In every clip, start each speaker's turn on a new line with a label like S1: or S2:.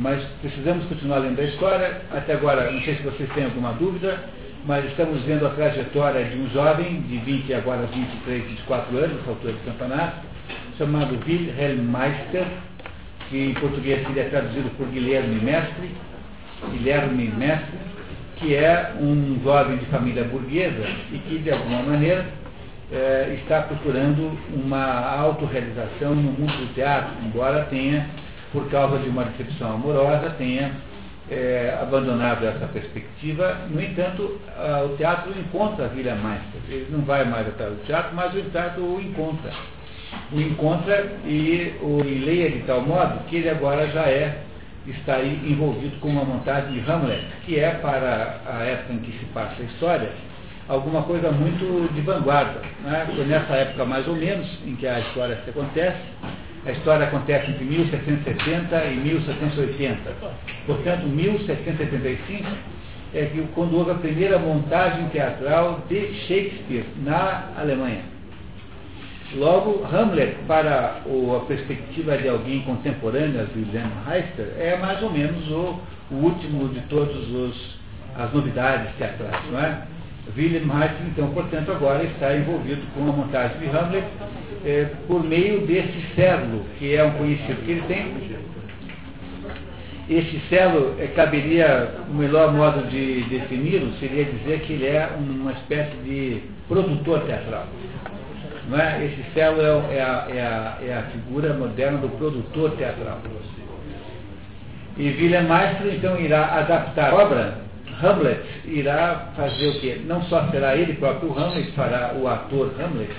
S1: mas precisamos continuar lendo a história. Até agora, não sei se vocês têm alguma dúvida, mas estamos vendo a trajetória de um jovem de 20 agora 23, 24 anos, nessa altura do chamado Wilhelm Meister, que em português seria traduzido por Guilherme Mestre, Guilherme Mestre, que é um jovem de família burguesa e que, de alguma maneira, é, está procurando uma autorrealização no mundo do teatro, embora tenha, por causa de uma decepção amorosa, tenha é, abandonado essa perspectiva. No entanto, a, o teatro encontra a Vila Meister. Ele não vai mais atrás do teatro, mas o teatro o encontra. O encontra e o leia de tal modo que ele agora já é está aí envolvido com uma montagem de Hamlet, que é para a época em que se passa a história, alguma coisa muito de vanguarda. Né? Nessa época mais ou menos em que a história se acontece, a história acontece entre 1770 e 1780. Portanto, 1775 é que quando houve a primeira montagem teatral de Shakespeare na Alemanha. Logo, Hamlet, para a perspectiva de alguém contemporâneo de William Heister, é mais ou menos o, o último de todas as novidades teatrais, não é? William Heister, então, portanto, agora está envolvido com a montagem de Hamlet é, por meio desse célulo, que é um conhecido que ele tem. Esse célulo é, caberia, o melhor modo de defini-lo seria dizer que ele é uma espécie de produtor teatral. Não é? Esse célulo é, é, é, a, é a figura moderna do produtor teatral. E William Maestro, então, irá adaptar a obra Hamlet irá fazer o quê? Não só será ele próprio Hamlet, fará o ator Hamlet,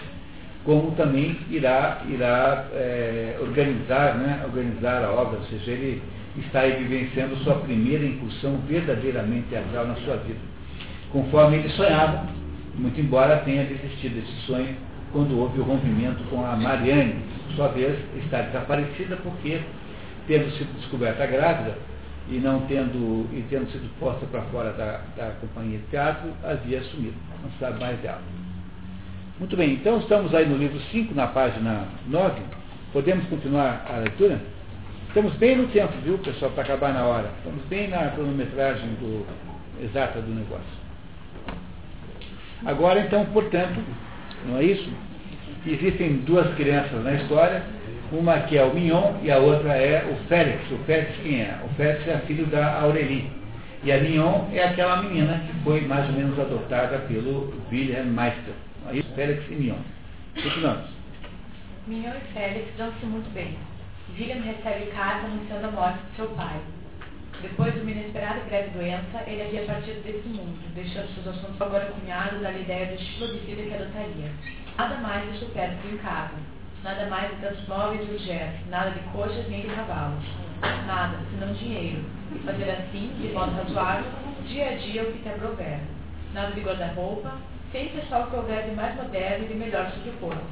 S1: como também irá, irá é, organizar, né, organizar a obra, ou seja, ele está aí vivenciando sua primeira incursão verdadeiramente teatral na sua vida. Conforme ele sonhava, muito embora tenha desistido desse sonho quando houve o rompimento com a Mariane, por sua vez está desaparecida porque, tendo sido descoberta grávida, e não tendo, e tendo sido posta para fora da, da companhia de teatro, havia sumido, não sabe mais dela. Muito bem, então estamos aí no livro 5, na página 9. Podemos continuar a leitura? Estamos bem no tempo, viu, pessoal, para acabar na hora. Estamos bem na cronometragem do, exata do negócio. Agora, então, portanto, não é isso? Existem duas crianças na história, uma que é o Mignon e a outra é o Félix. O Félix quem é? O Félix é filho da Aurélie. E a Mignon é aquela menina que foi mais ou menos adotada pelo Wilhelm Meister. Aí Félix e Mignon. Continuamos.
S2: Mignon e Félix dão-se muito bem. William recebe carta anunciando a morte de seu pai. Depois de uma inesperada e grave doença, ele havia partido desse mundo, deixando seus assuntos agora cunhados à ideia do estilo de vida que adotaria. Nada mais de supérfluo em casa nada mais do que os móveis e objetos, nada de coxas nem de cavalos, nada, senão dinheiro, e fazer assim, de modo razoável, dia a dia o que te aprover. Nada de guarda-roupa, sempre só o que houver de mais moderno e de melhor sobre o corpo.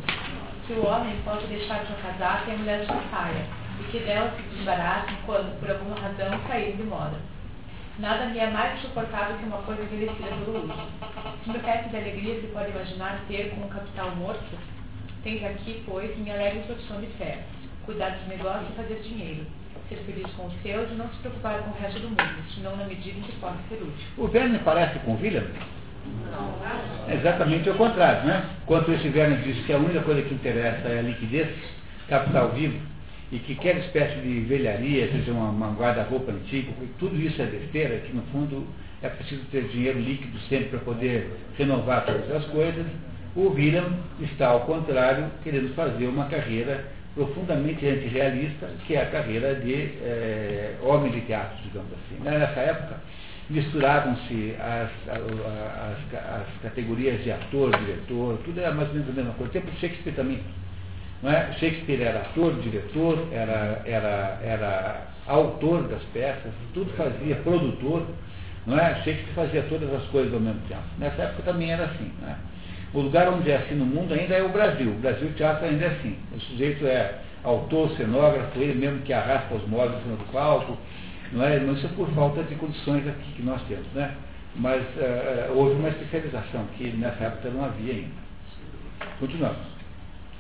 S2: Que o homem possa deixar sua casaca e a mulher sua saia, e que dela se desbaratem quando, por alguma razão, cair de moda. Nada me é mais insuportável que uma coisa envelhecida pelo uso. Se me de alegria se pode imaginar ter com um capital morto, Tens aqui, pois, minha alegre profissão de fé. Cuidar dos negócios e fazer dinheiro. Ser feliz com os seus e não se preocupar com o resto do mundo, senão na medida em que pode ser útil.
S1: O Verne parece com William? Não. É exatamente o contrário, né? Quando esse Verne diz que a única coisa que interessa é a liquidez, capital vivo, e que qualquer espécie de velharia, seja uma, uma guarda-roupa antiga, tudo isso é besteira, que no fundo é preciso ter dinheiro líquido sempre para poder renovar todas as coisas, o William está, ao contrário, querendo fazer uma carreira profundamente antirrealista, que é a carreira de é, homem de teatro, digamos assim. Nessa época, misturavam-se as, as, as, categorias de ator, diretor, tudo era mais ou menos a mesma coisa. Tempo Shakespeare também. Não é? Shakespeare era ator, diretor, era, era, era autor das peças, tudo fazia, produtor. Não é? Shakespeare fazia todas as coisas ao mesmo tempo. Nessa época também era assim. Não é? O lugar onde é assim no mundo ainda é o Brasil. O Brasil o teatro ainda é assim. O sujeito é autor, cenógrafo, ele mesmo que arrasta os móveis no palco. Não é? Isso é por falta de condições aqui que nós temos, né? Mas uh, houve uma especialização que nessa época não havia ainda. Continuamos.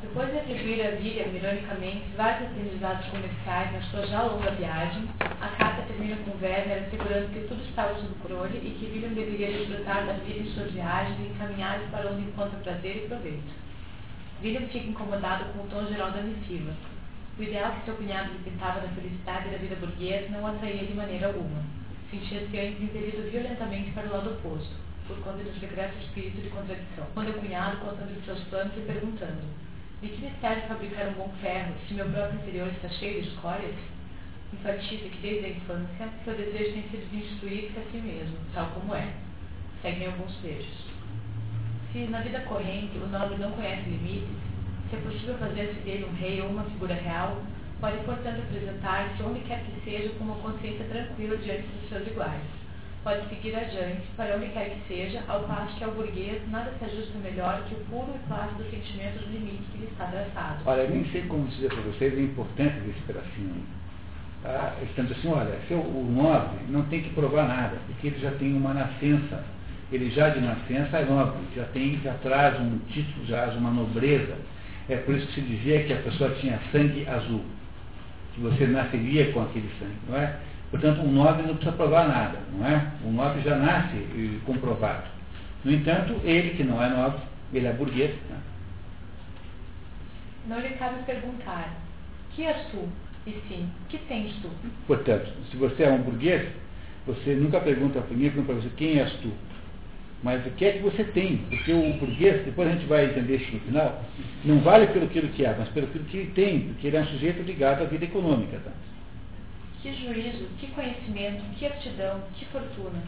S2: Depois de atribuir a William, ironicamente, vários aprendizados comerciais na sua já longa viagem, a carta termina com Werner assegurando que tudo estava sob controle e que William deveria desfrutar da vida em suas viagens e encaminhar para onde encontra prazer e proveito. William fica incomodado com o tom geral da missiva. O ideal que seu cunhado lhe pintava da felicidade da vida burguesa não o atraía de maneira alguma. Sentia-se antes impelido violentamente para o lado oposto, por conta do secreto espírito de contradição. Quando o cunhado contando seus planos e perguntando: De que me serve fabricar um bom ferro se meu próprio interior está cheio de escórias? Enfatiza que desde a infância seu desejo tem sido de instruir-se a si mesmo, tal como é. Seguem alguns trechos. Se na vida corrente o nobre não conhece limites, se é possível fazer-se dele um rei ou uma figura real, pode, portanto, apresentar-se onde quer que seja com uma consciência tranquila diante dos seus iguais. Pode seguir adiante, para onde quer que seja, ao passo que ao burguês nada se ajusta melhor que o puro e plácido sentimento dos limites que lhe está traçado.
S1: Olha, nem sei como dizer para vocês a importância desse pedacinho. Tá? Estando assim, olha, seu, o nobre não tem que provar nada, porque ele já tem uma nascença. Ele já de nascença é nobre, já tem, já traz um título, já traz uma nobreza é por isso que se dizia que a pessoa tinha sangue azul, que você nasceria com aquele sangue, não é? Portanto, um nobre não precisa provar nada, não é? O nobre já nasce comprovado. No entanto, ele que não é nobre, ele é burguês. Né?
S2: Não lhe cabe perguntar, que és tu? E sim, que tens tu?
S1: Portanto, se você é um burguês, você nunca pergunta para mim, pergunta para você, quem és tu? Mas o que é que você tem? Porque o burguês, depois a gente vai entender isso no final, não vale pelo que é, mas pelo que ele tem, porque ele é um sujeito ligado à vida econômica. Tá?
S2: Que juízo, que conhecimento, que aptidão, que fortuna.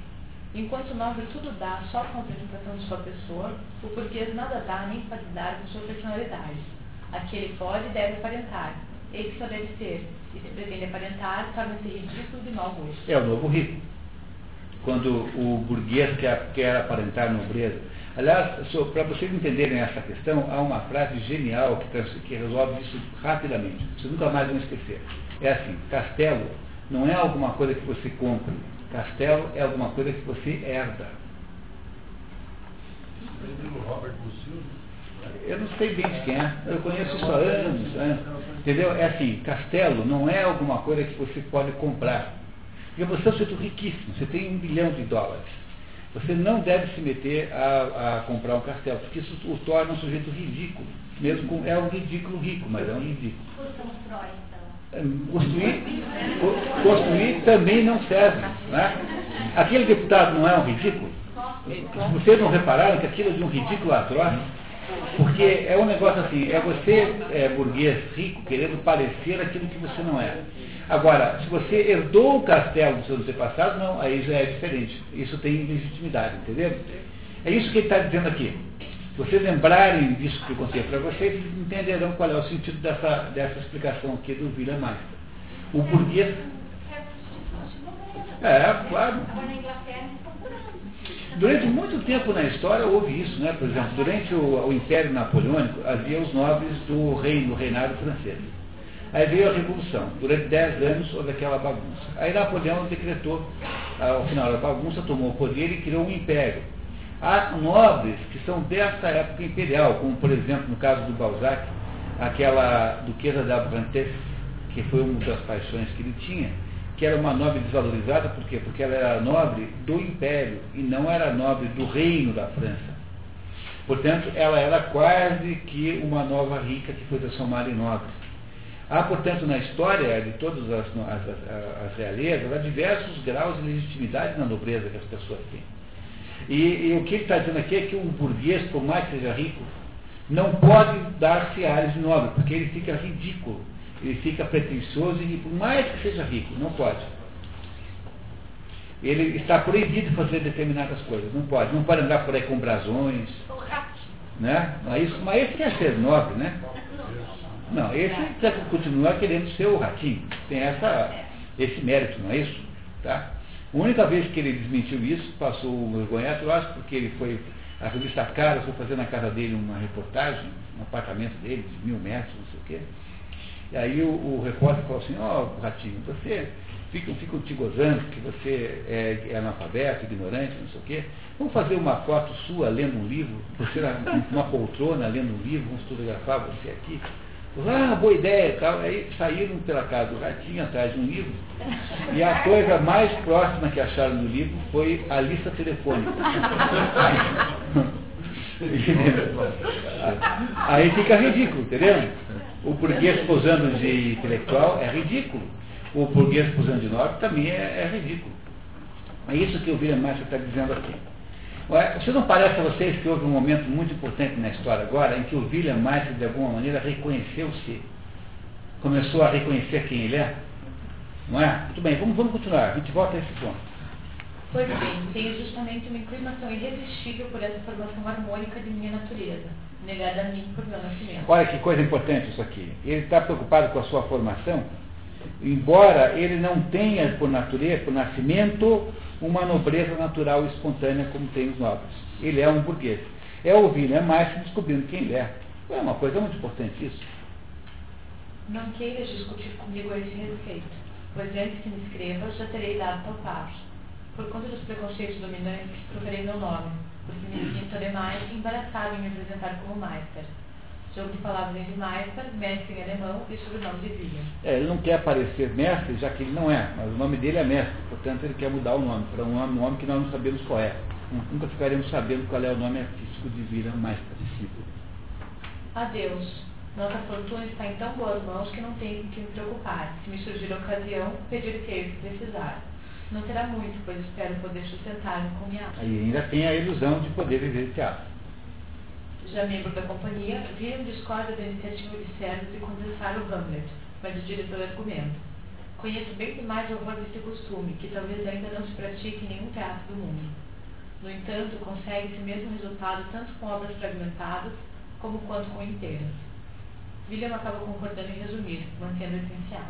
S2: Enquanto o nobre tudo dá só com a apresentação de sua pessoa, o burguês nada dá nem pode dar com sua personalidade. Aquele pode e deve aparentar. Ele só deve ser. E se pretende aparentar, torna-se ridículo de mau gosto.
S1: É o novo rico quando o burguês quer, quer aparentar nobreza. Aliás, para vocês entenderem essa questão, há uma frase genial que, que resolve isso rapidamente. Vocês nunca mais vão esquecer. É assim, castelo não é alguma coisa que você compra. Castelo é alguma coisa que você herda. Eu não sei bem de quem é. Eu conheço isso há anos, anos. Entendeu? É assim, castelo não é alguma coisa que você pode comprar. Porque você é um sujeito riquíssimo, você tem um bilhão de dólares. Você não deve se meter a, a comprar um castelo, porque isso o torna um sujeito ridículo. Mesmo com, é um ridículo rico, mas é um ridículo. É, construir, construir também não serve. Né? Aquele deputado não é um ridículo? Vocês não repararam que aquilo é de um ridículo atroz? Porque é um negócio assim, é você, é, burguês rico, querendo parecer aquilo que você não é. Agora, se você herdou o castelo dos seus antepassados, não, aí já é diferente. Isso tem legitimidade, entendeu? É isso que ele está dizendo aqui. Se vocês lembrarem disso que eu contei para vocês, entenderão qual é o sentido dessa, dessa explicação aqui do William Meister. O burguês. É, claro. Durante muito tempo na história houve isso, né? Por exemplo, durante o, o Império Napoleônico havia os nobres do reino, do reinado francês. Aí veio a Revolução. Durante dez anos houve aquela bagunça. Aí Napoleão decretou, ao final da bagunça, tomou o poder e criou um império. Há nobres que são dessa época imperial, como por exemplo no caso do Balzac, aquela duquesa da Brantes, que foi uma das paixões que ele tinha, que era uma nobre desvalorizada, por quê? Porque ela era nobre do império e não era nobre do reino da França. Portanto, ela era quase que uma nova rica que foi transformada em nobre. Há, portanto, na história de todas as, as, as realezas, há diversos graus de legitimidade na nobreza que as pessoas têm. E, e o que ele está dizendo aqui é que um burguês, por mais que seja rico, não pode dar-se ares de nobre, porque ele fica ridículo, ele fica pretensioso e, por mais que seja rico, não pode. Ele está proibido de fazer determinadas coisas, não pode. Não pode andar por aí com brasões. Né? Mas, isso, mas esse quer ser nobre, né? Não, esse continua querendo ser o ratinho. Tem essa, esse mérito, não é isso? Tá? A única vez que ele desmentiu isso, passou o vergonhado, eu acho, porque ele foi, a revista Cara foi fazer na casa dele uma reportagem, um apartamento dele, de mil metros, não sei o quê. E aí o, o repórter falou assim, ó, oh, Ratinho, você ficam, ficam te gozando que você é, é analfabeto, ignorante, não sei o quê. Vamos fazer uma foto sua lendo um livro, você numa poltrona lendo um livro, vamos fotografar você aqui. Ah, boa ideia e tal. Aí saíram pela casa do ratinho atrás de um livro. E a coisa mais próxima que acharam no livro foi a lista telefônica. Aí fica ridículo, entendeu? O burguês posando de intelectual é ridículo. O burguês posando de nobre também é, é ridículo. É isso que o William Marshall está dizendo aqui. Você não parece a vocês que houve um momento muito importante na história agora em que o William Marshall, de alguma maneira, reconheceu-se, começou a reconhecer quem ele é? Não é? Muito bem, vamos, vamos continuar, a gente volta a esse ponto.
S2: Pois bem, tenho justamente uma inclinação irresistível por essa formação harmônica de minha natureza, negada a mim por meu nascimento.
S1: Olha que coisa importante isso aqui. Ele está preocupado com a sua formação, embora ele não tenha por natureza, por nascimento, uma nobreza natural e espontânea como tem os nobres. Ele é um burguês. É ouvir, né? Mais descobrindo quem ele é. É uma coisa muito importante isso.
S2: Não queiras discutir comigo a esse respeito, pois antes que me escreva já terei dado tal passo. Por conta dos preconceitos dominantes, trocarei meu nome, porque me sinto ademais embaraçado em me apresentar como Meister. Jogo de palavras de Meister, mestre em alemão e sobrenome de William.
S1: É, ele não quer aparecer mestre, já que ele não é, mas o nome dele é mestre, portanto ele quer mudar o nome para um nome, um nome que nós não sabemos qual é. Nunca ficaremos sabendo qual é o nome artístico de William Meister.
S2: Adeus. Nossa fortuna está em tão boas mãos que não tenho com que me preocupar. Se me surgir a ocasião, pedir que se precisar. Não terá muito, pois espero poder sustentar-me com minha arte.
S1: Aí ainda tem a ilusão de poder viver de teatro.
S2: Já membro da companhia, viram discorda da iniciativa de Cerdos de condensar o Hamlet, mas o diretor argumenta. Conheço bem demais o horror desse costume, que talvez ainda não se pratique em nenhum teatro do mundo. No entanto, consegue-se o mesmo resultado tanto com obras fragmentadas como quanto com inteiras. William acaba concordando em resumir, mantendo o essencial.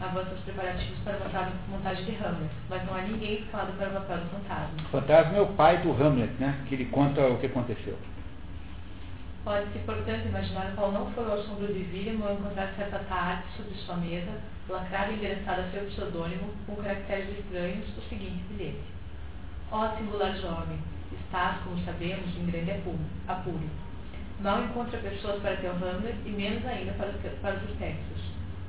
S2: Avança os preparativos para a montagem de Hamlet, mas não há ninguém escalado para o papel do fantasma.
S1: O fantasma é o pai do Hamlet, né? Que ele conta o que aconteceu.
S2: Pode-se, portanto, imaginar qual não foi o assombro de William ao encontrar certa tarde, sobre sua mesa, lacrado e endereçado a seu pseudônimo, com caracteres estranhos, o seguinte bilhete. Ó singular jovem, estás, como sabemos, em grande apuro. Mal encontra pessoas para teu Hamlet e menos ainda para, para os espectros.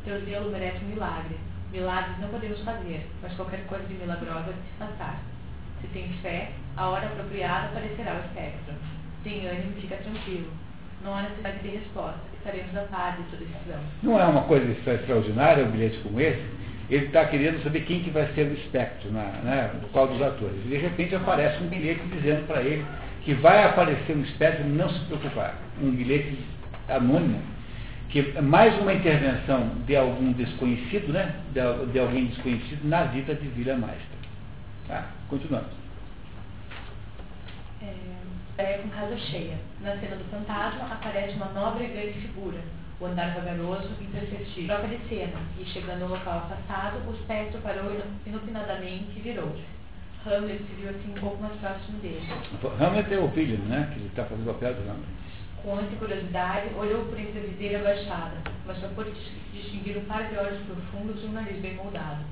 S2: Teu zelo merece um milagre. Milagres não podemos fazer, mas qualquer coisa de milagrosa se passar. Se tens fé, a hora apropriada aparecerá o espectro. Tem ânimo fica tranquilo não há necessidade de resposta. Estaremos a par de sua decisão.
S1: Não é uma coisa extraordinária um bilhete como esse? Ele está querendo saber quem que vai ser o espectro, na, né, do qual dos atores. E de repente aparece um bilhete dizendo para ele que vai aparecer um espectro não se preocupar. Um bilhete anônimo, que é mais uma intervenção de algum desconhecido, né, de, de alguém desconhecido na vida de Vila Maestra. Tá? Continuamos
S2: é, com casa cheia. Na cena do fantasma aparece uma nobre e grande figura, o andar vagaroso e imperceptível. Troca de cena, e chegando ao local afastado, o espectro parou inopinadamente e virou-se. Hamlet se viu assim um pouco mais próximo dele.
S1: Hamlet é o William, né? Que está fazendo o papel do Hamlet.
S2: Com muita curiosidade, olhou por entre a viseira abaixada, mas só pôde distinguir um par de olhos profundos e um nariz bem moldado.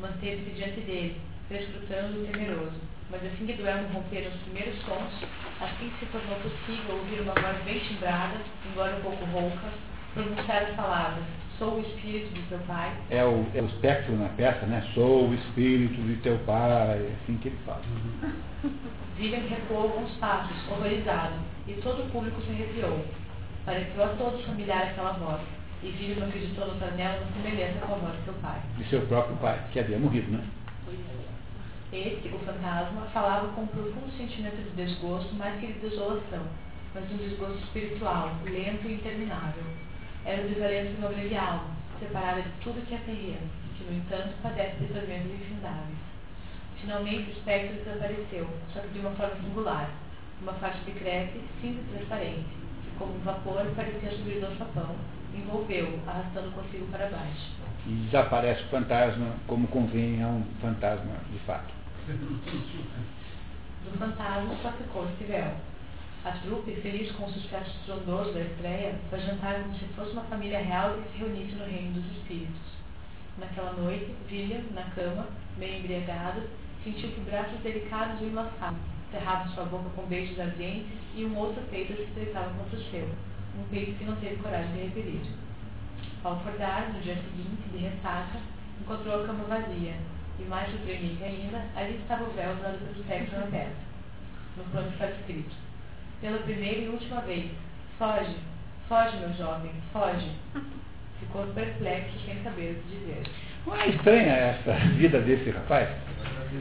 S2: Manteve-se diante dele, perscrutando o temeroso mas assim que do elmo romperam os primeiros sons, assim se tornou possível ouvir uma voz bem timbrada, embora um pouco rouca, pronunciar as palavras, sou o espírito de teu pai.
S1: É o, é o espectro na peça, né? Sou o espírito de teu pai, é assim que ele fala.
S2: William recuou alguns passos, horrorizado, e todo o público se arrepiou. Pareceu a todos familiar aquela voz, e William acreditou nela uma semelhança com a voz de seu pai.
S1: De seu próprio pai, que havia morrido, né?
S2: Esse, o fantasma, falava com um profundo sentimento de desgosto, mais que de desolação, mas um desgosto espiritual, lento e interminável. Era o desalento alma, separada de tudo que é terreno, que, no entanto, padece de tormentos infindáveis. Finalmente, o espectro desapareceu, só que de uma forma singular, uma faixa de crepe, cinza e transparente, que, como um vapor, parecia subir do alçapão, envolveu-o, arrastando consigo para baixo.
S1: E desaparece o fantasma, como convém a um fantasma de fato.
S2: Do fantasma só ficou-se véu. A trupe, feliz com o sucesso estrondoso da estreia, foi jantar como se fosse uma família real que se reunisse no reino dos espíritos. Naquela noite, William, na cama, meio embriagado, sentiu que braços delicados o enlaçavam, cerravam sua boca com beijos ardentes e um outro peito se estreitava contra o seu. um feito que não teve coragem de repetir. Ao acordar, no dia seguinte, de ressaca, encontrou a cama vazia, e mais surpreendente ainda, ali estava o véu sexo na testa. No plano está escrito, pela primeira e última vez, foge, foge meu jovem, foge. Ficou perplexo sem saber o que dizer.
S1: Não é estranha essa vida desse rapaz?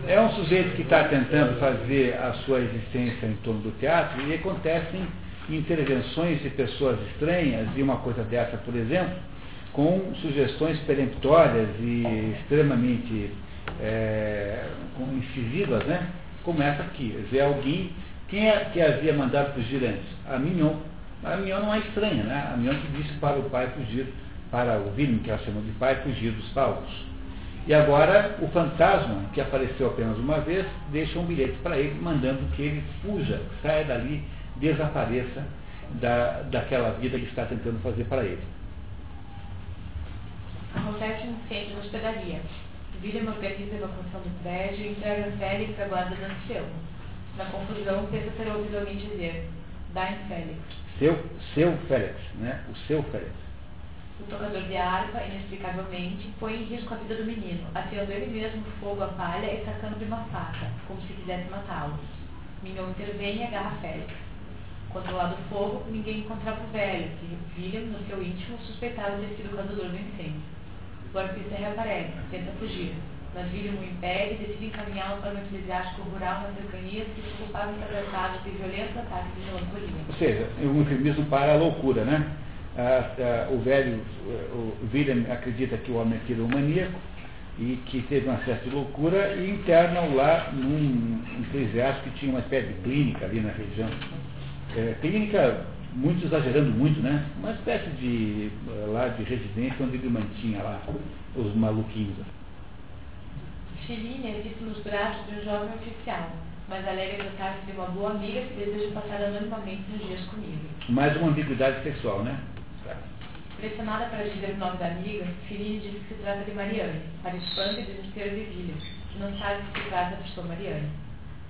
S1: É um sujeito que está tentando fazer a sua existência em torno do teatro e acontecem intervenções de pessoas estranhas e uma coisa dessa, por exemplo, com sugestões peremptórias e extremamente é, incisivas, né? como essa aqui. Quer alguém, quem é que havia mandado fugir antes? A Mignon. A Mignon não é estranha, né? A Mignon que disse para o pai fugir, para o William, que ela chamou de pai, fugir dos palcos. E agora o fantasma, que apareceu apenas uma vez, deixa um bilhete para ele, mandando que ele fuja, saia dali, desapareça da, daquela vida que está tentando fazer para ele.
S2: Acontece um incêndio na hospedaria. William organiza a evacuação do prédio e entrega Félix à guarda do ancião. Na confusão, pensa ter ouvido alguém dizer, dá em Félix.
S1: Seu, seu Félix, né? O seu Félix.
S2: O tocador de harpa, inexplicavelmente, põe em risco a vida do menino, ateando ele mesmo fogo à palha e sacando de uma faca, como se quisesse matá-lo. Mignon intervém e agarra Félix. Controlado o fogo, ninguém encontrava o velho, que William, no seu íntimo, suspeitava ter sido o causador do incêndio. O artista reaparece, tenta fugir, mas William o impede e decide encaminhá-lo para um eclesiástico rural nas cercanias que se culpava em de violentos ataques de melancolia.
S1: Ou seja, um eufemismo para a loucura, né? O velho, o William acredita que o homem é um maníaco e que teve uma certa loucura e interna-o lá num eclesiástico que tinha uma espécie de clínica ali na região. É, clínica, muito exagerando muito, né? Uma espécie de, lá, de residência onde ele mantinha lá os maluquinhos.
S2: Chiline é visto nos braços de um jovem oficial, mas alega tratar-se de uma boa amiga que deseja passar anonimamente nos dias comigo.
S1: Mais uma ambiguidade sexual, né?
S2: Pressionada para dizer o nome da amiga, Feline diz que se trata de Mariane, para espanto e desespero de William, que não sabe se trata de sua Mariane.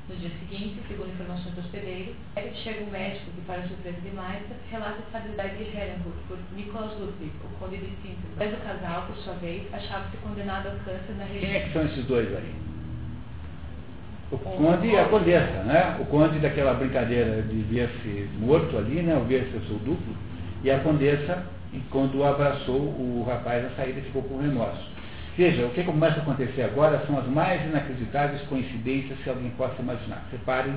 S2: No dia seguinte, segundo informações do hospedeiro, chega um médico que, para surpresa de Maita, relata a estabilidade de Herrenburg por Nicholas Ludwig, o conde de Sintra. Mas o casal, por sua vez, achava-se condenado ao câncer na região.
S1: Quem é que são esses dois aí? O conde e a condessa, né? O conde daquela brincadeira de ver-se morto ali, né? O ver-se seu duplo. E a condessa e quando abraçou o rapaz, a saída ficou com remorso. Veja, o que começa a acontecer agora são as mais inacreditáveis coincidências que alguém possa imaginar. Reparem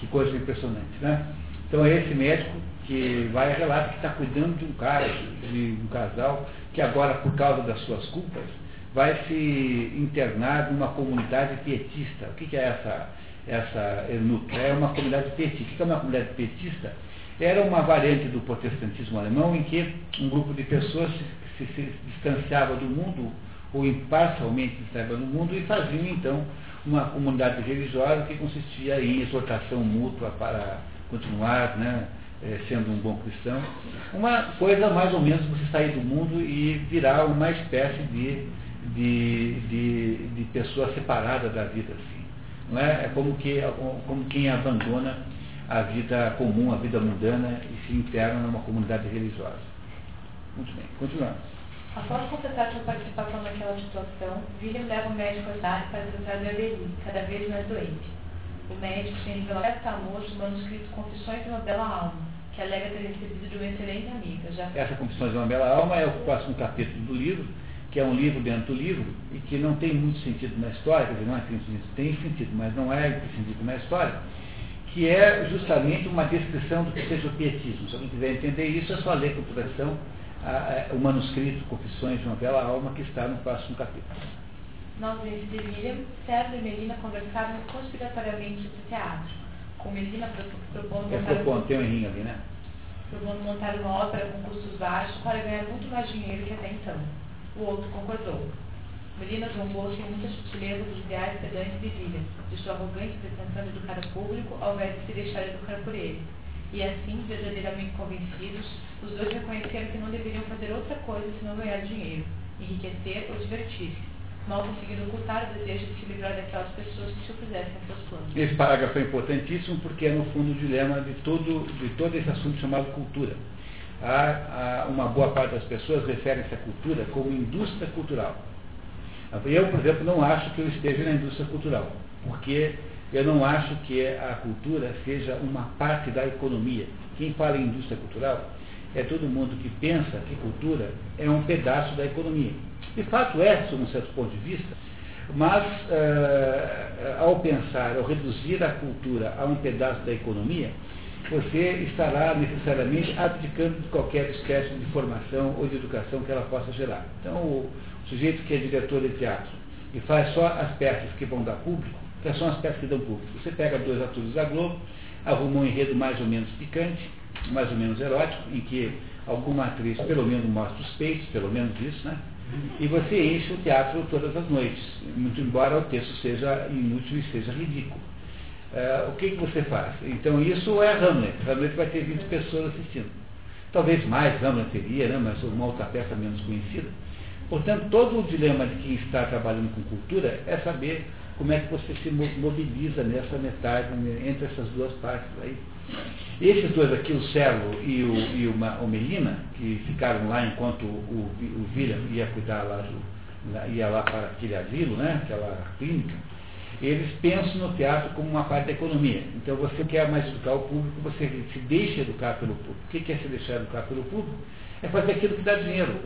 S1: que coisa impressionante, né? Então é esse médico que vai a relato que está cuidando de um cara, de um casal, que agora, por causa das suas culpas, vai se internar numa comunidade pietista. O que, é essa, essa? É uma comunidade pietista. O que é uma comunidade pietista? Era uma variante do protestantismo alemão em que um grupo de pessoas se, se, se distanciava do mundo, ou imparcialmente distanciava do mundo, e faziam então uma comunidade religiosa que consistia em exortação mútua para continuar né, eh, sendo um bom cristão. Uma coisa mais ou menos você sair do mundo e virar uma espécie de, de, de, de pessoa separada da vida. Assim. Não é? é como, que, como quem abandona a vida comum, a vida mundana e se interna numa comunidade religiosa. Muito bem, continuando.
S2: Após confessar sua participação naquela situação, William leva o médico a cidade para tratar de Adeline, cada vez mais doente. O médico tem revelado certo amor o manuscrito Confissões de uma Bela Alma, que alega ter recebido de uma excelente amiga. Já...
S1: Essa Confissões de uma Bela Alma é o próximo capítulo do livro, que é um livro dentro do livro e que não tem muito sentido na história, quer dizer, não é tem sentido, tem sentido, mas não é sentido na história que é justamente uma descrição do que seja o pietismo. Se alguém quiser entender isso, é só ler com coração o manuscrito Confissões de uma Bela Alma, que está no próximo capítulo.
S2: Na ausência de William, Sérgio e Melina conversavam conspiratoriamente sobre teatro, com Melina propondo...
S1: É propondo, tem um rinho ali, né?
S2: Propondo montar uma ópera com custos baixos para ganhar muito mais dinheiro que até então. O outro concordou. Melina zombou-se em muita sutileza dos ideais pedantes de William, de sua arrogante pretensão de educar o público ao invés de se deixar educar por ele. E assim, verdadeiramente convencidos, os dois reconheceram que não deveriam fazer outra coisa senão ganhar dinheiro, enriquecer ou divertir-se, mal conseguindo ocultar o desejo de se livrar daquelas pessoas que se opusessem a seus planos.
S1: Esse parágrafo é importantíssimo porque é, no fundo, o dilema de todo, de todo esse assunto chamado cultura. a, a uma boa parte das pessoas refere-se à cultura como indústria cultural. Eu, por exemplo, não acho que eu esteja na indústria cultural, porque eu não acho que a cultura seja uma parte da economia. Quem fala em indústria cultural é todo mundo que pensa que cultura é um pedaço da economia. De fato é, sob um certo ponto de vista, mas uh, ao pensar, ao reduzir a cultura a um pedaço da economia, você estará necessariamente abdicando de qualquer espécie de formação ou de educação que ela possa gerar. Então, o sujeito que é diretor de teatro e faz só as peças que vão dar público, que são as peças que dão público. Você pega dois atores da Globo, arruma um enredo mais ou menos picante, mais ou menos erótico, em que alguma atriz pelo menos mostra os peitos, pelo menos isso, né? E você enche o teatro todas as noites, muito embora o texto seja inútil e seja ridículo. Uh, o que, que você faz? Então isso é Hamlet. Hamlet vai ter 20 pessoas assistindo. Talvez mais Hamlet teria, né? mas uma outra peça menos conhecida. Portanto, todo o dilema de quem está trabalhando com cultura é saber como é que você se mobiliza nessa metade, entre essas duas partes aí. Esses dois aqui, o Celo e o, e o, o Melina, que ficaram lá enquanto o, o ia cuidar lá, do, ia lá para aquele asilo, né, aquela clínica, eles pensam no teatro como uma parte da economia. Então você quer mais educar o público, você se deixa educar pelo público. O que é se deixar educar pelo público? É fazer aquilo que dá dinheiro.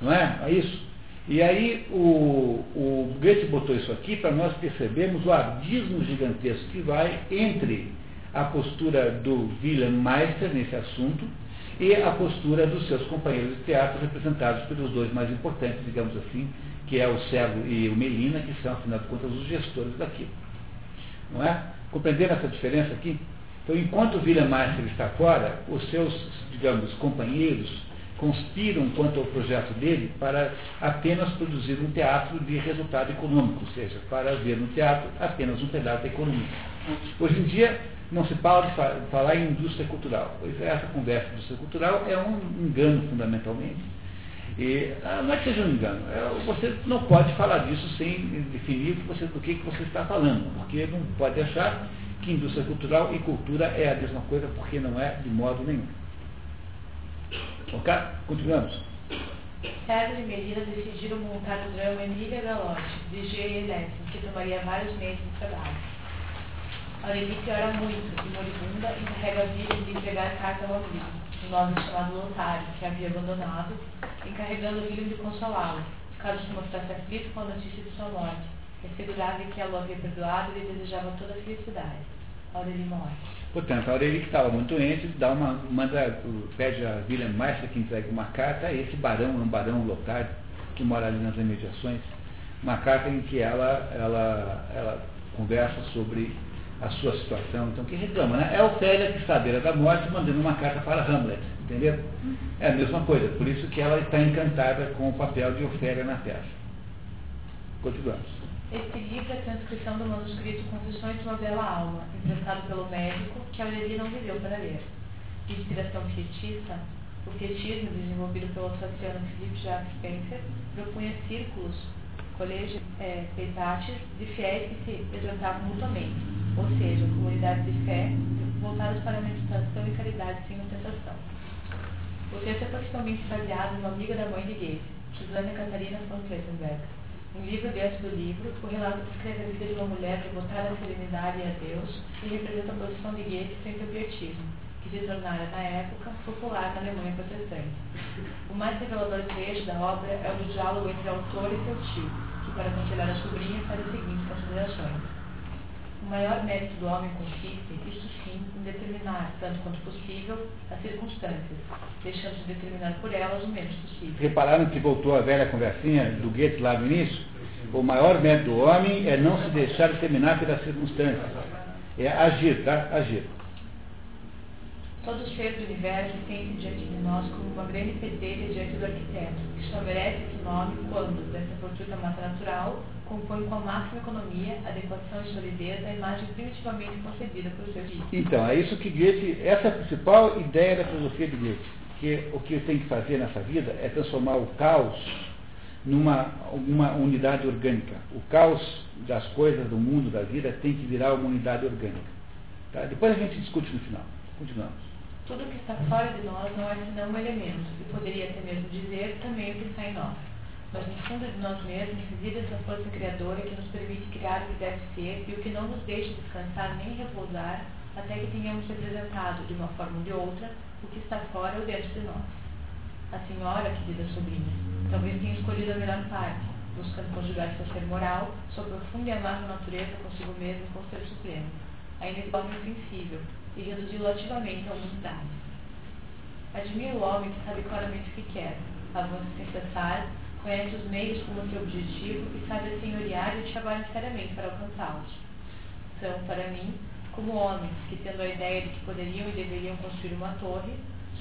S1: Não é? É isso. E aí o, o Goethe botou isso aqui para nós percebermos o abismo gigantesco que vai entre a postura do Wilhelm Meister nesse assunto e a postura dos seus companheiros de teatro, representados pelos dois mais importantes, digamos assim, que é o Cego e o Melina, que são, afinal de contas, os gestores daquilo. Não é? Compreenderam essa diferença aqui? Então, enquanto o Wilhelm Meister está fora, os seus, digamos, companheiros conspiram quanto ao projeto dele para apenas produzir um teatro de resultado econômico, ou seja, para ver no teatro apenas um pedaço da economia. Hoje em dia, não se fala de falar em indústria cultural, pois essa conversa de indústria cultural é um engano, fundamentalmente. E, ah, não é que seja um engano, é, você não pode falar disso sem definir você, do que você está falando, porque não pode achar que indústria cultural e cultura é a mesma coisa, porque não é de modo nenhum. Ok? Continuamos.
S2: César e Melina decidiram montar o drama Emília Galotti, de G. Lessing, que tomaria vários meses de trabalho. Aurelice ora muito e moribunda encarrega a William de entregar carta ao amigo, um nome chamado Lotário, que havia abandonado, encarregando William de consolá-lo, caso se mostrasse aflito com a notícia de sua morte, e assegurava que ela o havia perdoado e lhe desejava toda a felicidade. Aureli morre.
S1: Portanto, a Aureli, que estava muito doente, dá uma, manda, pede a William Meister que entregue uma carta a esse barão, um barão lotário, que mora ali nas imediações, uma carta em que ela, ela, ela conversa sobre a sua situação, então que reclama, né? É Ofélia que está à beira da morte mandando uma carta para Hamlet, entendeu? É a mesma coisa, por isso que ela está encantada com o papel de Ofélia na peça. Continuamos.
S2: Este livro é a transcrição do manuscrito Confissões de uma Bela Alma, emprestado pelo médico, que Aurelie não viveu para ler. De inspiração pietista, o pietismo, desenvolvido pelo australiano Philip Jacques Spencer, propunha círculos, colégios, é, peitates, de fiéis que se exortavam mutuamente, ou seja, comunidades de fé voltadas para a meditação e caridade sem ostentação. O texto é possivelmente baseado numa amiga da mãe de Goethe, Catarina von Klettenberg um livro dentro do livro, o relato descreve a vida de uma mulher devotada à serenidade e a Deus e representa a posição de Goethe frente ao pietismo, que se tornara, na época, popular na Alemanha protestante. O mais revelador trecho da obra é o do diálogo entre o autor e seu tio, que, para aconselhar a sobrinha, faz as seguintes considerações. Maior mérito do homem consiste, isto sim, em determinar, tanto quanto possível, as circunstâncias, deixando de determinar por elas o menos possível.
S1: Repararam que voltou a velha conversinha do Goethe lá no início? O maior mérito do homem é não se deixar determinar pelas circunstâncias. É agir, tá? Agir.
S2: Todo ser do universo tem diante de nós como uma grande pedreira diante do arquiteto, que só merece esse nome quando, dessa fortuna massa natural, compõe com a máxima economia, adequação e solidez a imagem primitivamente concebida por seu filho.
S1: Então, é isso que Goethe, essa é a principal ideia da filosofia de Goethe, que o que tem que fazer nessa vida é transformar o caos numa uma unidade orgânica. O caos das coisas, do mundo, da vida, tem que virar uma unidade orgânica. Tá? Depois a gente discute no final. Continuamos.
S2: Tudo que está fora de nós não é senão um elemento, e poderia até mesmo dizer também o que está em nós. Mas no fundo de nós mesmos reside essa força criadora que nos permite criar o que deve ser e o que não nos deixa descansar nem repousar até que tenhamos representado, de uma forma ou de outra, o que está fora ou dentro de nós. A senhora, querida sobrinha, talvez tenha escolhido a melhor parte, buscando conjugar seu ser moral, sua profunda e amável natureza consigo mesmo e com o ser supremo, ainda que homem sensível, e reduzi-lo ativamente à humanidade. Admiro o homem que sabe claramente o que quer, avança sem cessar, conhece os meios como seu objetivo e sabe assenhorear e trabalha seriamente para alcançá-los. São, para mim, como homens que, tendo a ideia de que poderiam e deveriam construir uma torre,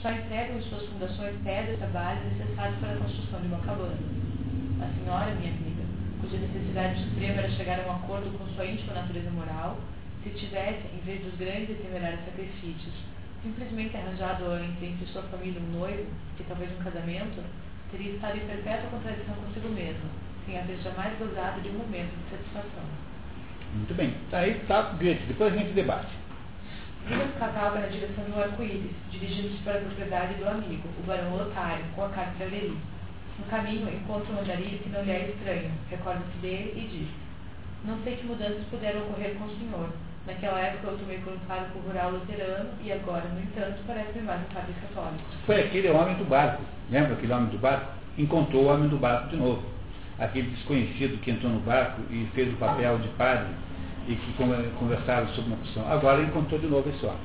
S2: só entregam em suas fundações pedras e trabalhos necessários para a construção de uma cabana. A senhora, minha amiga, cuja necessidade suprema era chegar a um acordo com sua íntima natureza moral, se tivesse, em vez dos grandes e temerários sacrifícios, simplesmente arranjado entre, entre sua família um noivo, e talvez um casamento, teria estado em perpétua contradição consigo mesma, sem haver jamais gozado de um momento de satisfação.
S1: Muito bem. Aí está Goethe. Depois a gente debate.
S2: Vimos cavalga na direção do arco-íris, dirigindo-se para a propriedade do amigo, o barão Lotário, com a carta de No caminho, encontra um andarilho que não lhe é estranho, recorda-se dele e diz: Não sei que mudanças puderam ocorrer com o senhor. Naquela época eu tomei por um pároco rural luterano e agora, no entanto, parece-me mais um padre católico.
S1: Foi aquele homem do barco. Lembra aquele homem do barco? Encontrou o homem do barco de novo. Aquele desconhecido que entrou no barco e fez o papel de padre e que conversaram sobre uma questão. Agora encontrou de novo esse homem.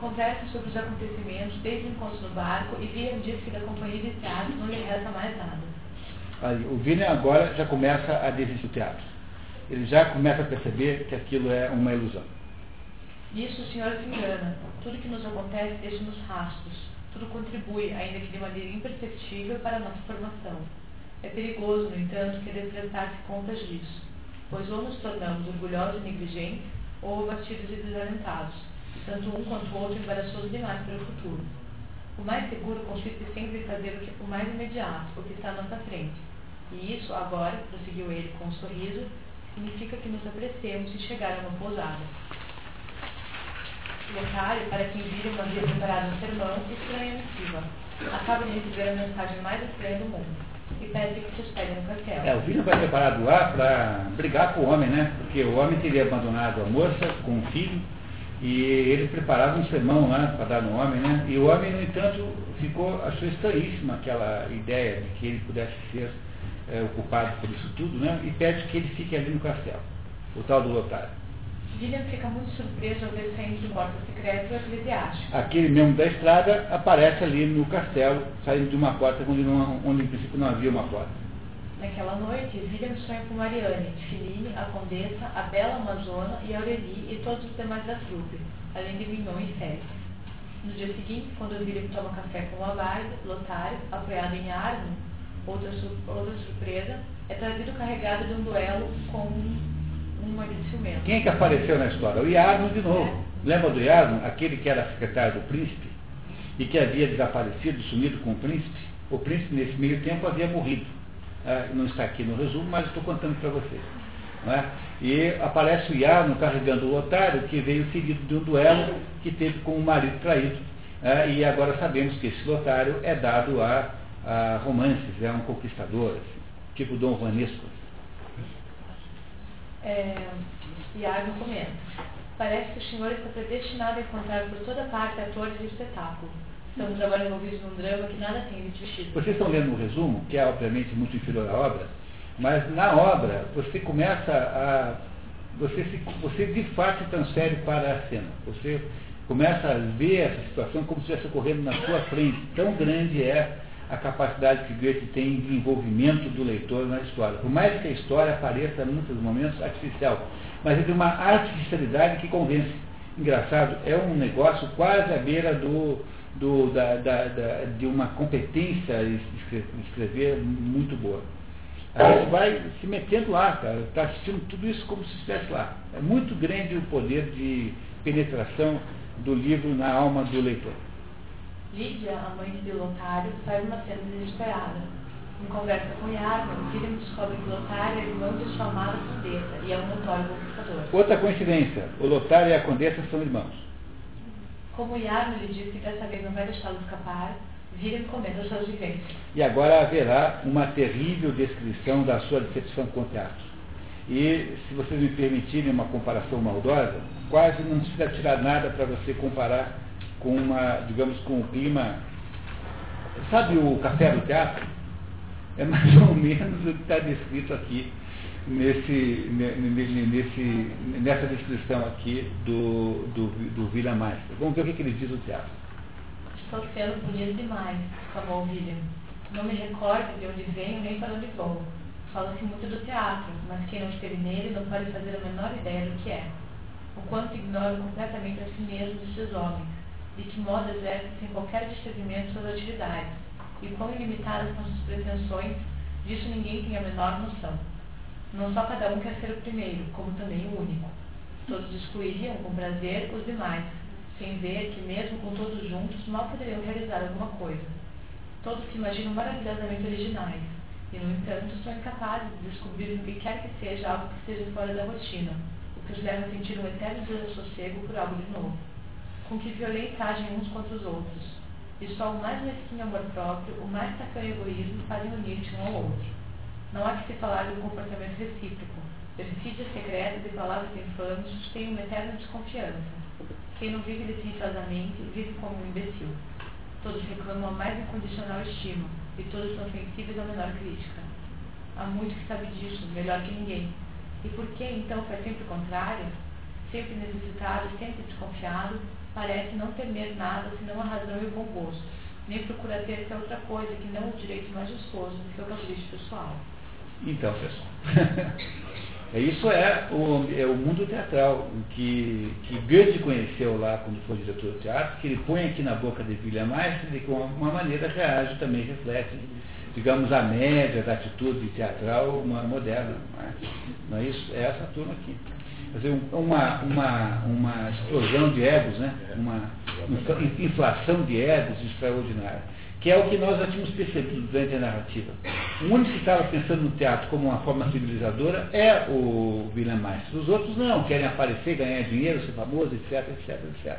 S2: Conversa sobre os acontecimentos desde o encontro no barco e William diz que da companhia de teatro não lhe resta mais nada.
S1: Aí, o William agora já começa a desistir do teatro. Ele já começa a perceber que aquilo é uma ilusão.
S2: Nisso o senhor se engana. Tudo que nos acontece deixa-nos rastros. Tudo contribui, ainda que de maneira imperceptível, para a nossa formação. É perigoso, no entanto, querer prestar-se contas disso pois ou nos tornamos orgulhosos e negligentes, ou abatidos e desalentados, tanto um quanto o outro embaraçoso demais para o futuro. O mais seguro consiste sempre em fazer o, que, o mais imediato, o que está à nossa frente. E isso, agora, prosseguiu ele com um sorriso, significa que nos apressemos em chegar a uma pousada. O otário, para quem vira uma via preparado um sermão, estranha a missiva. Acaba de receber a mensagem mais estranha do mundo e pede que se hospegue no castelo.
S1: É, o filho vai preparado lá para brigar com o homem, né? Porque o homem teria abandonado a moça com o filho e ele preparava um sermão lá para dar no homem, né? E o homem, no entanto, ficou, achou estranhíssima aquela ideia de que ele pudesse ser é, ocupado por isso tudo, né? E pede que ele fique ali no castelo, o tal do Lotário.
S2: William fica muito surpreso ao ver saindo de porta secreta o eclesiástico.
S1: Aquele mesmo da estrada aparece ali no castelo, saindo de uma porta onde, não, onde em princípio não havia uma porta.
S2: Naquela noite, William sonha com Mariane, Filine, a Condessa, a Bela Amazona e Aurélie e todos os demais da trupe, além de Mignon e Félix. No dia seguinte, quando William toma café com o Lotário, apoiado em arma, outra, outra surpresa, é trazido carregado de um duelo com
S1: quem é que apareceu na história? O Iarno de novo. É. Lembra do Iarno? Aquele que era secretário do príncipe e que havia desaparecido, sumido com o príncipe. O príncipe, nesse meio tempo, havia morrido. Ah, não está aqui no resumo, mas estou contando para vocês. É? E aparece o Iarno carregando o otário que veio seguido de um duelo que teve com o marido traído. É? E agora sabemos que esse otário é dado a, a romances, é um conquistador, assim, tipo Dom Vanesco
S2: é, Iago comenta. Parece que o Senhor está predestinado a encontrar por toda parte atores de espetáculo. Estamos agora envolvidos num drama que nada tem de vestido.
S1: Vocês estão lendo um resumo, que é obviamente muito inferior à obra, mas na obra você começa a. Você, se, você de fato se transfere para a cena. Você começa a ver essa situação como se estivesse ocorrendo na sua frente. Tão grande é a capacidade que Goethe tem de envolvimento do leitor na história. Por mais que a história pareça, em muitos momentos, artificial, mas é de uma artificialidade que convence. Engraçado, é um negócio quase à beira do, do, da, da, da, de uma competência de escrever muito boa. A gente vai se metendo lá, cara, está assistindo tudo isso como se estivesse lá. É muito grande o poder de penetração do livro na alma do leitor.
S2: Lídia, a mãe de Lotário, faz uma cena desesperada. Em conversa com Yarman, William descobre que Lotário é irmão de sua amada condessa e é um notório conquistador.
S1: Outra coincidência, o Lotário e a condessa são irmãos.
S2: Como Yarno lhe disse que dessa vez não vai deixá-lo escapar, William comenta suas vivências.
S1: E agora haverá uma terrível descrição da sua decepção com o teatro. E, se vocês me permitirem uma comparação maldosa, quase não precisa tirar nada para você comparar com uma, digamos, com o clima. Sabe o café do teatro? É mais ou menos o que está descrito aqui nesse, nesse, nessa descrição aqui do, do, do William Meister. Vamos ver o que, que ele diz do teatro.
S2: Estou sendo bonito demais, exclamou William. Não me recordo de onde venho nem para onde vou. Fala-se muito do teatro, mas quem não esteve nele não pode fazer a menor ideia do que é. O quanto ignoram completamente a si mesmos esses homens, de que modo exercem sem qualquer discernimento suas atividades, e quão ilimitadas são suas pretensões, disso ninguém tem a menor noção. Não só cada um quer ser o primeiro, como também o único. Todos excluiriam com prazer os demais, sem ver que, mesmo com todos juntos, mal poderiam realizar alguma coisa. Todos se imaginam maravilhosamente originais, e, no entanto, são incapazes de descobrir no que quer que seja algo que esteja fora da rotina, o que os leva a sentir um eterno desassossego por algo de novo. Com que violência agem uns contra os outros, e só o mais mesquinho amor próprio, o mais tacanho egoísmo fazem unir-se um ao outro. Não há que se falar de um comportamento recíproco. Persídias secretas e palavras infames têm uma eterna desconfiança. Quem não vive licenciosamente vive como um imbecil. Todos reclamam a mais incondicional estima e todos são sensíveis à menor crítica. Há muito que sabe disso, melhor que ninguém. E por que então faz sempre o contrário? Sempre necessitado, sempre desconfiado, parece não temer nada senão a razão e o bom gosto, nem procura ter que outra coisa que não o direito majestoso do seu capricho pessoal.
S1: Então, pessoal, isso é o, é o mundo teatral que, que Goethe conheceu lá quando foi diretor do teatro, que ele põe aqui na boca de William Meister e que de uma maneira reage também, reflete, digamos, a média da atitude teatral moderna. Não é? não é isso? É essa turma aqui. Quer dizer, uma, uma, uma explosão de egos, né? uma inflação de egos extraordinária que é o que nós já tínhamos percebido durante a narrativa. O único que estava pensando no teatro como uma forma civilizadora é o William Meister. Os outros não, querem aparecer, ganhar dinheiro, ser famoso, etc, etc, etc.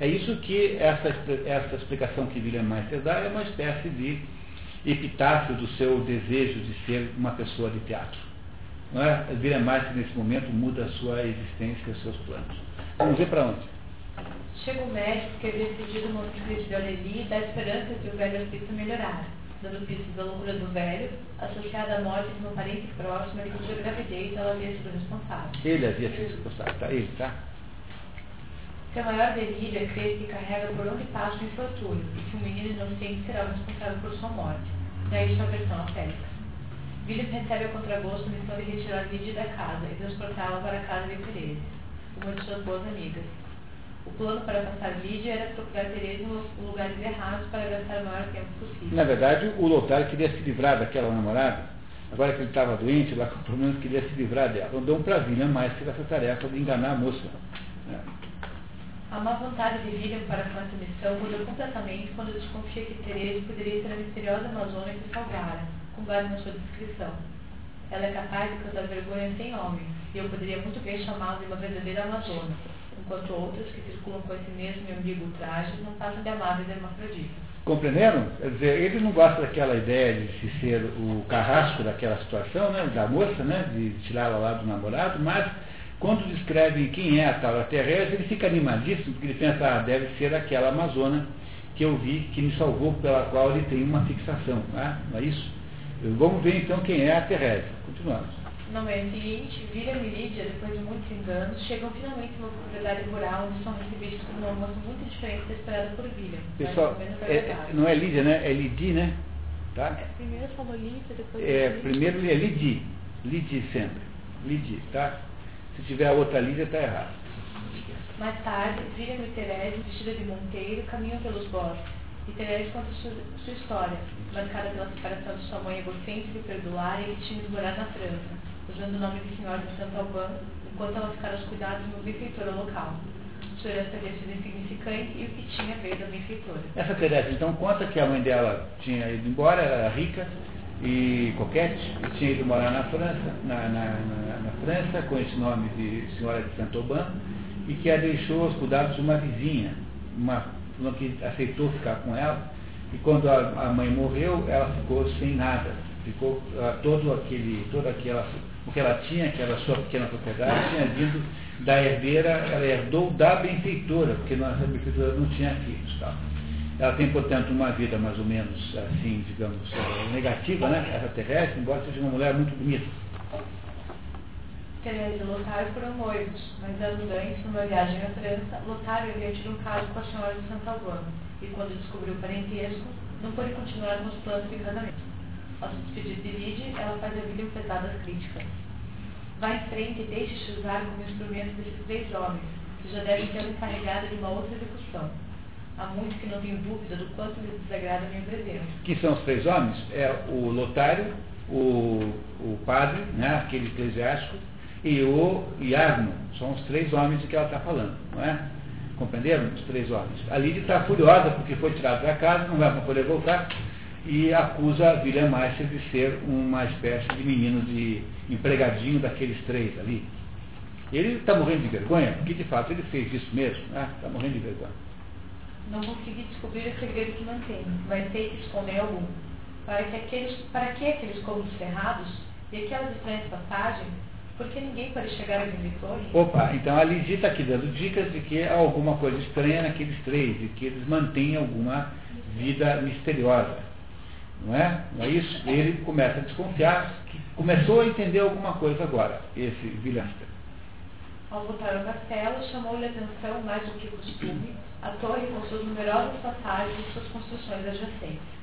S1: É isso que essa, essa explicação que William Meister dá é uma espécie de epitáfio do seu desejo de ser uma pessoa de teatro. Não é? William Meister, nesse momento, muda a sua existência e os seus planos. Vamos ver para onde?
S2: Chega o médico que havia pedido o manuscrito de Aurélie e dá esperança que o velho artista melhorara, dando pistas da loucura do velho, associada à morte de uma parente próxima de cuja gravidez ela havia sido responsável.
S1: Ele havia sido responsável, tá? Ele, tá?
S2: Seu maior delírio é crer que carrega por onde passa o infortúnio e que um menino inocente será o responsável por sua morte. Daí sua versão a William recebe a contragosto a missão de retirar Lídia da casa e transportá-la para a casa de Teresa, uma de suas boas amigas. O plano para passar Lídia era procurar Tereza em lugares errados para gastar o maior tempo possível.
S1: Na verdade, o Lotário queria se livrar daquela namorada. Agora que ele estava doente, lá com problemas, queria se livrar dela. Então deu um para William mais que essa tarefa de enganar a moça. É.
S2: A má vontade de William para com essa missão mudou completamente quando desconfia que Tereza poderia ser a misteriosa Amazônia que salgara, com base na sua descrição. Ela é capaz de causar vergonha sem homens, e eu poderia muito bem chamá-la de uma verdadeira Amazônia enquanto outras que circulam com esse mesmo e ambíguo traje não passam de amáveis hermafroditas.
S1: Compreenderam? Quer dizer, ele não gosta daquela ideia de se ser o carrasco daquela situação, né, da moça, né, de tirá-la lá do namorado, mas quando descreve quem é a tal Teresa, ele fica animadíssimo, porque ele pensa, ah, deve ser aquela amazona que eu vi, que me salvou, pela qual ele tem uma fixação, é, não é isso? Vamos ver então quem é a Teresa. Continuamos.
S2: No mês seguinte, William e Lídia, depois de muitos enganos, chegam finalmente numa propriedade rural onde são recebidos por uma moça muito diferente da esperada por William.
S1: Pessoal, é, não é Lídia, né? É Lidi, né? Tá?
S2: É, primeiro falou Lídia, depois
S1: é, Lídia. Primeiro é Lidi. Lidi sempre. Lidi, tá? Se tiver a outra Lídia, está errado.
S2: Mais tarde, William e Teresa, vestida de monteiro, caminham pelos bosques. E Teresa conta sua, sua história, marcada pela separação de sua mãe egocêntrica e perdular e que tinha de morar na França usando o nome de Senhora de Santo Albano, enquanto ela ficara aos cuidados de uma benfeitora local. Sua herança havia sido insignificante e o que tinha veio da benfeitora.
S1: Essa Teresa, então, conta que a mãe dela tinha ido embora, era rica e coquete, e tinha ido morar na França, na, na, na, na França, com esse nome de Senhora de Santo Albano, e que a deixou aos cuidados de uma vizinha, uma que aceitou ficar com ela, e quando a, a mãe morreu, ela ficou sem nada. Ficou uh, todo aquele, toda aquela, o que ela tinha, que era sua pequena propriedade, tinha vindo da herdeira, ela herdou da benfeitora, porque nossa benfeitora não tinha filhos. Tá? Ela tem, portanto, uma vida mais ou menos, assim, digamos, eh, negativa, né? Essa terrestre, embora seja uma mulher muito bonita.
S2: Teresa Lotário foram noivos, mas anos antes, numa viagem à França, Lotário havia tido um caso com a senhora de Santa Albano, e quando descobriu o parentesco, não pôde continuar com os planos de casamento. Ao se despedir de Lide, ela faz a William pesadas críticas. Vá em frente e deixe-se usar como instrumento desses três homens, que já devem ter encarregado de uma outra execução há muito que não tenho dúvida do quanto lhe desagrada a minha presença.
S1: Quem são os três homens? É o lotário, o, o padre, né, aquele eclesiástico, e o Iarno. São os três homens de que ela está falando, não é? Compreenderam? Os três homens. A Lídia está furiosa porque foi tirada da casa, não vai poder voltar, e acusa William Meister de ser uma espécie de menino de empregadinho daqueles três ali. Ele está morrendo de vergonha, porque de fato ele fez isso mesmo, né? Está morrendo de vergonha.
S2: Não consegui descobrir o segredo que mantém, mas sei que escondem algum. Para que aqueles, para que aqueles cômodos cerrados e aquelas estranhas passagens? Porque ninguém pode chegar a vitória.
S1: Opa, então a Lidia está aqui dando dicas de que há alguma coisa estranha naqueles três, de que eles mantêm alguma vida misteriosa. Não é? Não é isso? Ele começa a desconfiar, que começou a entender alguma coisa agora, esse Vilhaster.
S2: Ao voltar ao castelo, chamou-lhe a atenção mais do que costume a torre com suas numerosas passagens e suas construções adjacentes.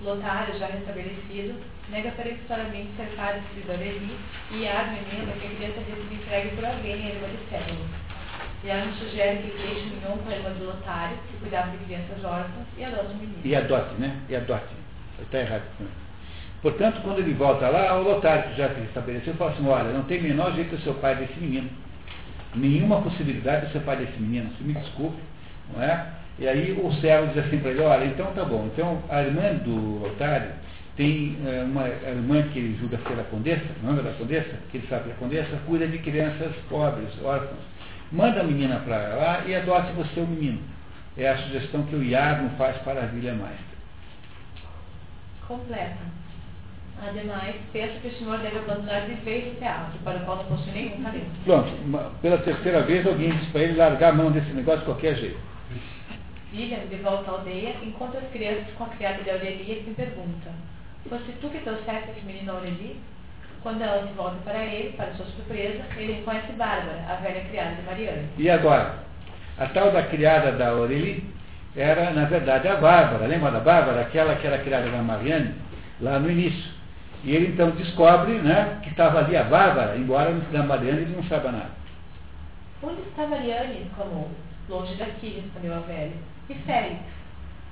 S2: Lotário, já restabelecido, nega peremptoriamente ser padre de Doreli e Arno emenda que a criança havia sido entregue por alguém em irmã de. E Arno sugere que ele deixe Mignon com a irmã de Lotário, que cuidava de crianças órfãs, e adote o menino.
S1: E adote, né? E adote. Está errado. Portanto, quando ele volta lá, o Lotário, que já se estabeleceu, fala assim, olha, não tem menor jeito o pai desse menino. Nenhuma possibilidade de ser pai desse menino. Se me desculpe, não é? E aí o servo diz assim para ele, olha, então tá bom, então a irmã do otário tem é, uma irmã que ele julga ser a condessa, é da condessa, que ele sabe que a condessa cuida de crianças pobres, órfãs. Manda a menina para lá e adote você o menino. É a sugestão que o Iago faz para a Vila Maestra.
S2: Completa. Ademais, penso que o senhor deve abandonar de vez o teatro, para o qual não possui nenhum talento.
S1: Pronto, pela terceira vez alguém diz para ele largar a mão desse negócio de qualquer jeito.
S2: William, de volta à aldeia, encontra as crianças com a criada de Aurelia que me pergunta: Fosse tu que trouxeste esse menino a Aurelia? Quando ela se volta para ele, para sua surpresa, ele reconhece Bárbara, a velha criada de Mariana.
S1: E agora? A tal da criada da Aurelia era, na verdade, a Bárbara. Lembra da Bárbara? Aquela que era criada da Mariane, lá no início. E ele então descobre né, que estava ali a Bárbara, embora da Mariane ele não saiba nada.
S2: Onde está Mariane? exclamou. Longe daqui, respondeu a velha. E Félix?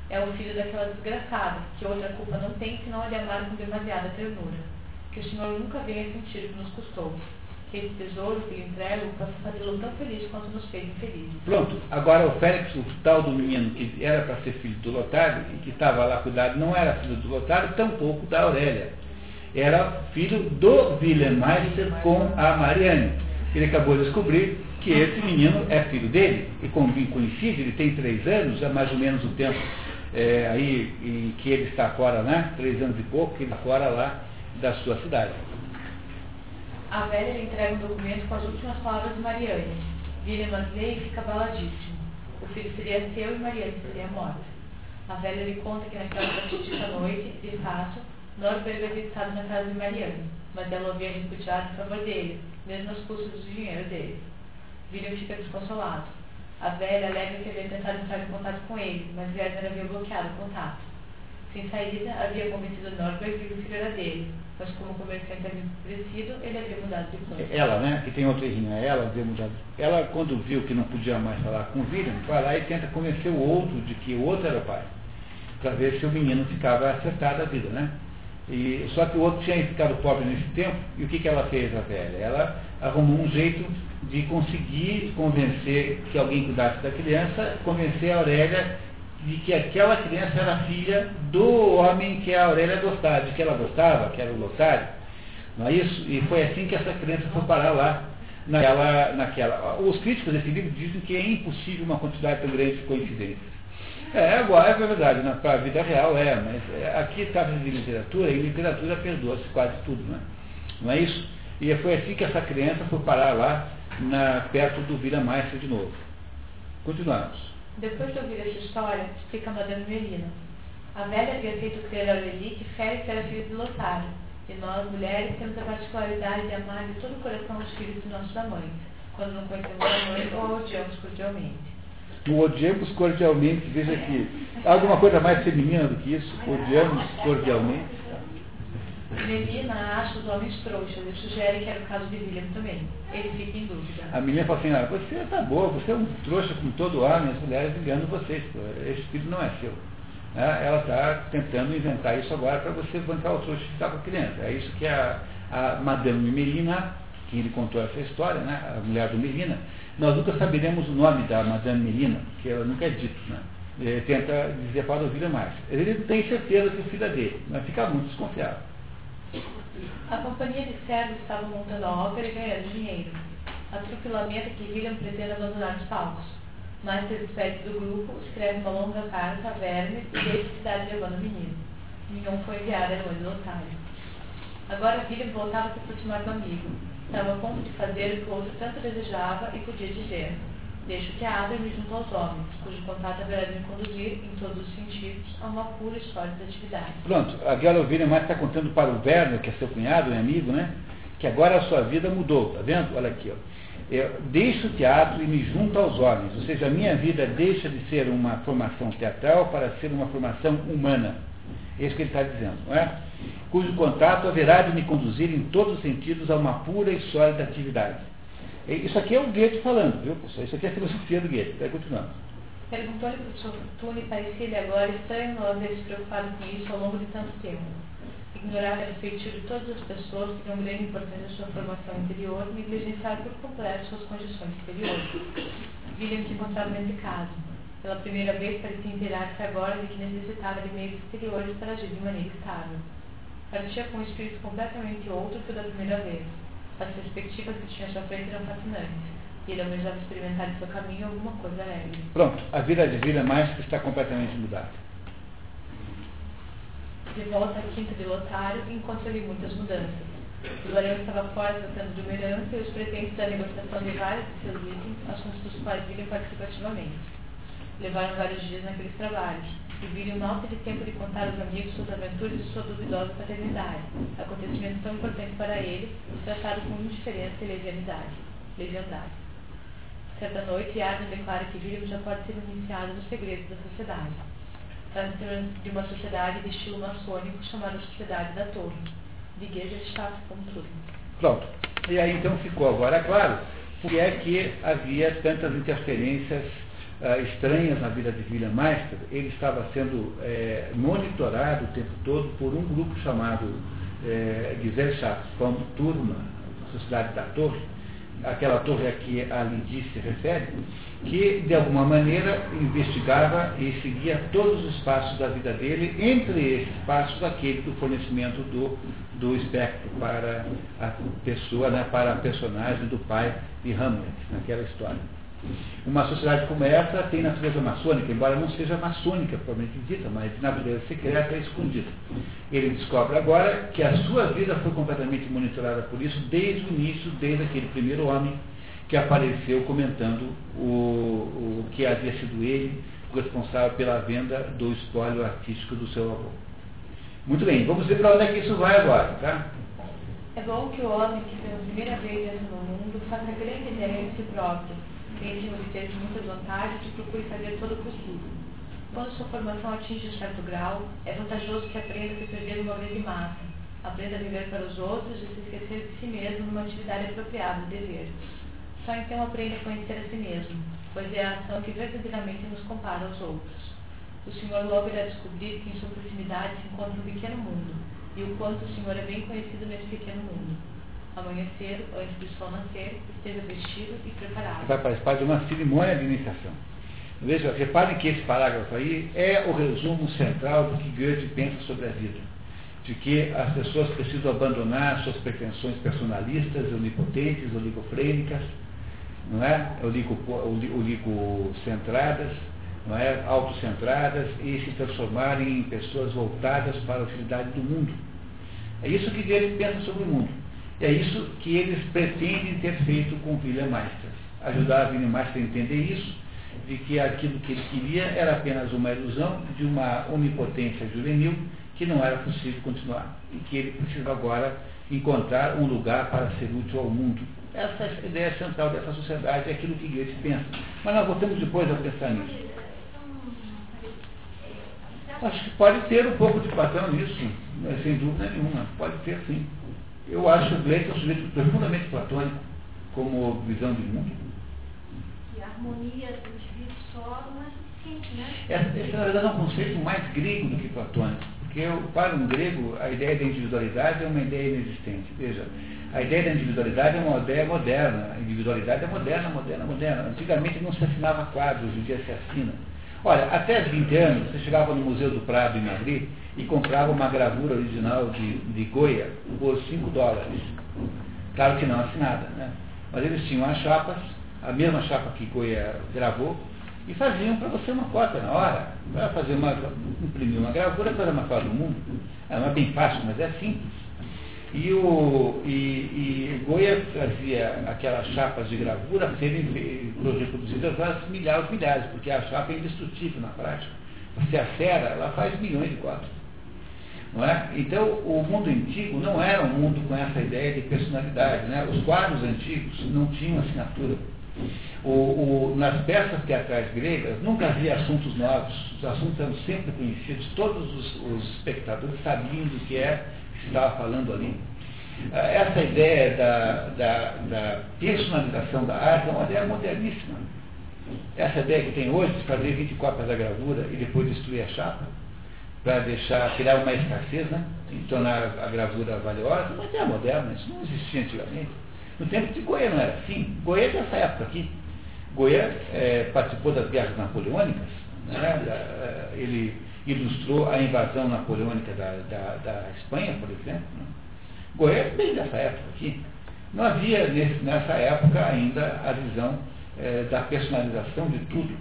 S2: É o filho daquela desgraçada, que outra culpa não tem senão a de amar com demasiada ternura. Que o Senhor nunca venha sentir o que nos custou. Que esse tesouro que lhe entrego possa fazê-lo tão feliz quanto nos fez infelizes.
S1: Pronto, agora o Félix, o tal do menino que era para ser filho do Lotário e que estava lá cuidado, não era filho do Lotário, tampouco da Aurélia. Era filho do Wilhelm Meister com a Marianne. Ele acabou de descobrir que esse menino é filho dele, e coincide, ele tem três anos, é mais ou menos o tempo é, aí em que ele está fora, né? Três anos e pouco, que ele está fora lá da sua cidade.
S2: A velha lhe entrega um documento com as últimas palavras de Mariane. Vira Masley e fica abaladíssimo. O filho seria seu e Mariane seria morta. A velha lhe conta que naquela fatídica noite, de fato, Norberg havia estado na casa de Mariane, mas ela havia repudiado em favor dele, mesmo às custas do dinheiro dele. William fica desconsolado. A velha alega que havia tentado entrar em contato com ele, mas Werner havia bloqueado o contato. Sem saída, havia convencido Norbert que filho era dele, mas como o comerciante havia crescido, ele havia mudado de plano.
S1: Ela, né, que tem outra irmã, ela havia mudado. Ela, quando viu que não podia mais falar com o William, vai lá e tenta convencer o outro de que o outro era o pai, para ver se o menino ficava acertado a vida, né? E, só que o outro tinha ficado pobre nesse tempo, e o que, que ela fez, a velha? Ela arrumou um jeito de conseguir convencer que alguém cuidasse da criança, convencer a Aurélia de que aquela criança era filha do homem que a Aurélia gostava, de que ela gostava, que era o Lotário. Não é isso? E foi assim que essa criança foi parar lá naquela, naquela. Os críticos desse livro dizem que é impossível uma quantidade tão grande de coincidências. É, agora é verdade, para a vida real é, mas é, aqui está de literatura, e literatura perdoa-se quase tudo, não é? não é isso? E foi assim que essa criança foi parar lá, na, perto do Vila Maestra de novo. Continuamos.
S2: Depois de ouvir essa história, explica Madame Melina. A velha havia feito crer a Lili que Félix era filho de Lotário, e nós, mulheres, temos a particularidade de amar de todo o coração os filhos de nossos amores, quando não conhecemos a mãe ou odiamos cordialmente.
S1: O odiamos cordialmente, veja aqui. Há alguma coisa mais feminina do que isso? Odiamos cordialmente.
S2: Melina acha os homens trouxas e sugere que era o caso de William também. Ele fica em dúvida.
S1: A menina fala assim, ah, você tá boa, você é um trouxa como todo homem, as mulheres enganam vocês, esse filho não é seu. Né? Ela está tentando inventar isso agora para você bancar o trouxa que está com a criança. É isso que a, a Madame Melina, que ele contou essa história, né? a mulher do Melina, nós nunca saberemos o nome da Madame Melina, que ela nunca é dito, né? Ele tenta dizer para ouvir mais. Ele tem certeza que é dele, mas fica muito desconfiado.
S2: A companhia de servos estava montando a ópera e ganhando dinheiro. Atropelamento que William pretende abandonar os palcos. Mas se despede do grupo, escreve uma longa carta a Verme e deixa a cidade levando o menino. Nenhum foi enviado a do otário. Agora William voltava a se aproximar do amigo. Estava a ponto de fazer o que o outro tanto desejava e podia dizer. Deixo que a me junto aos homens, cujo contato haverá de me conduzir, em todos os sentidos, a uma pura e sólida atividade.
S1: Pronto, a Ovelha mais está contando para o Werner, que é seu cunhado e amigo, né? Que agora a sua vida mudou, tá vendo? Olha aqui, ó. Eu deixo o teatro e me junto aos homens, ou seja, a minha vida deixa de ser uma formação teatral para ser uma formação humana. É isso que ele está dizendo, não é? Cujo contato haverá de me conduzir em todos os sentidos a uma pura e sólida atividade. Isso aqui é o Goethe falando, viu, pessoal? Isso aqui é a filosofia do Goethe. Vai continuando.
S2: Perguntou-lhe para o professor Tune, parecia-lhe agora estranho não haver se preocupado com isso ao longo de tanto tempo. Ignorar o feitio de todas as pessoas que dão grande importância à sua formação interior, negligenciar por completo suas condições exteriores. William se encontrava nesse caso. Pela primeira vez parecia inteirar-se agora de que necessitava de meios exteriores para agir de maneira estável. Partia com um espírito completamente outro que o da primeira vez as perspectivas que tinha à sua frente eram fascinantes. E ele almejava experimentar em seu caminho alguma coisa alegre.
S1: Pronto, a vida de Vila Mágica está completamente mudada.
S2: De volta à quinta de Lotário, encontra-lhe muitas mudanças. O Barão estava fora tratando de uma herança e os pretendentes da negociação de vários de seus itens, assuntos dos quais William participativamente. Levaram vários dias naqueles trabalhos e William mal teve tempo de contar aos amigos suas aventuras e sua duvidosa paternidade, acontecimento tão importante para ele, tratado com indiferença e leviandade. leviandade. Certa noite, Arden declara que William já pode ser iniciado nos segredos da sociedade. Trata-se de uma sociedade de estilo maçônico chamada Sociedade da Torre, de Gesellschaft como tudo.
S1: Pronto. E aí então ficou agora claro porque é que havia tantas interferências uh, estranhas na vida de William Meister, ele estava sendo é, monitorado o tempo todo por um grupo chamado é, Gesellschaft von Turma, Sociedade da Torre, aquela torre a que a Lidice se refere, que de alguma maneira investigava e seguia todos os passos da vida dele, entre esses passos aquele do fornecimento do, do espectro para a pessoa, né, para a personagem do pai de Hamlet, naquela história. Uma sociedade como essa tem natureza maçônica, embora não seja maçônica, propriamente dita, mas natureza secreta escondida. Ele descobre agora que a sua vida foi completamente monitorada por isso desde o início, desde aquele primeiro homem que apareceu comentando o, o que havia sido ele responsável pela venda do espólio artístico do seu avô. Muito bem, vamos ver para onde é que isso vai agora, tá?
S2: É bom que o homem que pela primeira vez entra no mundo faça grande ideia de si próprio tende a obter muitas vantagens e procure fazer todo o possível. Quando sua formação atinge um certo grau, é vantajoso que aprenda a se perder uma vez em massa, aprenda a viver para os outros e se esquecer de si mesmo numa atividade apropriada de dever. Só então aprende a conhecer a si mesmo, pois é a ação que verdadeiramente nos compara aos outros. O Senhor logo irá descobrir que em sua proximidade se encontra um pequeno mundo, e o quanto o Senhor é bem conhecido nesse pequeno mundo amanhecer, antes do sol nascer, esteja vestido e preparado.
S1: Vai participar de uma cerimônia de iniciação. Veja, reparem que esse parágrafo aí é o resumo central do que Goethe pensa sobre a vida. de que as pessoas precisam abandonar suas pretensões personalistas, onipotentes, oligofrênicas, não é? Oligocentradas, não é? autocentradas e se transformarem em pessoas voltadas para a utilidade do mundo. É isso que ele pensa sobre o mundo. É isso que eles pretendem ter feito com William Meister. Ajudar a William Meister a entender isso, de que aquilo que ele queria era apenas uma ilusão de uma onipotência juvenil que não era possível continuar. E que ele precisa agora encontrar um lugar para ser útil ao mundo. Essa é a ideia central dessa sociedade, é aquilo que Goethe pensa. Mas nós voltamos depois a pensar nisso. Acho que pode ter um pouco de Platão nisso, sem dúvida nenhuma. Pode ter sim. Eu acho o Gleice um sujeito profundamente platônico, como visão de mundo.
S3: E a harmonia do indivíduo só não é suficiente, né?
S1: Esse, na verdade, é um conceito mais grego do que platônico. Porque para um grego, a ideia da individualidade é uma ideia inexistente. Veja, a ideia da individualidade é uma ideia moderna. A individualidade é moderna, moderna, moderna. Antigamente não se assinava quadros, hoje em dia se assina. Olha, até 20 anos, você chegava no Museu do Prado em Madrid e comprava uma gravura original de, de Goya por 5 dólares. Claro que não assinada, né? Mas eles tinham as chapas, a mesma chapa que Goya gravou, e faziam para você uma cópia na hora. Para fazer uma, imprimir uma gravura, fazer uma cópia do mundo. Não é bem fácil, mas é simples. E, o, e, e Goya fazia aquelas chapas de gravura serem reproduzidas vários milhares, milhares, porque a chapa é indestrutível na prática. Você acera, ela faz milhões de cópias. Não é? Então, o mundo antigo não era um mundo com essa ideia de personalidade. Né? Os quadros antigos não tinham assinatura. O, o, nas peças teatrais gregas nunca havia assuntos novos, os assuntos eram sempre conhecidos, todos os, os espectadores sabiam do que é estava falando ali. Ah, essa ideia da, da, da, personalização da arte é uma ideia moderníssima. Essa ideia que tem hoje de fazer 20 cópias da gravura e depois destruir a chapa, para deixar, criar uma escassez, né? e tornar a gravura valiosa, uma ideia moderna, isso não existia antigamente. No tempo de Goiânia não era assim. Goiânia é dessa época aqui. Goiânia é, participou das guerras napoleônicas, né? Eh, ele ilustrou a invasão napoleônica da, da, da Espanha, por exemplo. Né? Goiás bem dessa época aqui. Não havia nesse, nessa época ainda a visão é, da personalização de tudo.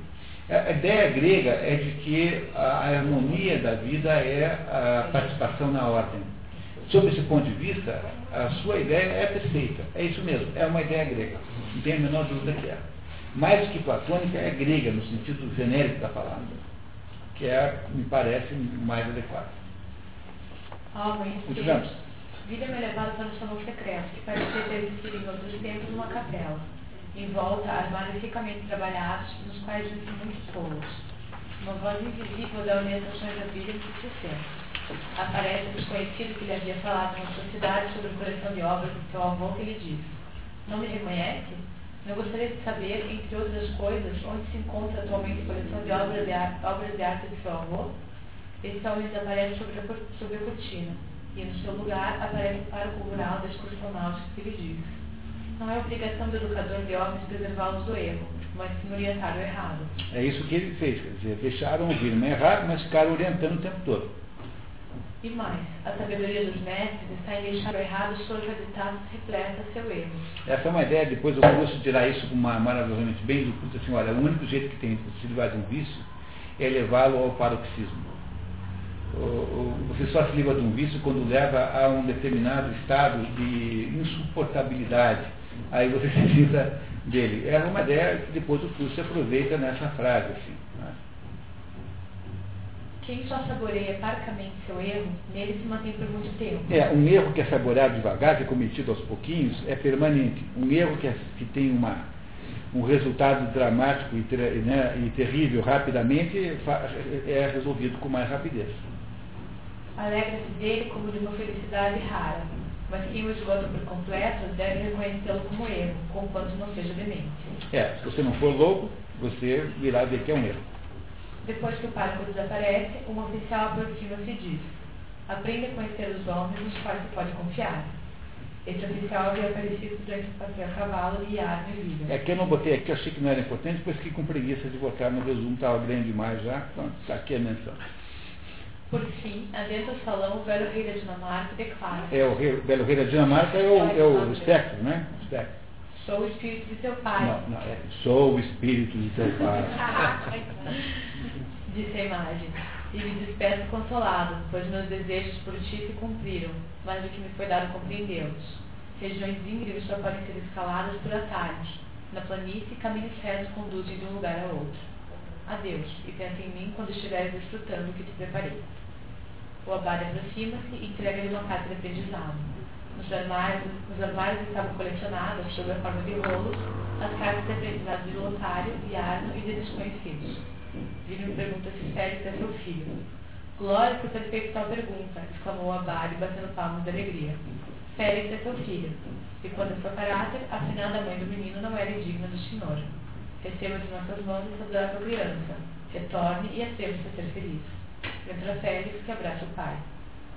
S1: A ideia grega é de que a, harmonia da vida é a participação na ordem. Sob esse ponto de vista, a sua ideia é perfeita. É isso mesmo, é uma ideia grega. Não tem a menor dúvida que é. Mais que platônica, é grega, no sentido genérico da palavra que é, me parece, mais adequado.
S2: Homem,
S1: Continuamos.
S2: Vida me levado para um salão secreto, que parecia ter existido em outros tempos numa capela, em volta armários ricamente trabalhados, nos quais viviam muitos polos. Uma voz invisível da orientações da vida se sustenta. Aparece o desconhecido que lhe havia falado na sociedade sobre a coleção de obras do seu avô que lhe disse, não me reconhece? Eu gostaria de saber, entre outras coisas, onde se encontra atualmente a coleção de obras de, arte, obras de arte seu avô. Esse homem desaparece sobre a, sobre a cortina, e no seu lugar aparece o pároco rural da excursão náutica que lhe diz. Não é obrigação do educador de homens preservá-los do erro, mas sim orientar o errado.
S1: É isso que ele fez, quer dizer, deixaram ouvir não errar, mas ficaram orientando o tempo todo.
S2: E mais, a sabedoria dos mestres está em deixar o errado de taças repleta seu erro.
S1: Essa é uma ideia, depois eu posso tirar isso uma maravilhosamente bem do culto assim, olha, o único jeito que tem de se livrar de um vício é levá-lo ao paroxismo. Você só se livra de um vício quando leva a um determinado estado de insuportabilidade. Aí você se livra dele. É uma ideia que depois o curso aproveita nessa frase. Assim?
S2: Quem só saboreia parcamente seu erro, nele se mantém por muito tempo.
S1: É, um erro que é saboreado devagar, que é cometido aos pouquinhos, é permanente. Um erro que, é, que tem uma, um resultado dramático e, né, e terrível rapidamente é resolvido com mais rapidez.
S2: Alegra-se dele como de uma felicidade rara, mas quem o esgota por completo deve reconhecê-lo como erro, conquanto não seja demente.
S1: É, se você não for louco, você virá ver que é um erro.
S2: Depois que o pároco desaparece, um oficial aproxima-se e diz: Aprenda a conhecer os homens nos quais se pode confiar. Esse oficial havia aparecido durante o passeio a cavalo e arma e vida.
S1: É que eu não botei aqui, achei que não era importante, depois fiquei com preguiça de botar no resumo, estava grande demais já. Então, está aqui a menção.
S2: Por fim, adentra o salão o velho rei da Dinamarca declara:
S1: É o rei, o belo rei da Dinamarca é o, é o espectro, né? O espectro.
S2: Sou o espírito de seu pai.
S1: Não, não, é, sou o espírito de teu pai.
S2: Disse a imagem. E me despeço consolado, pois meus desejos por ti se cumpriram, mas o que me foi dado compreendê-los. Regiões íngremes só podem ser escaladas por atalhos. Na planície, caminhos retos conduzem de um lugar a outro. Adeus, e pensa em mim quando estiveres desfrutando o que te preparei. O abade aproxima-se e entrega-lhe uma carta de aprendizado. Nos armários, nos armários estavam colecionadas, sob a forma de rolos, as cartas de aprendizado de Lotário, de Arno e de desconhecidos. Vini pergunta se Félix é seu filho. Glória por ter feito tal pergunta, exclamou abade, batendo palmas de alegria. Félix é seu filho. E quanto a seu caráter, afinal a mãe do menino não era indigna do Senhor. Receba de nossas mãos essa adorável criança. Retorne e atreva-se a ser feliz. Entra Félix, que abraça o pai.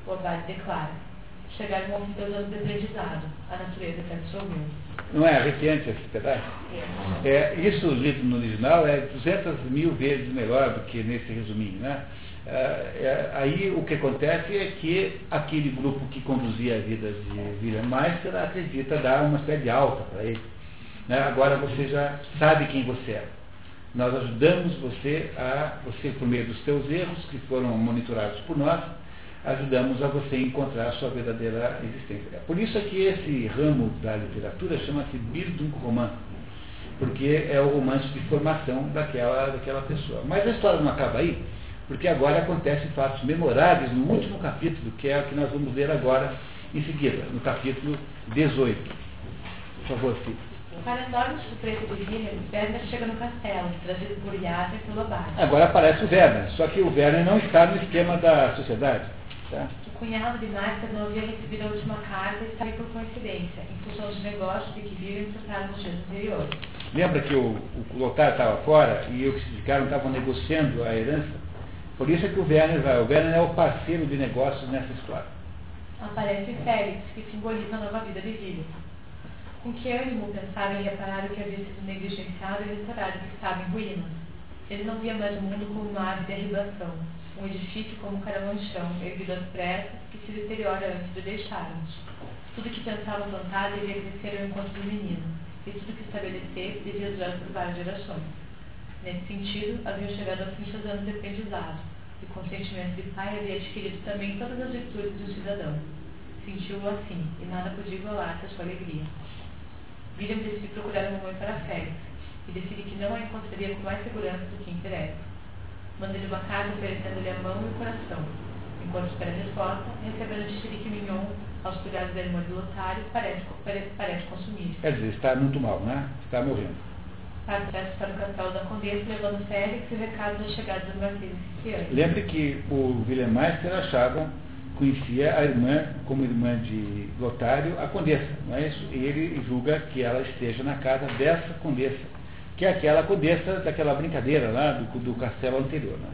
S2: O abade declara. Fim dos anos de aprendizado. A natureza se absorveu.
S1: Não é arrepiante esse pedaço? É, isso lido no original é 200 mil vezes melhor do que nesse resuminho. Né? É, é, aí o que acontece é que aquele grupo que conduzia a vida de William Meister acredita dar uma série alta para ele. Né? Agora você já sabe quem você é. Nós ajudamos você a, você por meio dos seus erros, que foram monitorados por nós, ajudamos a você encontrar a sua verdadeira existência. Por isso é que esse ramo da literatura chama-se Bildungsroman, porque é o romance de formação daquela, daquela pessoa. Mas a história não acaba aí, porque agora acontecem fatos memoráveis no último capítulo, que é o que nós vamos ler agora em seguida, no capítulo 18. Por favor, Cid.
S2: Para enorme surpresa de William, Werner chega no castelo, trazido por Yasser pelo abade.
S1: Agora aparece o Werner, só que o Werner não está no esquema da sociedade. Tá?
S2: O cunhado de Meister não havia recebido a última carta e estava por coincidência, em função dos negócios de que William tratara nos dias anteriores.
S1: Lembra que o, o estava fora e os que ficaram estavam negociando a herança? Por isso é que o Werner vai. O Werner é o parceiro de negócios nessa história.
S2: Aparece Félix, que simboliza a nova vida de William. Com que ânimo pensava em reparar o que havia sido negligenciado e restaurado que estava em ruínas? Ele não via mais o mundo como uma ave de derribação, um edifício como um caramanchão, erguido às pressas, que se deteriora antes de deixarmos. Tudo que pensava plantar devia crescer ao encontro do menino, e tudo que estabelecer devia durar por várias gerações. Nesse sentido, haviam chegado aos fim seus anos de aprendizado, e com o sentimento de pai havia adquirido também todas as virtudes do cidadão. Sentiu-o assim, e nada podia igualar-se a sua alegria. William decidiu procurar uma mãe para Félix, e decidi que não a encontraria com mais segurança do que interessa. Mandei-lhe uma carta oferecendo-lhe a mão e o coração. Enquanto espera a resposta, recebendo de Chirique Mignon aos cuidados da irmã do Lotário, parece, parece, parece consumir.
S1: Quer dizer, está muito mal, né? Está morrendo.
S2: Parte para o castelo da Condessa, levando Félix e recado da chegada marqueses sicilianos.
S1: Lembre que o William Meister achava, conhecia a irmã como irmã de Lotário, a Condessa, não é isso? E ele julga que ela esteja na casa dessa Condessa, que é aquela Condessa daquela brincadeira lá do, do castelo anterior, né?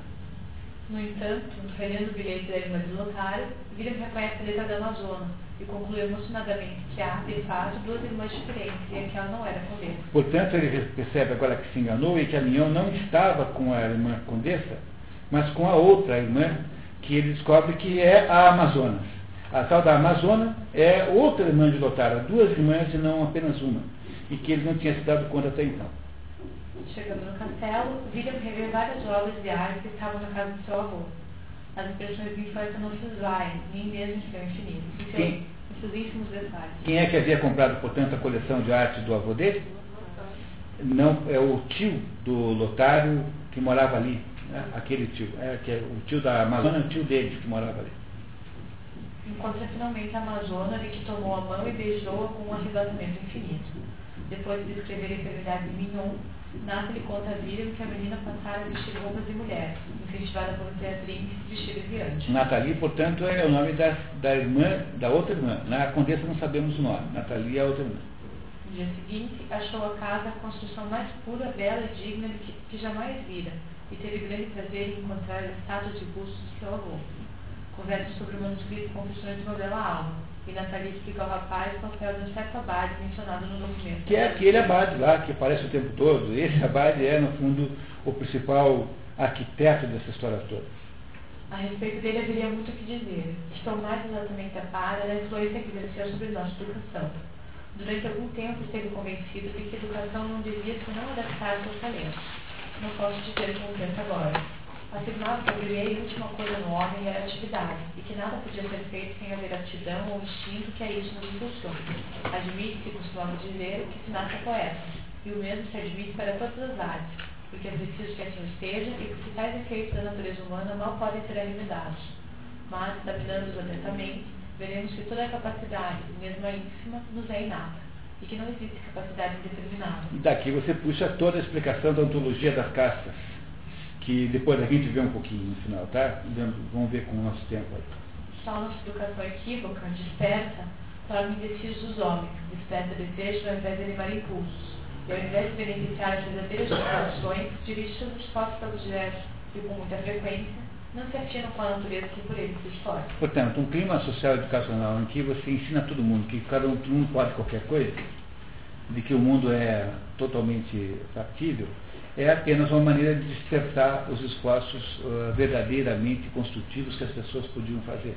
S2: No entanto, relendo o bilhete da irmã de Lotário, William reconhece a letra da Amazona e conclui emocionadamente que há, de fato, duas irmãs diferentes e aquela não era Condessa.
S1: Portanto, ele percebe agora que se enganou e que a Mignon não estava com a irmã Condessa, mas com a outra irmã, que ele descobre que é a Amazonas. A tal da Amazona é outra irmã de Lotário, duas irmãs e não apenas uma, e que ele não tinha se dado conta até então.
S2: Chegando no castelo, William revê várias obras de arte que estavam na casa do seu avô. As impressões de infância não se esvaem, nem mesmo em seu infinito, em
S1: Quem?
S2: em seus ínfimos detalhes.
S1: Quem é que havia comprado, portanto, a coleção de arte do avô dele? Não, é o tio do Lotário que morava ali. Né? Aquele tio. É, que é o tio da Amazônia, o tio dele que morava ali.
S2: Encontra finalmente a Amazona de que tomou a mão e beijou-a com um arrebatamento infinito. Depois de descrever a enfermidade de Mignon, Nathalie conta a William que a menina passara a vestir roupas de mulher, incentivada por Beatriz vestida viante.
S1: Nathalie, portanto, é o nome da, da irmã, da outra irmã. Na Condessa não sabemos o nome. Nathalie é a outra irmã.
S2: No dia seguinte, achou a casa a construção mais pura, bela e digna de que, que jamais vira, e teve grande prazer em encontrar a estátua de busto de seu avô. Conversa sobre o manuscrito Confissões de Novela Alma, e Nathalie explica ao rapaz o papel de um certo abade mencionado no documento.
S1: Que é aquele abade lá, que aparece o tempo todo. Esse abade é, no fundo, o principal arquiteto dessa história toda.
S2: A respeito dele haveria muito o que dizer. Estou mais exatamente a par da influência que exerceu sobre nossa educação. Durante algum tempo esteve convencido de que a educação não devia senão adaptar-se ao talento. Não posso dizer com o tempo agora. Afirmava que a primeira e última coisa no homem era atividade, e que nada podia ser feito sem haver aptidão ou instinto que a isso nos impulsiona. Admite-se, costumamos dizer, que se nasce poeta, e o mesmo se admite para todas as artes, porque é preciso que assim esteja e que tais efeitos da natureza humana mal podem ser eliminados. Mas, examinando-os atentamente, veremos que toda a capacidade, mesmo a ínfima, nos é inata, e que não existe capacidade indeterminada.
S1: Daqui você puxa toda a explicação da ontologia das castas que depois a gente vê um pouquinho no final, tá? Vamos ver com o nosso tempo aí.
S2: Só nossa educação equívoca, desperta, torna indecisos os homens, desperta desejos ao invés de animar impulsos. E ao invés de beneficiar as verdadeiras disposições, dirige seus esforços pelos diversos e com muita frequência não se afinam com a natureza que por eles se esforça.
S1: Portanto, um clima social educacional em que você ensina a todo mundo que cada um, todo mundo pode qualquer coisa, de que o mundo é totalmente factível, é apenas uma maneira de despertar os esforços uh, verdadeiramente construtivos que as pessoas podiam fazer.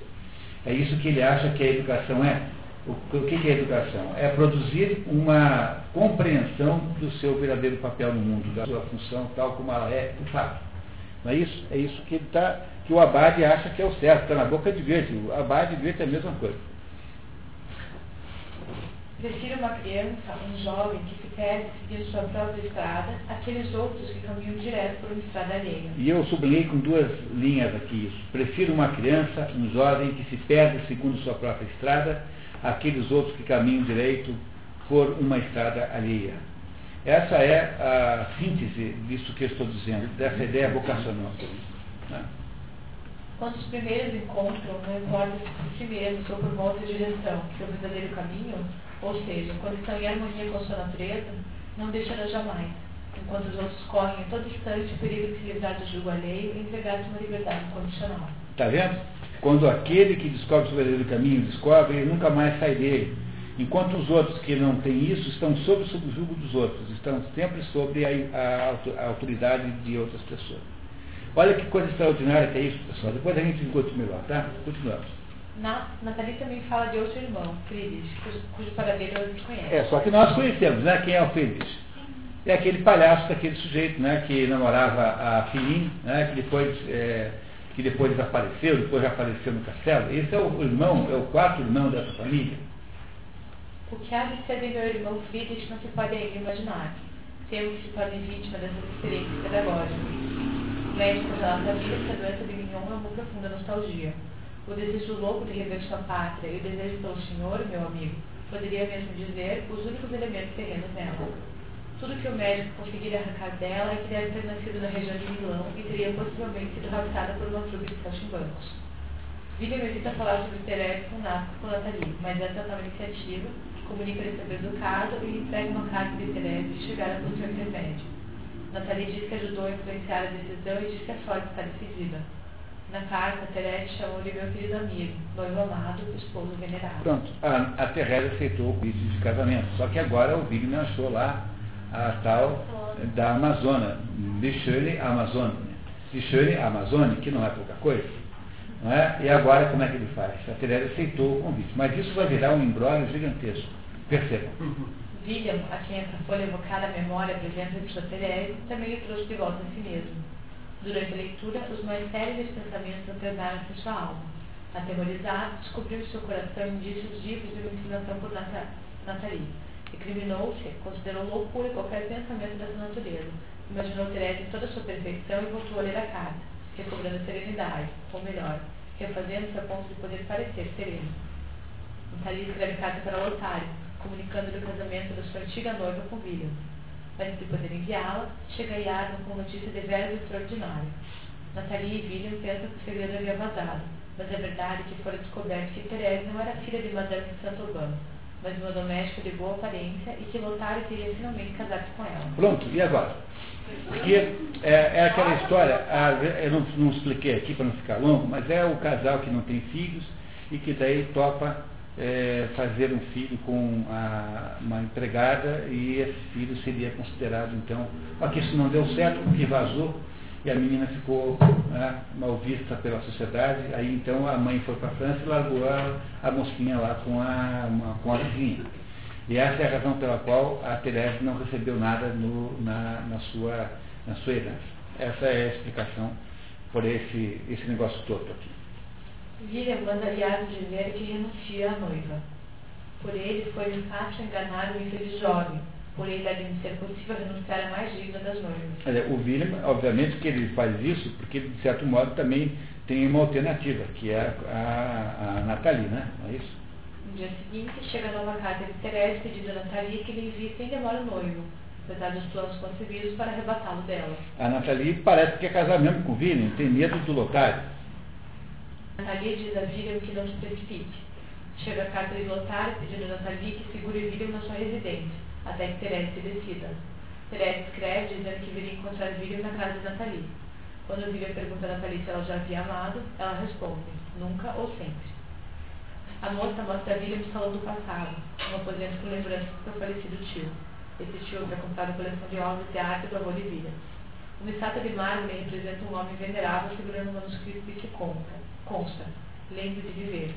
S1: É isso que ele acha que a educação é. O, que, que é educação? É produzir uma compreensão do seu verdadeiro papel no mundo, da sua função tal como ela é de fato. Não é isso? É isso que ele está, que o Abade acha que é o certo, está na boca de verde. O Abade de verde é a mesma coisa.
S2: Prefiro uma criança, um jovem que se perde seguindo sua própria estrada, aqueles outros que caminham direto por uma estrada alheia.
S1: E eu sublinhei com duas linhas aqui isso. Prefiro uma criança, um jovem que se perde segundo sua própria estrada, aqueles outros que caminham direito por uma estrada alheia. Essa é a síntese disso que eu estou dizendo, dessa ideia vocacional. Né?
S2: Quando os primeiros encontram, não importa se por si mesmos ou por uma outra direção, que é o verdadeiro caminho, ou seja, quando estão em harmonia com a sua natureza, não deixará jamais, enquanto os outros correm em todo instante o perigo de se livrar do jugo alheio e entregar-se uma liberdade incondicional.
S1: Está vendo? Quando aquele que descobre o verdadeiro caminho descobre, ele nunca mais sai dele. Enquanto os outros que não têm isso estão sob, o jugo dos outros, estão sempre sobre a, a, a autoridade de outras pessoas. Olha que coisa extraordinária que é isso, pessoal. Depois a gente discute melhor, tá? Continuamos.
S2: Na, Nathalie também fala de outro irmão, Friedrich, cujo, cujo paradeiro ela desconhece.
S1: É, só que nós conhecemos, né? Quem é o Friedrich? É aquele palhaço daquele sujeito, né? Que namorava a filhinha, né? Que depois, é, que depois desapareceu, depois já apareceu no castelo. Esse é o irmão, é o quarto irmão dessa família.
S2: O que há de ser de meu irmão Friedrich não se pode ainda imaginar. Temos que se torne vítima dessas experiências pedagógicas. Médicos relata a vida que a doença de é uma profunda nostalgia. O desejo louco de rever sua pátria e o desejo pelo Senhor, meu amigo, poderia mesmo dizer os únicos elementos terrenos nela. Tudo que o médico conseguiria arrancar dela é que deve ter nascido na região de Milão e teria possivelmente sido raptada por uma trupe de saltimbancos. William evita falar sobre Terese com com Nathalie, mas essa tal iniciativa, que comunica o saber do caso e entrega uma carta de Terese chegada pelo seu intermédio. Nathalie diz que ajudou a influenciar a decisão e diz que a sorte está decidida. Na carta, Teresa chamou de meu querido amigo, noivo amado, esposo venerado.
S1: Pronto, a, a aceitou o convite de casamento. Só que agora o Wigner achou lá a tal da Amazônia, Bichone Amazônia. Bichone Amazônia, que não é pouca coisa. Não é? E agora como é que ele faz? A Teresa aceitou o convite. Mas isso vai virar um embrólio gigantesco. Percebam.
S2: William, a quem essa folha evocar a memória a presença de sua Teresa, também lhe trouxe de volta a si mesmo. Durante a leitura, os mais sérios pensamentos alternaram-se em sua alma. Aterrorizado, descobriu em seu coração indícios vivos de uma inclinação por Nathalie. Recriminou-se, considerou loucura qualquer pensamento dessa natureza. Imaginou Teresa em toda a sua perfeição e voltou a ler a carta, recobrando a serenidade, ou melhor, refazendo-se a ponto de poder parecer sereno. Nathalie escreve carta para o otário, comunicando-lhe o casamento da sua antiga noiva com William. Antes de poder enviá-la, chega Yarno com notícia de verbo extraordinário. Nathalie e William pensam que o segredo havia vazado, mas é verdade que fora descoberto que Therese não era filha de Madame de Saint-Aubin, mas uma doméstica de boa aparência e que Lotário queria finalmente casar-se com ela.
S1: Pronto, e agora? Porque é, é aquela história, a, eu não, não expliquei aqui para não ficar longo, mas é o casal que não tem filhos e que daí topa é, fazer um filho com a, uma empregada e esse filho seria considerado então, que isso não deu certo porque vazou e a menina ficou né, mal vista pela sociedade. Aí então a mãe foi para a França e largou a, a lá com a, uma, com a vizinha. E essa é a razão pela qual a Teresa não recebeu nada no, na, na, sua, na sua herança. Essa é a explicação por esse, esse negócio todo aqui.
S2: William manda aliado dizer que renuncia à noiva. Por ele foi fácil enganar o infeliz jovem, por ele deve ser possível renunciar a mais digna das noivas.
S1: O William, obviamente que ele faz isso porque, de certo modo, também tem uma alternativa, que é a, a, a Nathalie, né? Não é isso?
S2: No dia seguinte, chega a nova carta de Teresa pedindo a Nathalie que lhe envie sem demora o noivo, apesar dos planos concebidos para arrebatá-lo dela.
S1: A Nathalie parece que quer casar mesmo com o William, tem medo do lotário.
S2: Nathalie diz a William que não se precipite. Chega a carta de lotário pedindo a Nathalie que segure William na sua residência até que Teresa se decida. Teresa escreve dizendo que viria encontrar William na casa de Nathalie. Quando William pergunta a Nathalie se ela já havia amado, ela responde, nunca ou sempre. A moça mostra a William no salão do passado, um aposento com lembranças do seu falecido tio. Esse tio havia comprado a coleção de obras de arte do avô de William. Uma estátua de mármore representa um homem venerável segurando um manuscrito que consta, consta, lembre de viver.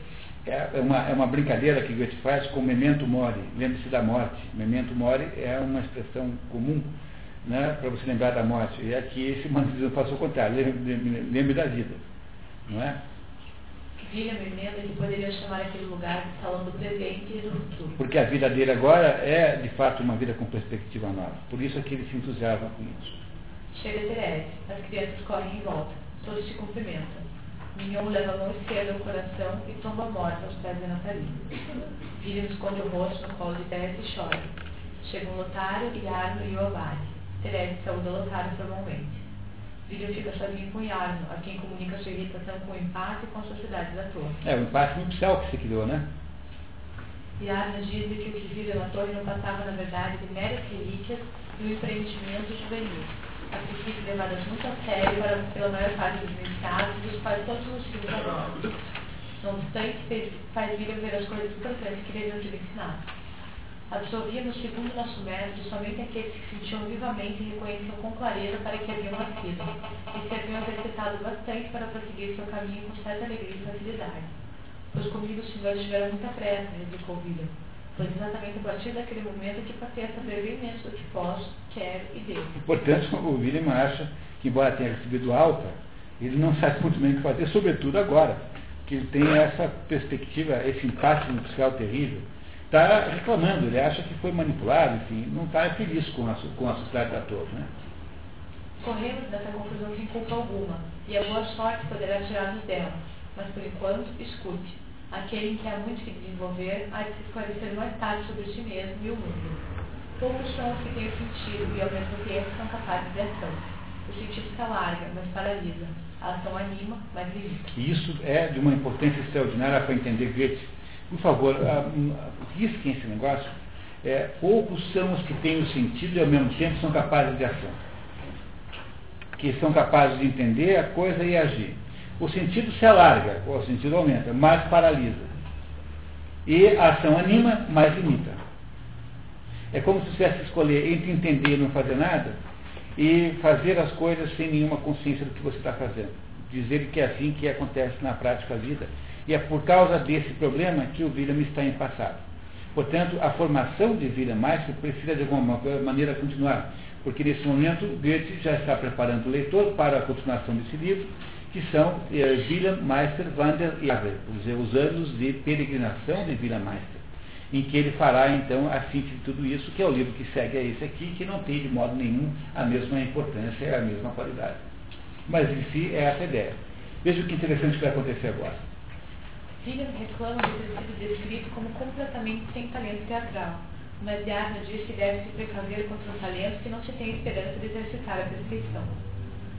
S1: É uma, é uma brincadeira que Goethe faz com memento mori, lembre-se da morte. Memento mori é uma expressão comum né, para você lembrar da morte. E aqui esse manuscrito faz o contrário, lembre, lembre da vida. Não é?
S2: William emenda que poderia chamar aquele lugar de salão do presente e do futuro.
S1: Porque a vida dele agora é, de fato, uma vida com perspectiva nova. Por isso é que ele se entusiasma com isso.
S2: Chega Terese, as crianças correm em volta, todos se cumprimentam. Mignon leva a mão esquerda ao coração e tomba morta aos pés de Nathalie. William esconde o rosto no colo de Teresa e chora. Chegam Lotário, Yarno e Obade. Teresa saúda Lotário formalmente. William fica sozinho com Yarno, a quem comunica sua irritação com o empate e com a sociedade da torre.
S1: É, o empate nupcial que se criou, né?
S2: Yarno diz que o que vive na torre não passava, na verdade, de meras relíquias e um empreendimento juvenil a princípio levadas muito a sério para, pela maior parte dos iniciados, dos quais todos os filhos agora. Não obstante, faz William ver as coisas importantes que deviam ser ensinadas. Absolvíamos, segundo nosso mestre, somente aqueles que sentiam vivamente e reconheciam com clareza para que haviam nascido, e se haviam exercitado bastante para prosseguir seu caminho com certa alegria e facilidade. Pois comigo os senhores tiveram muita pressa, replicou William. Foi exatamente a partir daquele momento que passei a saber bem menos do que posso, quero e devo.
S1: Portanto, o William acha que, embora tenha recebido alta, ele não sabe muito bem o que fazer, sobretudo agora, que ele tem essa perspectiva, esse impacto industrial terrível. Está reclamando, ele acha que foi manipulado, enfim, não está feliz com a, com a sociedade da todos. Né?
S2: Corremos dessa conclusão sem culpa alguma, e a boa sorte poderá tirar-nos dela, mas por enquanto, escute aquele que há muito que desenvolver, há de se esclarecer mais tarde sobre si mesmo e o mundo. Poucos são os que têm sentido e ao mesmo tempo são capazes de ação. O sentido se alarga, mas paralisa. A ação anima, mas limita.
S1: Isso é de uma importância extraordinária para entender Goethe. Por favor, risquem esse negócio. É, poucos são os que têm o sentido e ao mesmo tempo são capazes de ação. Que são capazes de entender a coisa e agir o sentido se alarga, o sentido aumenta, mas paralisa. E a ação anima, mas limita. É como se tivesse que escolher entre entender e não fazer nada e fazer as coisas sem nenhuma consciência do que você está fazendo. Dizer que é assim que acontece na prática da vida. E é por causa desse problema que o William está em passado. Portanto, a formação de William Meister precisa de alguma maneira continuar, porque nesse momento Goethe já está preparando o leitor para a continuação desse livro que são eh, William Meister van der Jahre, os anos de peregrinação de William Meister, em que ele fará então a síntese de tudo isso, que é o livro que segue a esse aqui, que não tem de modo nenhum a mesma importância e a mesma qualidade. Mas em si é essa ideia. Veja o que interessante vai acontecer agora.
S2: William reclama de ter sido descrito como completamente sem talento teatral, mas Diana diz que deve se precaver contra um talento que não se tem esperança de exercitar a perfeição.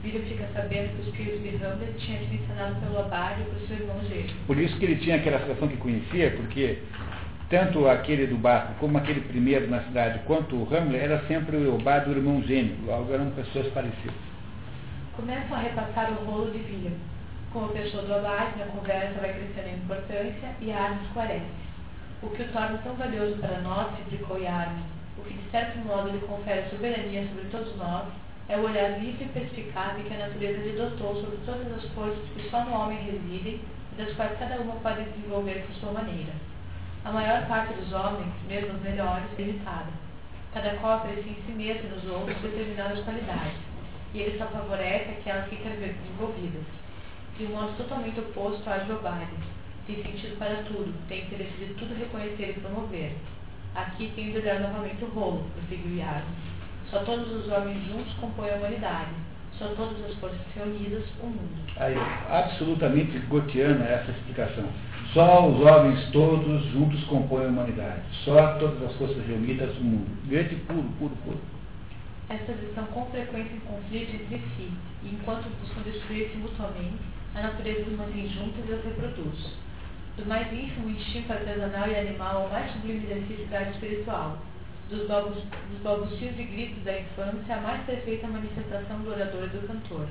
S2: William fica sabendo que os filhos de Hamlet tinham sido ensinados pelo Abade e por seu irmão gêmeo.
S1: Por isso que ele tinha aquela situação que conhecia, porque tanto aquele do barco como aquele primeiro na cidade, quanto o Hamlet, era sempre o e o irmão gêmeo, logo eram pessoas parecidas.
S2: Começam a repassar o rolo de William. Como pessoa do Abade, na conversa vai crescendo em importância e a arma esclarece. O que o torna tão valioso para nós, explicou Yarmo, o que de certo modo lhe confere soberania sobre todos nós, é o olhar livre e perspicaz que a natureza lhe dotou sobre todas as coisas que só no homem residem e das quais cada uma pode desenvolver por sua maneira. A maior parte dos homens, mesmo os melhores, é limitada. Cada qual aprecia em si mesmo e nos outros determinadas qualidades, e ele só favorece aquelas que quer ver desenvolvidas. De um modo totalmente oposto age o baile. Tem sentido para tudo, tem interesse de tudo reconhecer e promover. Aqui tem de olhar novamente o rolo, prosseguiu Iago. Só todos os homens juntos compõem a humanidade. Só todas as forças reunidas, o mundo.
S1: Aí, absolutamente gotiana essa explicação. Só os homens todos juntos compõem a humanidade. Só todas as forças reunidas, o mundo. Grande puro, puro, puro.
S2: Estas estão com frequência em conflito entre si, e enquanto buscam destruir-se mutuamente, a natureza os mantém juntas e os reproduz. Do mais ínfimo instinto artesanal e animal ao mais sublime exercício da arte espiritual, dos balbucios e gritos da infância à mais perfeita manifestação do orador e do cantor,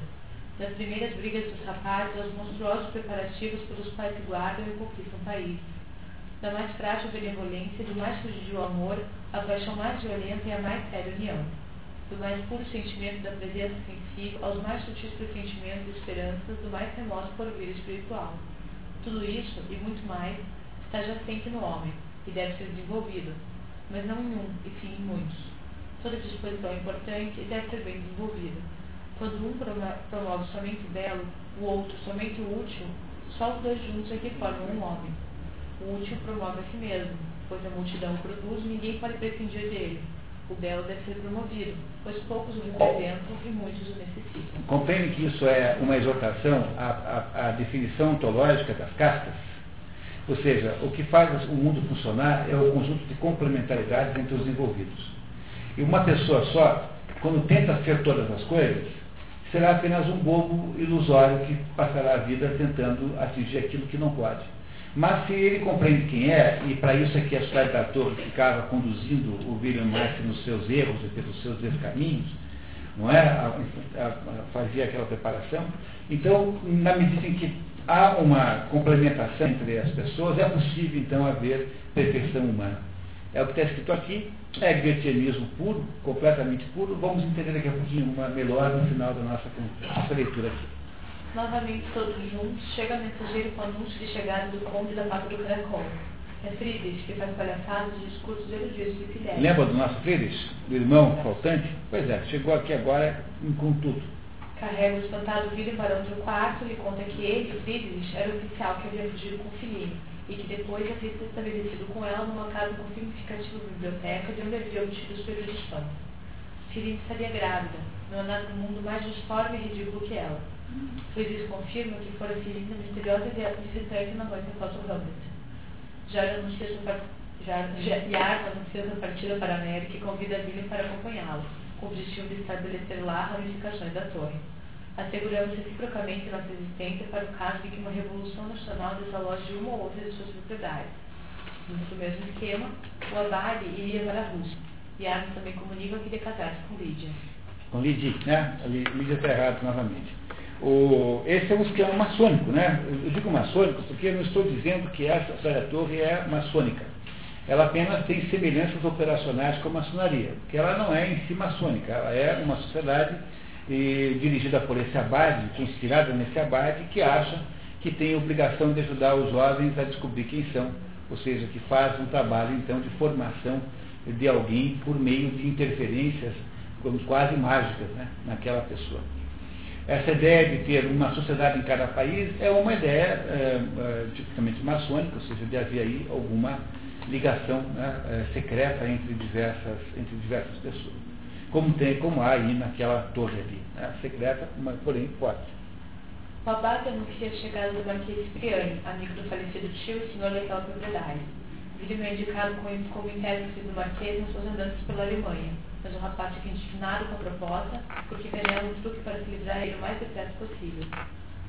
S2: das primeiras brigas dos rapazes aos monstruosos preparativos pelos quais se guardam e conquistam países, da mais frágil benevolência do mais fugidio amor à paixão mais violenta e à mais séria união. Do mais puro sentimento da presença sensível aos mais sutis pressentimentos e esperanças do mais remoto porvir espiritual. Tudo isso, e muito mais, está jacente no homem, e deve ser desenvolvido, mas não em um, e sim em muitos. Toda disposição é importante deve ser bem desenvolvida. Quando um promove somente o belo, o outro somente o útil, só os dois juntos é que formam um homem. O útil promove a si mesmo, pois a multidão produz e ninguém pode prescindir dele o belo deve ser promovido, pois poucos o representam e muitos o necessitam.
S1: Compreende que isso é uma exortação à, à, à definição ontológica das castas? Ou seja, o que faz o mundo funcionar é o conjunto de complementaridades entre os envolvidos. E uma pessoa só, quando tenta ser todas as coisas, será apenas um bobo ilusório que passará a vida tentando atingir aquilo que não pode. Mas se ele compreende quem é, e para isso é que a Sociedade da Torre ficava conduzindo o William Marx nos seus erros e pelos seus descaminhos, não é? A, a, a, fazia aquela preparação. Então, na medida em que há uma complementação entre as pessoas, é possível então haver perfeição humana. É o que está escrito aqui, é goetheanismo puro, completamente puro. Vamos entender daqui a pouquinho uma melhor no final da nossa, nossa leitura aqui.
S2: Novamente todos juntos, chega mensageiro com anúncio de chegada do conde da pata do caracol. É Friedrich que faz palhaçadas e discursos eruditos de Fidel.
S1: Lembra do nosso Friedrich? Do irmão faltante? Pois é, chegou aqui agora com tudo.
S2: Carrega o espantado filho barão do quarto e conta que ele, Friedrich, era o oficial que havia fugido com Filhinho e que depois havia se estabelecido com ela numa casa com significativa biblioteca de onde havia obtido os períodos de fama. Filhinho estaria grávida, não há nada no mundo mais disforme e ridículo que ela. Pois confirma que fora filhinha misteriosa e visitante na noite após o Hamlet. Já anuncia sua, partida para a América e convida Billy para acompanhá-lo, com o objetivo de estabelecer lá ramificações da torre. Asseguramos reciprocamente nossa existência para o caso de que uma revolução nacional desaloje de uma ou outra de suas propriedades. No mesmo esquema, o Abade iria para a Rússia, e Arno também comunica que queria casar-se com Lídia.
S1: Com Lídia, né? Lídia está errado novamente. O, esse é um esquema maçônico, né? Eu digo maçônico porque eu não estou dizendo que essa Saia Torre é maçônica. Ela apenas tem semelhanças operacionais com a maçonaria, porque ela não é em si maçônica, ela é uma sociedade dirigida por esse abade, inspirada nesse abade, que acha que tem obrigação de ajudar os jovens a descobrir quem são, ou seja, que faz um trabalho então de formação de alguém por meio de interferências quase mágicas né, naquela pessoa. Essa ideia de ter uma sociedade em cada país é uma ideia é, é, tipicamente maçônica, ou seja, de haver aí alguma ligação né, é, secreta entre diversas, entre diversas pessoas. Como, tem, como há aí naquela torre ali, né, secreta, mas porém forte.
S2: O abate anuncia a chegada do Marquês Cipriani, amigo do falecido tio e senhor daquela propriedade. Vídeo é indicado como, intérprete do Marquês nas suas andanças pela Alemanha mas o rapaz fica indignado com a proposta, porque vê nela um truque para se livrar ele o mais depressa possível.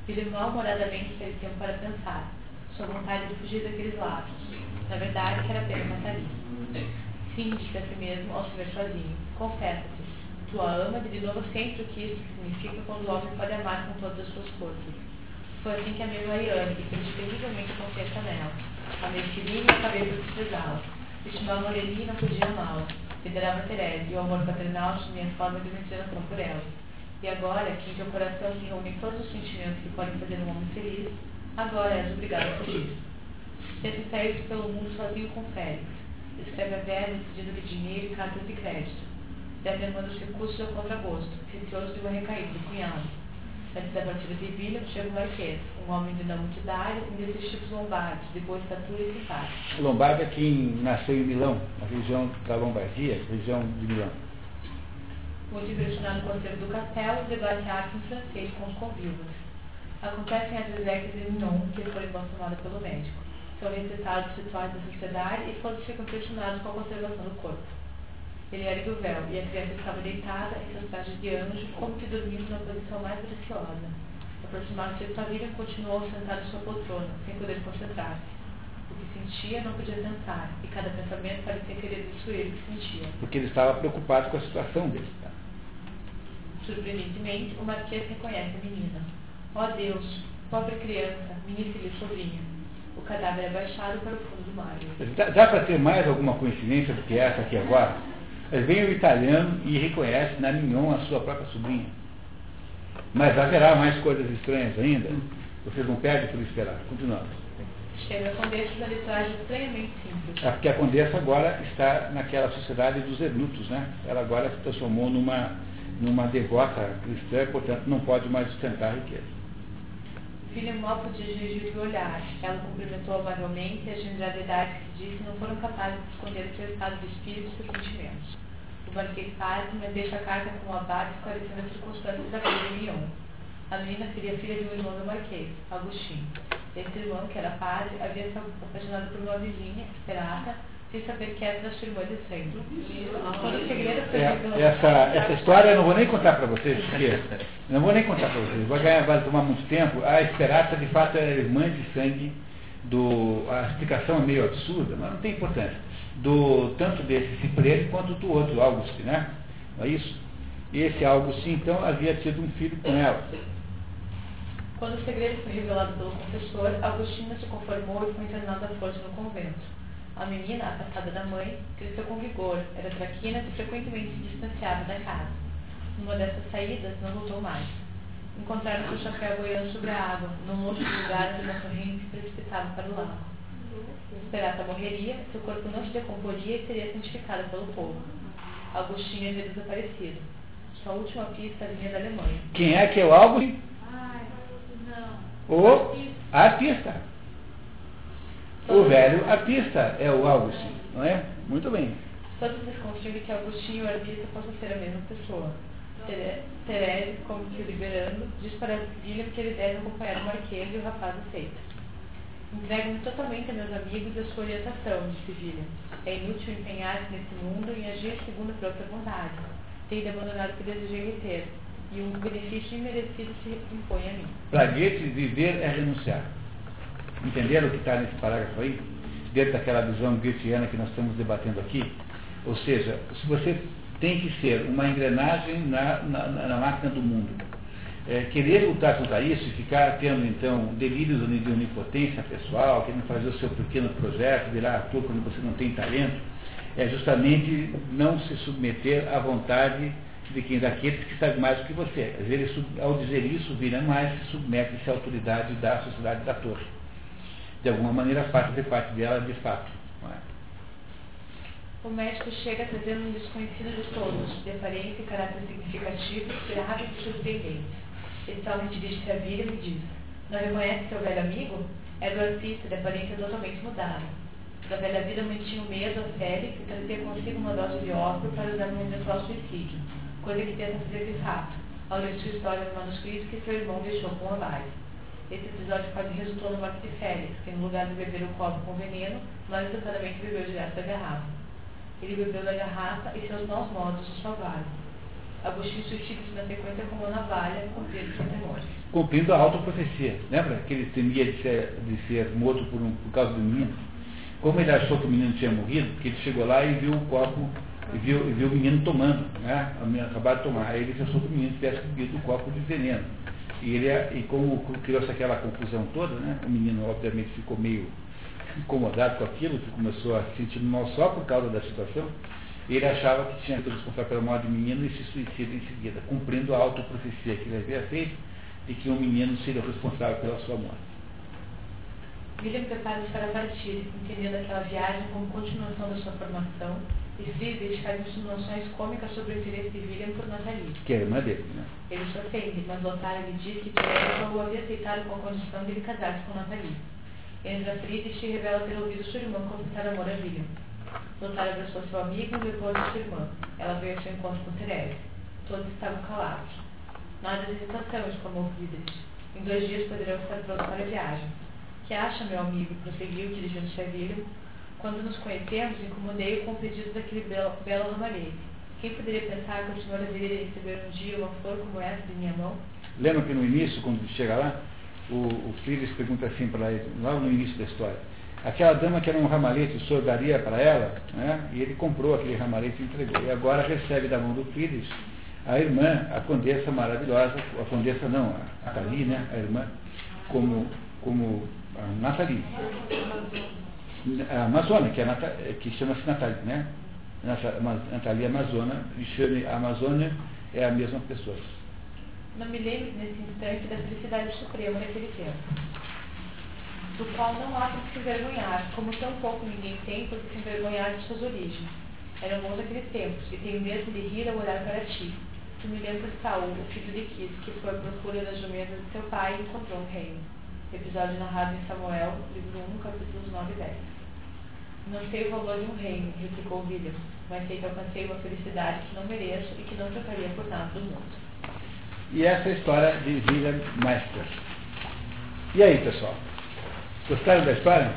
S2: Ele mal-humoradamente teve tempo para pensar, sua vontade de fugir daqueles lados. Na verdade, que era apenas. Sim, disse a si mesmo ao se ver sozinho. Confessa-te, tua ama de novo sempre o que isso significa quando o homem pode amar com todas as suas forças. Foi assim que amei Mariane e perdi terrivelmente confiança nela. Amei Filhinha e acabei por desprezá-la. Estimava Morelli e não podia amá-la Liderava Terese, e o amor paternal assumia a forma de uma inclinação por ela. E agora, que em seu coração se reúnem todos os sentimentos que podem fazer um homem feliz, agora és obrigado a fugir. Tenta sair pelo mundo sozinho com Félix. Escreve a Vera pedindo-lhe dinheiro e cartas de crédito. Determinando os recursos ao contragosto, receoso de uma recaída do cunhado. Antes da partida de William, chega o Marquês, um homem de não um desses tipos lombardos, de boa estatura e simpático.
S1: Lombardo é quem nasceu em Milão, na região da Lombardia, região de Milão.
S2: Muito impressionado com o acervo do castelo, debate arte em francês com os convivas. Acontecem as exequias de Mignon, que foram consumadas pelo médico. São recitados rituais da sociedade e todos ficam impressionados com a conservação do corpo. Ele ergue o véu e a criança estava deitada em seus trajes de anjo, como que dormindo na posição mais preciosa. Aproximado-se de família, continuou sentado em sua poltrona, sem poder concentrar-se. O que sentia não podia pensar, e cada pensamento parecia querer destruir o que sentia.
S1: Porque ele estava preocupado com a situação dele. Tá?
S2: Surpreendentemente, o Marquês reconhece a menina. Ó oh Deus, pobre criança, minha filha sobrinha. O cadáver é baixado para o fundo do mar.
S1: Dá, dá para ter mais alguma coincidência do que essa aqui agora? Vem o italiano e reconhece na Mignon a sua própria sobrinha. Mas haverá mais coisas estranhas ainda. Vocês não perdem por esperar. Continuamos.
S2: Chega a condessa da liturgia estranhamente simples.
S1: É porque a condessa agora está naquela sociedade dos ernutos, né? Ela agora se transformou numa, numa devota cristã, portanto não pode mais sustentar a riqueza.
S2: Filha mal podia dirigir o olhar. Ela cumprimentou amavelmente e as generalidades que disse não foram capazes de esconder o seu estado de espírito e seus sentimentos. O marquês parte, mas deixa a carta com o abate esclarecendo as circunstâncias da vida de Lyon. A menina seria filha de um irmão do marquês, Agostinho. Esse irmão, que era padre, havia se apaixonado por uma vizinha, Esperata, sem saber que era da sua irmã de sangue. Quando o segredo
S1: é, essa, essa história eu não vou nem contar para vocês, porque não vou nem contar para vocês, vai, ganhar, vai tomar muito tempo. A Esperata, de fato, era irmã de sangue do. A explicação é meio absurda, mas não tem importância. Do, tanto desse Cipriano quanto do outro, Augusto, né? Não é isso? E esse Augusto, então, havia tido um filho com ela.
S2: Quando o segredo foi revelado pelo confessor, Agostinho se conformou e foi internado à força no convento. A menina, afastada da mãe, cresceu com vigor, era traquina e frequentemente se distanciava da casa. Numa dessas saídas, não voltou mais. Encontraram seu chapéu boiando sobre a água, num outro lugar onde uma corrente se precipitava para o lago. Esperata morreria, seu corpo não se decomporia e seria santificado pelo povo. Agostinho havia desaparecido. Sua última pista vinha da Alemanha.
S1: Quem é que é o Augusto?
S3: Ai, não.
S1: O artista. O velho artista é o Augustinho, não é? Muito bem.
S2: Todos desconfiam de que Agostinho e o artista possam ser a mesma pessoa. Terese, como que liberando, diz para William que ele deve acompanhar o Marquês e o rapaz aceita. Entrego-me totalmente a meus amigos e a sua orientação, disse William. É inútil empenhar-se nesse mundo e agir segundo a própria vontade. Tenho de abandonar o que desejei ter, e um benefício imerecido se impõe a mim.
S1: Para viver é renunciar. Entenderam o que está nesse parágrafo aí? Dentro daquela visão goetheana que nós estamos debatendo aqui? Ou seja, se você tem que ser uma engrenagem na, na, na máquina do mundo, é, querer lutar contra isso e ficar tendo então delírios de onipotência pessoal, querendo fazer o seu pequeno projeto, virar ator quando você não tem talento, é justamente não se submeter à vontade de quem daqueles que sabem mais do que você. Ele, ao dizer isso, vira mais se submete-se à autoridade da sociedade da torre de alguma maneira faz fazer parte dela de fato. É?
S2: O médico chega trazendo um desconhecido de todos, de aparência e caráter significativo, grave e surpreendente. Homem dirige-se a Vira e me diz, não reconhece seu velho amigo? É do artista, de aparência totalmente mudada. Da velha vida mantinha o medo a Félix e trazia consigo uma dose de ópio para usar no eventual suicídio, coisa que tenta fazer de fato, ao ler sua história no manuscrito que seu irmão deixou com a base. Esse episódio quase resultou no morte de Félix, que no lugar de beber o copo com veneno, mais educadamente bebeu direto da garrafa. Ele bebeu da garrafa e seus maus modos o salvaram. Agostinho suicida-se na sequência com uma navalha, cumprindo seu temor.
S1: Cumprindo a autoprofecia. Lembra que ele temia de ser, de ser morto por, um, por causa do menino? Como ele achou que o menino tinha morrido, porque ele chegou lá e viu o copo, e viu, viu o menino tomando, né? O menino acabado de tomar. Aí ele pensou que o menino tivesse bebido o copo de veneno. E, ele, é, e como criou-se aquela confusão toda, né, o menino obviamente ficou meio incomodado com aquilo, que começou a se sentir mal só por causa da situação. Ele achava que tinha sido responsável pela morte do menino e se suicida em seguida, cumprindo a autoprofecia que ele havia feito de que um menino seria responsável pela sua morte.
S2: William prepara-se para partir, entendendo aquela viagem como continuação da sua formação, e Friedrich faz insinuações cômicas sobre o interesse de William por Nathalie.
S1: Que é a irmã dele, né?
S2: Ele se ofende, mas Lothar lhe diz que Pierre o havia aceitado com a condição de ele casar-se com Nathalie. Entra Friedrich e revela ter ouvido sua irmã confessar amor a William. Lothar abraçou seu amigo e depois sua irmã. Ela veio ao seu encontro com Therese. Todos estavam calados. Nada de hesitação, exclamou Friedrich. Em dois dias poderão estar prontos para a viagem. Que acha, meu amigo? prosseguiu, dirigindo-se a William. Quando nos conhecemos, incomodei-o com o pedido daquele belo, belo ramalhete. Quem poderia pensar que o senhor haveria de receber um dia uma flor como essa de minha mão?
S1: Lembra que no início, quando chega lá, o, o pergunta assim para ele, logo no início da história, aquela dama que era um ramalhete, o senhor daria para ela? Né? E ele comprou aquele ramalhete e entregou. E agora recebe da mão do Friedrich a irmã, a condessa maravilhosa, a condessa não, a Nathalie, né? A irmã, como, como a Nathalie. A Amazônia, que, é que chama-se Nathalie, né? Nathalie Amazônia, e chama Amazônia é a mesma pessoa.
S2: Não me lembro nesse instante da felicidade suprema daquele tempo, do qual não há que se envergonhar, como tão pouco ninguém tem por se envergonhar de suas origens. Eram bons aqueles tempos, e tenho mesmo de rir ao olhar para ti, que me lembra Saul, o filho de Quis, que foi à procura das jumentas de seu pai e encontrou um reino. Episódio narrado em Samuel, livro 1, capítulos 9 e 10. Não sei o valor de um reino, replicou William, mas sei que alcancei uma felicidade que não mereço e que não trocaria por nada do mundo.
S1: E essa é a história de William Meister. E aí, pessoal? Gostaram da história?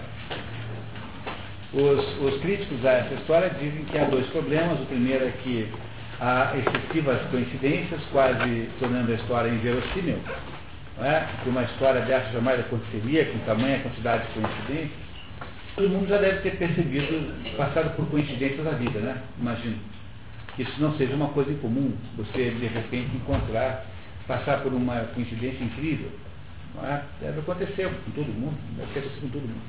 S1: Os, os críticos a essa história dizem que há dois problemas. O primeiro é que há excessivas coincidências, quase tornando a história inverossímil. Não é? Que uma história dessa jamais aconteceria, com tamanha quantidade de coincidências. Todo mundo já deve ter percebido, passado por coincidências da vida, né? Imagino. Que isso não seja uma coisa incomum, você de repente encontrar, passar por uma coincidência incrível. É? Deve acontecer com todo mundo, deve acontecer com todo mundo.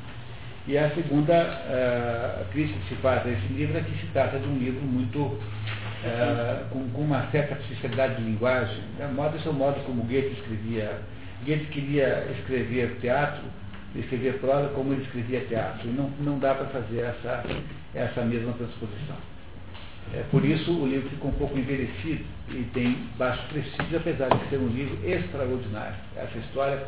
S1: E a segunda uh, crítica que se faz a esse livro é que se trata de um livro muito é, com, com, uma certa artificialidade de linguagem. Né? Modo, esse é o modo como Goethe escrevia. Goethe queria escrever teatro, escrever prosa como ele escrevia teatro. E não, não dá para fazer essa, essa mesma transposição. É, por isso o livro ficou um pouco envelhecido e tem baixo prestígio, apesar de ser um livro extraordinário. Essa história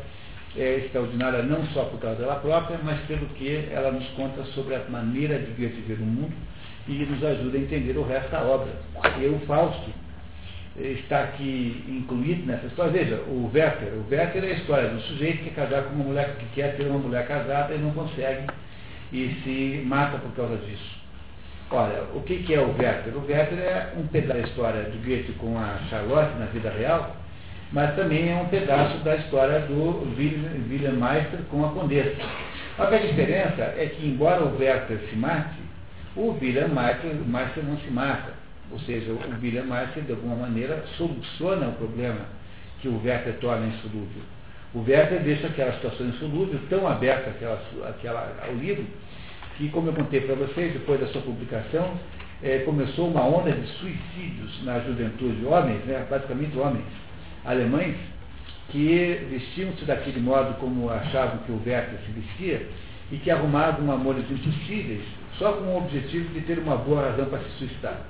S1: é extraordinária não só por causa dela própria, mas pelo que ela nos conta sobre a maneira de Goethe ver o mundo e nos ajuda a entender o resto da obra. E o Fausto está aqui incluído nessa história. Veja, o Werther. O Werther é a história do sujeito que quer casar com uma mulher que quer ter uma mulher casada e não consegue e se mata por causa disso. Olha, o que, que é o Werther? O Werther é um pedaço da história do Goethe com a Charlotte na vida real, mas também é um pedaço da história do William Meister com a Condessa. A diferença é que, embora o Werther se mate, o William Meister não se mata. Ou seja, o William Meister, de alguma maneira, soluciona o problema que o Werther torna insolúvel. O Werther deixa aquela situação insolúvel tão aberta aquela, aquela, ao livro, que, como eu contei para vocês, depois da sua publicação, é, começou uma onda de suicídios na juventude, homens, né, praticamente homens, alemães, que vestiam-se daquele modo como achavam que o Werther se vestia, e que arrumavam amores impossíveis só com o objetivo de ter uma boa razão para se suicidar.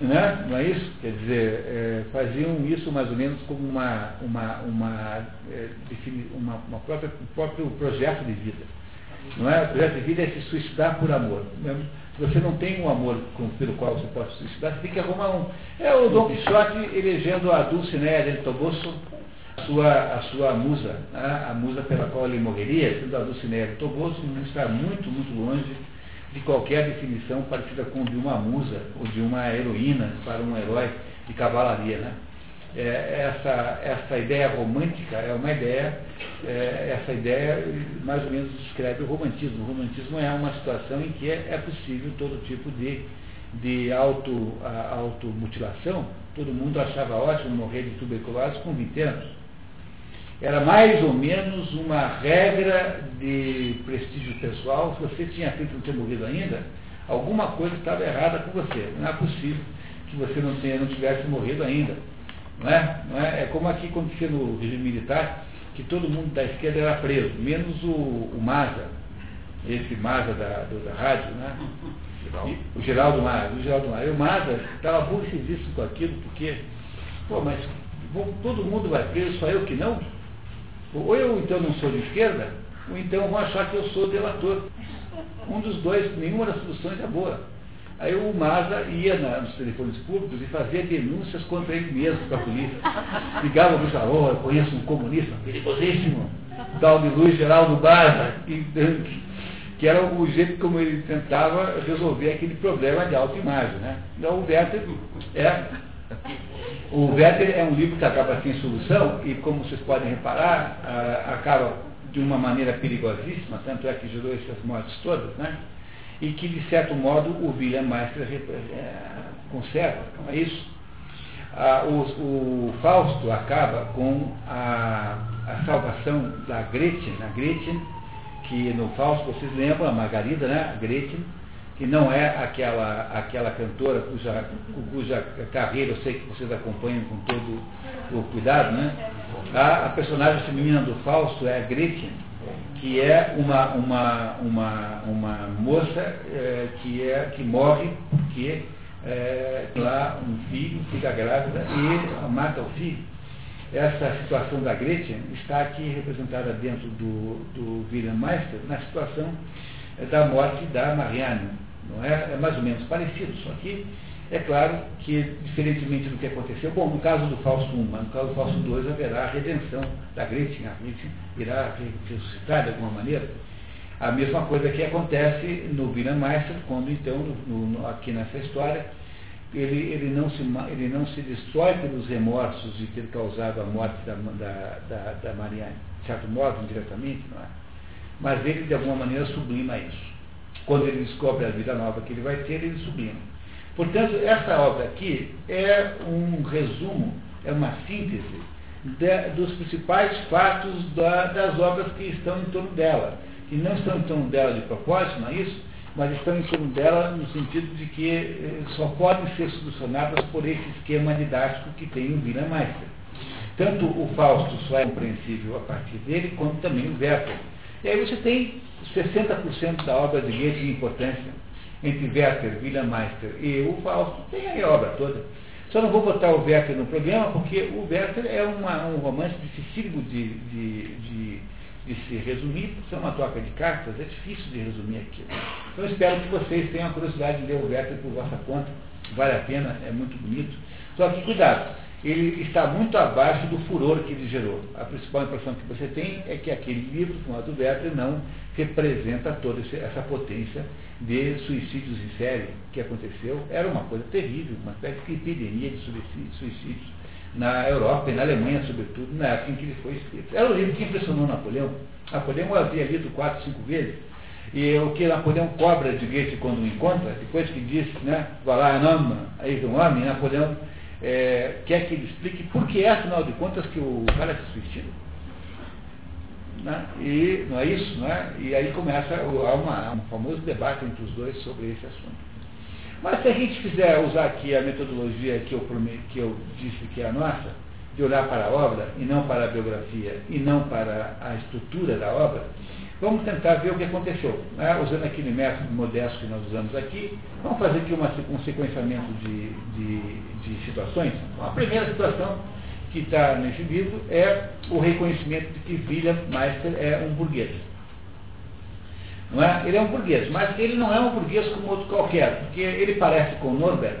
S1: Né? Não é isso? Quer dizer, é, faziam isso mais ou menos como uma, uma, uma, é, uma, uma própria, um próprio projeto de vida. Não é? O projeto de vida é se suicidar por amor. Se você não tem um amor com, pelo qual você pode se suicidar, você tem que arrumar um. É o Dom Quixote elegendo a Dulcinea del Toboso a sua, a sua musa, né? a musa pela qual ele morreria, sendo a Dulcinea del Toboso, está muito, muito longe de qualquer definição parecida com de uma musa ou de uma heroína para um herói de cavalaria. Né? É, essa, essa ideia romântica é uma ideia, é, essa ideia mais ou menos descreve o romantismo. O romantismo é uma situação em que é, é possível todo tipo de, de auto, automutilação. Todo mundo achava ótimo morrer de tuberculose com 20 anos era mais ou menos uma regra de prestígio pessoal. Se você tinha feito não ter morrido ainda, Alguma coisa estava errada com você. Não é possível que você não, tenha, não tivesse morrido ainda. Não é? Não é? é como aqui acontecia no regime militar, que todo mundo da esquerda era preso, menos o, o Maza, esse Maza da, do, da rádio, né? E, o Geraldo Maza, o Geraldo Maza. E o Maza estava aborrecidíssimo com aquilo, porque, pô, mas todo mundo vai preso, só eu que não? Ou eu então não sou de esquerda, ou então vão achar que eu sou delator. Um dos dois, nenhuma das soluções é boa. Aí o Maza ia na, nos telefones públicos e fazia denúncias contra ele mesmo para a polícia. Ligava para o falou, eu conheço um comunista perigosíssimo, tal de Luiz Geraldo Maza, que, que era o jeito como ele tentava resolver aquele problema de autoimagem. Né? Então o Werther é. O Werther é um livro que acaba sem solução e, como vocês podem reparar, acaba de uma maneira perigosíssima, tanto é que gerou essas mortes todas, né? e que, de certo modo, o William Meister é, conserva, não é isso? O, o, Fausto acaba com a, a, salvação da Gretchen, a Gretchen, que no Fausto, vocês lembram, a Margarida, né? a Gretchen, que não é aquela, aquela cantora cuja, cuja carreira eu sei que vocês acompanham com todo o cuidado, né? A, a personagem feminina do Fausto é a Gretchen, que é uma, uma, uma, uma moça é, que, é, que morre porque é, lá um filho, fica grávida e mata o filho. Essa situação da Gretchen está aqui representada dentro do, do William Meister na situação da morte da Marianne. Não é? é mais ou menos parecido, só que é claro que, diferentemente do que aconteceu, bom, no caso do Fausto I, mas no caso do Fausto II haverá a redenção da Gretchen, a Gretchen irá ressuscitar de alguma maneira. A mesma coisa que acontece no William Meister, quando então, no, no, aqui nessa história, ele, ele, não se, ele não se destrói pelos remorsos de ter causado a morte da, da, da, da de certo modo, indiretamente, não é? Mas ele, de alguma maneira, sublima isso. Quando ele descobre a vida nova que ele vai ter, ele sublima. Portanto, essa obra aqui é um resumo, é uma síntese de, dos principais fatos da, das obras que estão em torno dela. Que não estão em torno dela de propósito, não é isso? Mas estão em torno dela no sentido de que eh, só podem ser solucionadas por esse esquema didático que tem o William Meister. Tanto o Fausto só é compreensível a partir dele, quanto também o Werther. E aí você tem 60% da obra de Goethe de importância entre Werther, Meister e o Fausto, tem aí a obra toda. Só não vou botar o Werther no programa, porque o Werther é uma, um romance dificílimo de, de, de, de, se resumir, porque é uma troca de cartas, é difícil de resumir aquilo. Então espero que vocês tenham a curiosidade de ler o Werther por vossa conta, vale a pena, é muito bonito. Só que cuidado, ele está muito abaixo do furor que ele gerou. A principal impressão que você tem é que aquele livro, chamado Werther, não representa toda essa potência de suicídios em série que aconteceu. Era uma coisa terrível, uma espécie de epidemia de suicídios na Europa e na Alemanha, sobretudo, na época em que ele foi escrito. Era um livro que impressionou Napoleão. Napoleão havia lido quatro, cinco vezes, e o que Napoleão cobra de Goethe quando o encontra, depois que diz, né, lá, não, aí do homem, Napoleão é, quer que ele explique por que é, afinal de contas, que o cara se suicida. Né? E não é isso, não é? E aí começa uma, um famoso debate entre os dois sobre esse assunto. Mas se a gente quiser usar aqui a metodologia que eu, que eu disse que é a nossa, de olhar para a obra e não para a biografia e não para a estrutura da obra, vamos tentar ver o que aconteceu. Né? Usando aquele método modesto que nós usamos aqui, vamos fazer aqui uma, um sequenciamento de, de, de situações. Então, a primeira situação que está nesse livro é o reconhecimento de que William Meister é um burguês. Não é? Ele é um burguês, mas ele não é um burguês como outro qualquer, porque ele parece com o Norberg.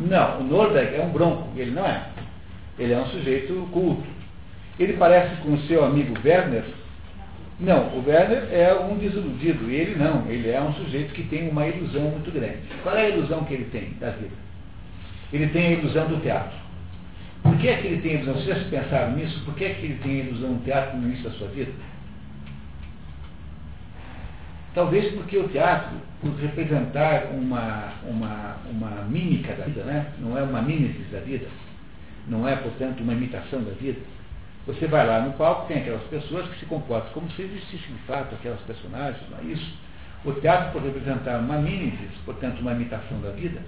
S1: Não, o Norberg é um bronco, ele não é. Ele é um sujeito culto. Ele parece com o seu amigo Werner. Não, o Werner é um desiludido, e ele não, ele é um sujeito que tem uma ilusão muito grande. Qual é a ilusão que ele tem da vida? Ele tem a ilusão do teatro. Por que é que ele tem a ilusão? Vocês pensaram nisso? Por que é que ele tem a ilusão do teatro no início da sua vida? Talvez porque o teatro, por representar uma, uma, uma mímica da vida, né? não é uma mímesis da vida, não é, portanto, uma imitação da vida. Você vai lá no palco, tem aquelas pessoas que se comportam como se existissem de fato aquelas personagens, não é isso? O teatro, por representar uma mimesis, portanto, uma imitação da vida,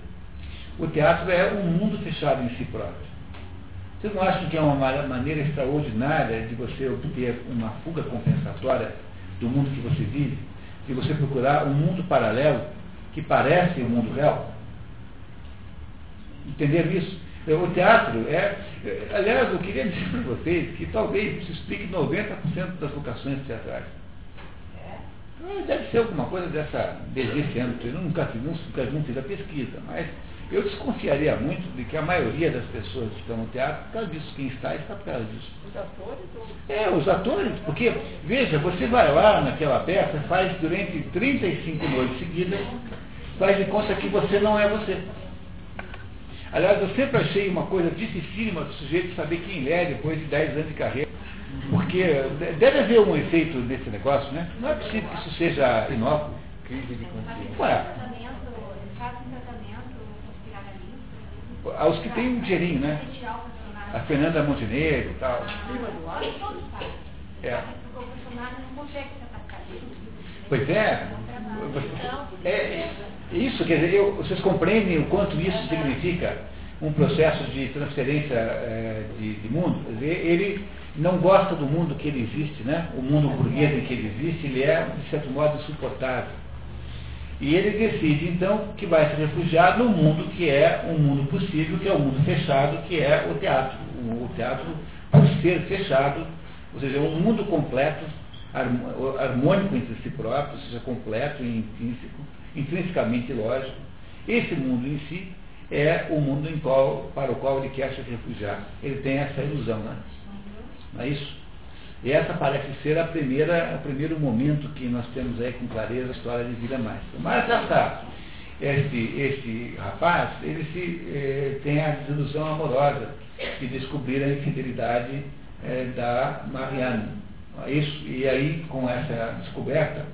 S1: o teatro é um mundo fechado em si próprio. Vocês não acham que é uma maneira extraordinária de você obter uma fuga compensatória do mundo que você vive? De você procurar um mundo paralelo que parece o mundo real? Entenderam isso? O teatro é. Aliás, eu queria dizer para vocês que talvez isso explique 90% das vocações teatrais. É? Deve ser alguma coisa dessa, desse âmbito. Eu nunca, nunca, nunca fiz a pesquisa, mas eu desconfiaria muito de que a maioria das pessoas que estão no teatro, por causa disso, quem está, está por causa disso.
S2: Os atores? Ou...
S1: É, os atores, porque, veja, você vai lá naquela peça, faz durante 35 noites seguidas, faz de conta que você não é você. Aliás, eu sempre achei uma coisa dificílima do sujeito saber quem ele é depois de 10 anos de carreira. Porque deve haver um efeito desse negócio, né? Não é possível que isso seja inócuo.
S3: Crise de consciência.
S1: Ué, aos que têm um dinheirinho, né? A Fernanda Montenegro e tal. É. Pois é. É, isso, quer dizer, eu, vocês compreendem o quanto isso significa um processo de transferência é, de, de, mundo? Quer dizer, ele não gosta do mundo que ele existe, né? O mundo burguês em que ele existe, ele é, de certo modo, insuportável. E ele decide, então, que vai se refugiar no mundo que é um mundo possível, que é o um mundo fechado, que é o teatro. O teatro, por ser fechado, ou seja, um mundo completo, harmônico entre si próprio, seja, completo e intrínseco, intrinsecamente lógico. Esse mundo em si é o mundo qual, para o qual ele quer se refugiar. Ele tem essa ilusão, né? Não é isso? E essa parece ser a primeira, o primeiro momento que nós temos aí com clareza a história de Vida Mais. Mas essa, esse, esse rapaz, ele se, eh, tem a desilusão amorosa de descobrir a infidelidade eh, da Marianne. Isso, e aí, com essa descoberta,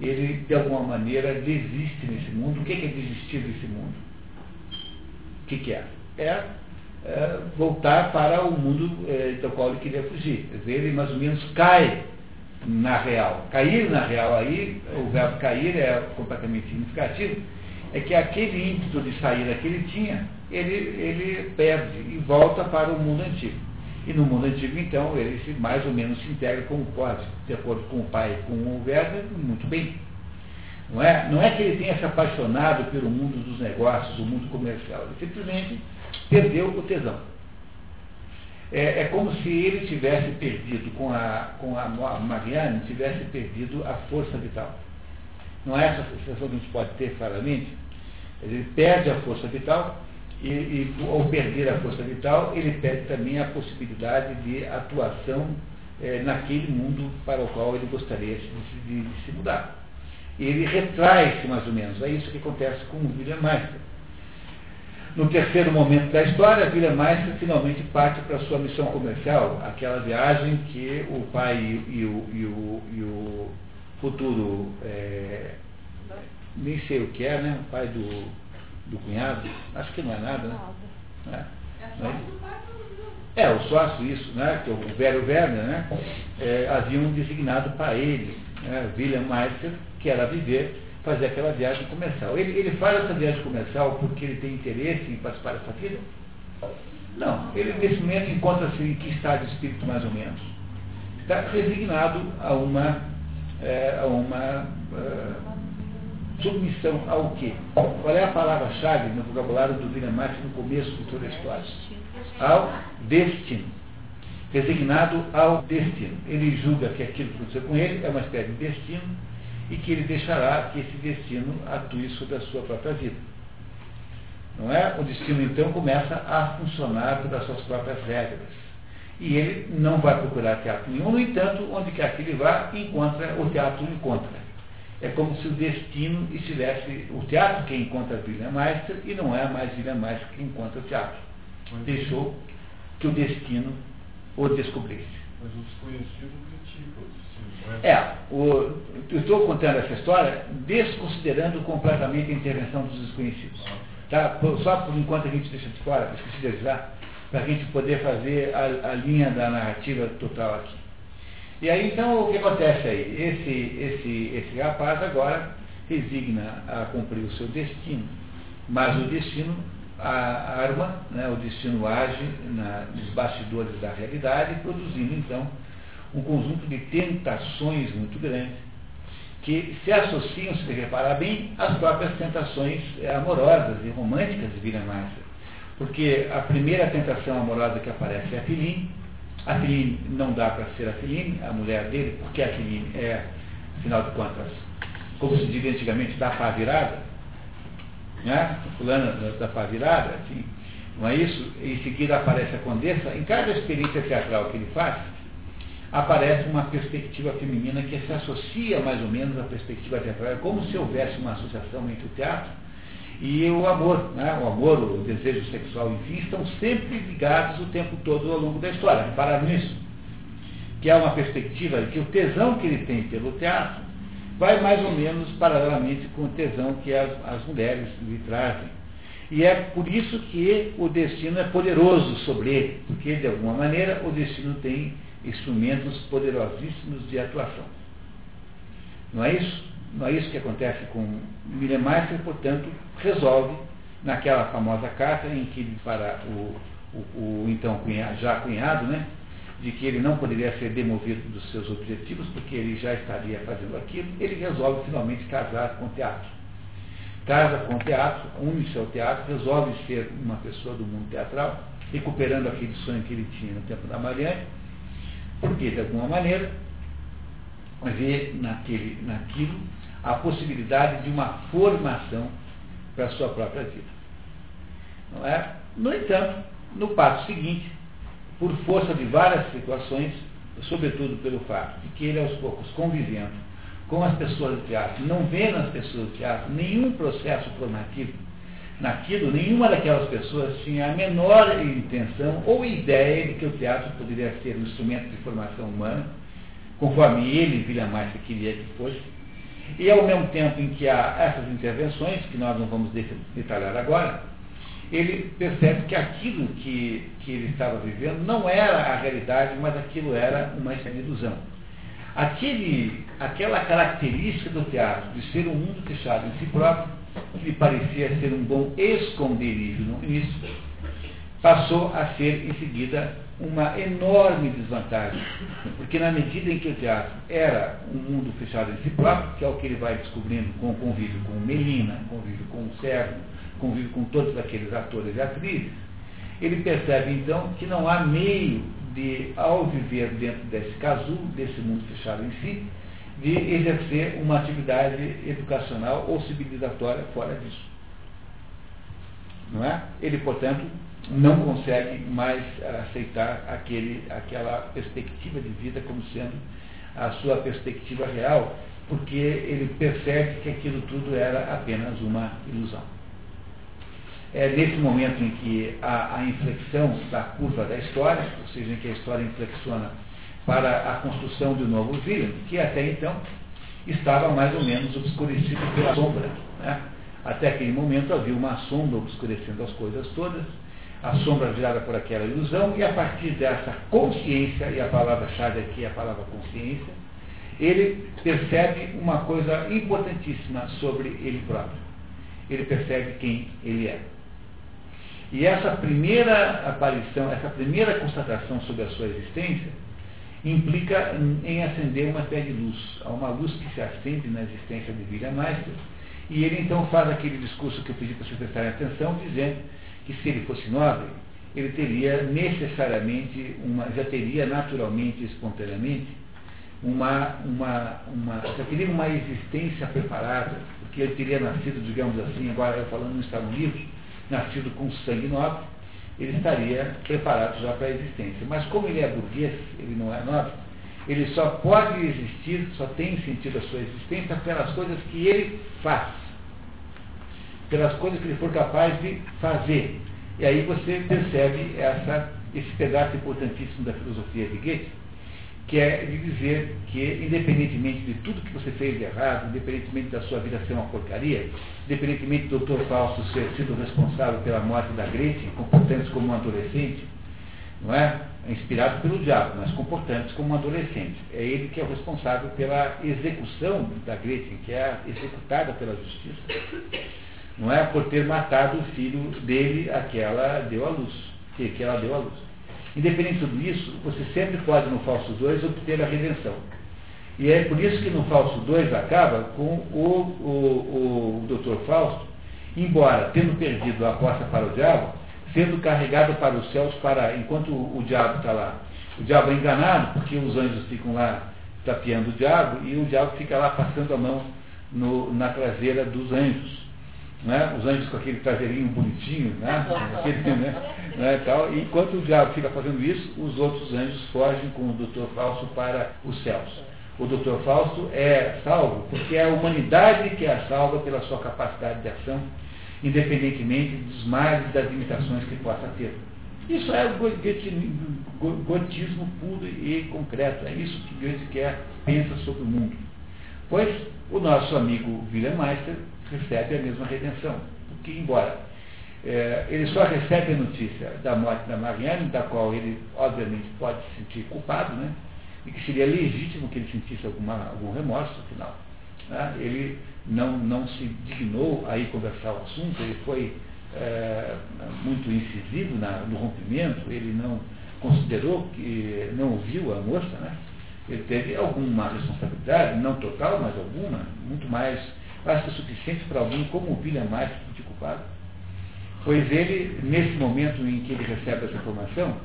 S1: ele, de alguma maneira, desiste nesse mundo. O que é desistir desse mundo? O que, é? É é, voltar para o mundo é, do qual ele queria fugir. Ele mais ou menos cai na real. Cair na real aí, o verbo cair é completamente significativo, é que aquele ímpeto de sair que ele tinha, ele, ele perde e volta para o mundo antigo. E no mundo antigo, então, ele se, mais ou menos se integra como pode, de acordo com o pai com o Werner, muito bem. Não é? não é que ele tenha se apaixonado pelo mundo dos negócios, o mundo comercial. Ele simplesmente perdeu o tesão. É, é, como se ele tivesse perdido, com a, com a Marianne, tivesse perdido a força vital. Não é essa sensação que a gente pode ter claramente? Ele perde a força vital e, e, ao perder a força vital, ele perde também a possibilidade de atuação é, naquele mundo para o qual ele gostaria de, de, de se mudar. Ele retrai-se mais ou menos. É isso que acontece com o William Meister. No terceiro momento da história, Vila Maestra finalmente parte para sua missão comercial, aquela viagem que o pai e, e, o, e, o, e o, futuro, é, nem sei o que é, né? O pai do, do cunhado, acho que não é nada, né? É, é, é o sócio, isso, né? Que o velho Werner, né? É, haviam designado para ele, né? William Meister, que era viver fazer aquela viagem comercial. Ele, ele faz essa viagem comercial porque ele tem interesse em participar dessa vida? Não. Ele, nesse momento, encontra-se em que estado de espírito, mais ou menos? Está resignado a uma, é, a uma é, submissão ao quê? Qual é a palavra-chave no vocabulário do William Marx no começo de toda a história? Ao destino. Resignado ao destino. Ele julga que aquilo que aconteceu com ele é uma espécie de destino e que ele deixará que esse destino atue sobre a sua própria vida. Não é? O destino então começa a funcionar pelas suas próprias regras. E ele não vai procurar teatro nenhum, no entanto, onde quer que ele vá, encontra, o teatro encontra. É como se o destino estivesse, o teatro que encontra William Meister e não é mais William Meister que encontra o teatro. Deixou que o destino o descobrisse.
S4: Mas o desconhecido critica o
S1: é, o, eu estou contando essa história desconsiderando completamente a intervenção dos desconhecidos. Tá? Só por enquanto a gente deixa de fora, esqueci de avisar, para a gente poder fazer a, a, linha da narrativa total aqui. E aí então o que acontece aí? Esse, esse, esse rapaz agora resigna a cumprir o seu destino, mas o destino a arma, né, o destino age na, nos bastidores da realidade, produzindo então um conjunto de tentações muito grandes que se associam, se reparar bem, às próprias tentações amorosas e românticas de William Master. Porque a primeira tentação amorosa que aparece é a Filine. A Filine não dá para ser a Filine, a mulher dele, porque a Filine é, afinal de contas, como se diz antigamente, da pá virada, né? fulana da pá virada, assim, não é isso? Em seguida aparece a condessa. Em cada experiência teatral que ele faz, aparece uma perspectiva feminina que se associa mais ou menos à perspectiva teatral. É como se houvesse uma associação entre o teatro e o amor. Né? O amor, o desejo sexual, enfim, estão sempre ligados o tempo todo ao longo da história. Repararam nisso? Que é uma perspectiva que o tesão que ele tem pelo teatro vai mais ou menos paralelamente com o tesão que as, as mulheres lhe trazem. E é por isso que o destino é poderoso sobre ele, porque de alguma maneira o destino tem instrumentos poderosíssimos de atuação. Não é isso? Não é isso que acontece com William Meister, portanto, resolve, naquela famosa carta em que para o, o, o então cunhado, já cunhado, né, de que ele não poderia ser demovido dos seus objetivos, porque ele já estaria fazendo aquilo, ele resolve finalmente casar com o teatro. Casa com o teatro, une-se ao teatro, resolve ser uma pessoa do mundo teatral, recuperando aquele sonho que ele tinha no tempo da Marianne, porque, de alguma maneira, vê naquele, naquilo a possibilidade de uma formação para a sua própria vida. Não é? No entanto, no passo seguinte, por força de várias situações, sobretudo pelo fato de que ele, aos poucos, convivendo com as pessoas do teatro, não vendo nas pessoas do teatro nenhum processo formativo, naquilo, nenhuma daquelas pessoas tinha a menor intenção ou ideia de que o teatro poderia ser um instrumento de formação humana, conforme ele, William Meister, queria que fosse. E ao mesmo tempo em que há essas intervenções, que nós não vamos detalhar agora, ele percebe que aquilo que, que ele estava vivendo não era a realidade, mas aquilo era uma ilusão. Aquele, aquela característica do teatro de ser um mundo fechado em si próprio, que lhe parecia ser um bom esconderijo no início, passou a ser em seguida uma enorme desvantagem, porque na medida em que o teatro era um mundo fechado em si próprio, que é o que ele vai descobrindo com o convívio com Melina, convívio com o Sérgio, convívio com todos aqueles atores e atrizes, ele percebe então que não há meio de, ao viver dentro desse casulo, desse mundo fechado em si, de exercer uma atividade educacional ou civilizatória fora disso. Não é? Ele, portanto, não consegue mais aceitar aquele, aquela perspectiva de vida como sendo a sua perspectiva real, porque ele percebe que aquilo tudo era apenas uma ilusão. É nesse momento em que a, a inflexão da curva da história, ou seja, em que a história inflexiona para a construção de um novo William, que até então estava mais ou menos obscurecido pela sombra. Né? Até aquele momento havia uma sombra obscurecendo as coisas todas, a sombra virada por aquela ilusão, e a partir dessa consciência, e a palavra-chave aqui é a palavra consciência, ele percebe uma coisa importantíssima sobre ele próprio. Ele percebe quem ele é. E essa primeira aparição, essa primeira constatação sobre a sua existência, implica em acender uma fé de luz. Há uma luz que se acende na existência de William Meister. E ele então faz aquele discurso que eu pedi para vocês prestarem atenção, dizendo que se ele fosse nobre, ele teria necessariamente, uma, já teria naturalmente, espontaneamente, uma, uma, uma, já teria uma existência preparada, porque ele teria nascido, digamos assim, agora eu falando no livro, nascido com sangue nobre, ele estaria preparado já para a existência. Mas como ele é burguês, ele não é nobre, ele só pode existir, só tem sentido a sua existência pelas coisas que ele faz. Pelas coisas que ele for capaz de fazer. E aí você percebe essa, esse pedaço importantíssimo da filosofia de Goethe, que é de dizer que, independentemente de tudo que você fez de errado, independentemente da sua vida ser uma porcaria, independentemente do Dr. Fausto ser sido responsável pela morte da Gretchen, comportando-se como um adolescente, não é? Inspirado pelo diabo, mas comportando-se como um adolescente. É ele que é o responsável pela execução da Gretchen, que é executada pela justiça, não é? Por ter matado o filho dele a que ela deu à luz, que, que ela deu à luz. Independente de tudo isso, você sempre pode, no falso 2, obter a redenção. E é por isso que no falso 2 acaba com o, o, o Dr. Fausto, embora tendo perdido a aposta para o diabo, sendo carregado para os céus para, enquanto o, o diabo está lá. O diabo é enganado, porque os anjos ficam lá tapeando o diabo, e o diabo fica lá passando a mão no, na traseira dos anjos. Né? Os anjos com aquele traseirinho bonitinho, né? Aquele, né? né? Tal. E enquanto o diabo fica fazendo isso, os outros anjos fogem com o doutor Falso para os céus o doutor Fausto é salvo porque é a humanidade que é salva pela sua capacidade de ação, independentemente dos males e das limitações que possa ter. Isso é o gotismo puro e concreto. É isso que Goethe quer, pensa sobre o mundo. Pois o nosso amigo William Meister recebe a mesma redenção. Porque, embora é, ele só recebe a notícia da morte da Marianne, da qual ele, obviamente, pode se sentir culpado, né? e que seria legítimo que ele sentisse alguma, algum remorso, afinal. Né? Ele não, não se dignou a ir conversar o assunto, ele foi é, muito incisivo na, no rompimento, ele não considerou que não ouviu a moça, né? ele teve alguma responsabilidade, não total, mas alguma, muito mais, que é suficiente para alguém como o William se sentir culpado. Pois ele, nesse momento em que ele recebe essa informação,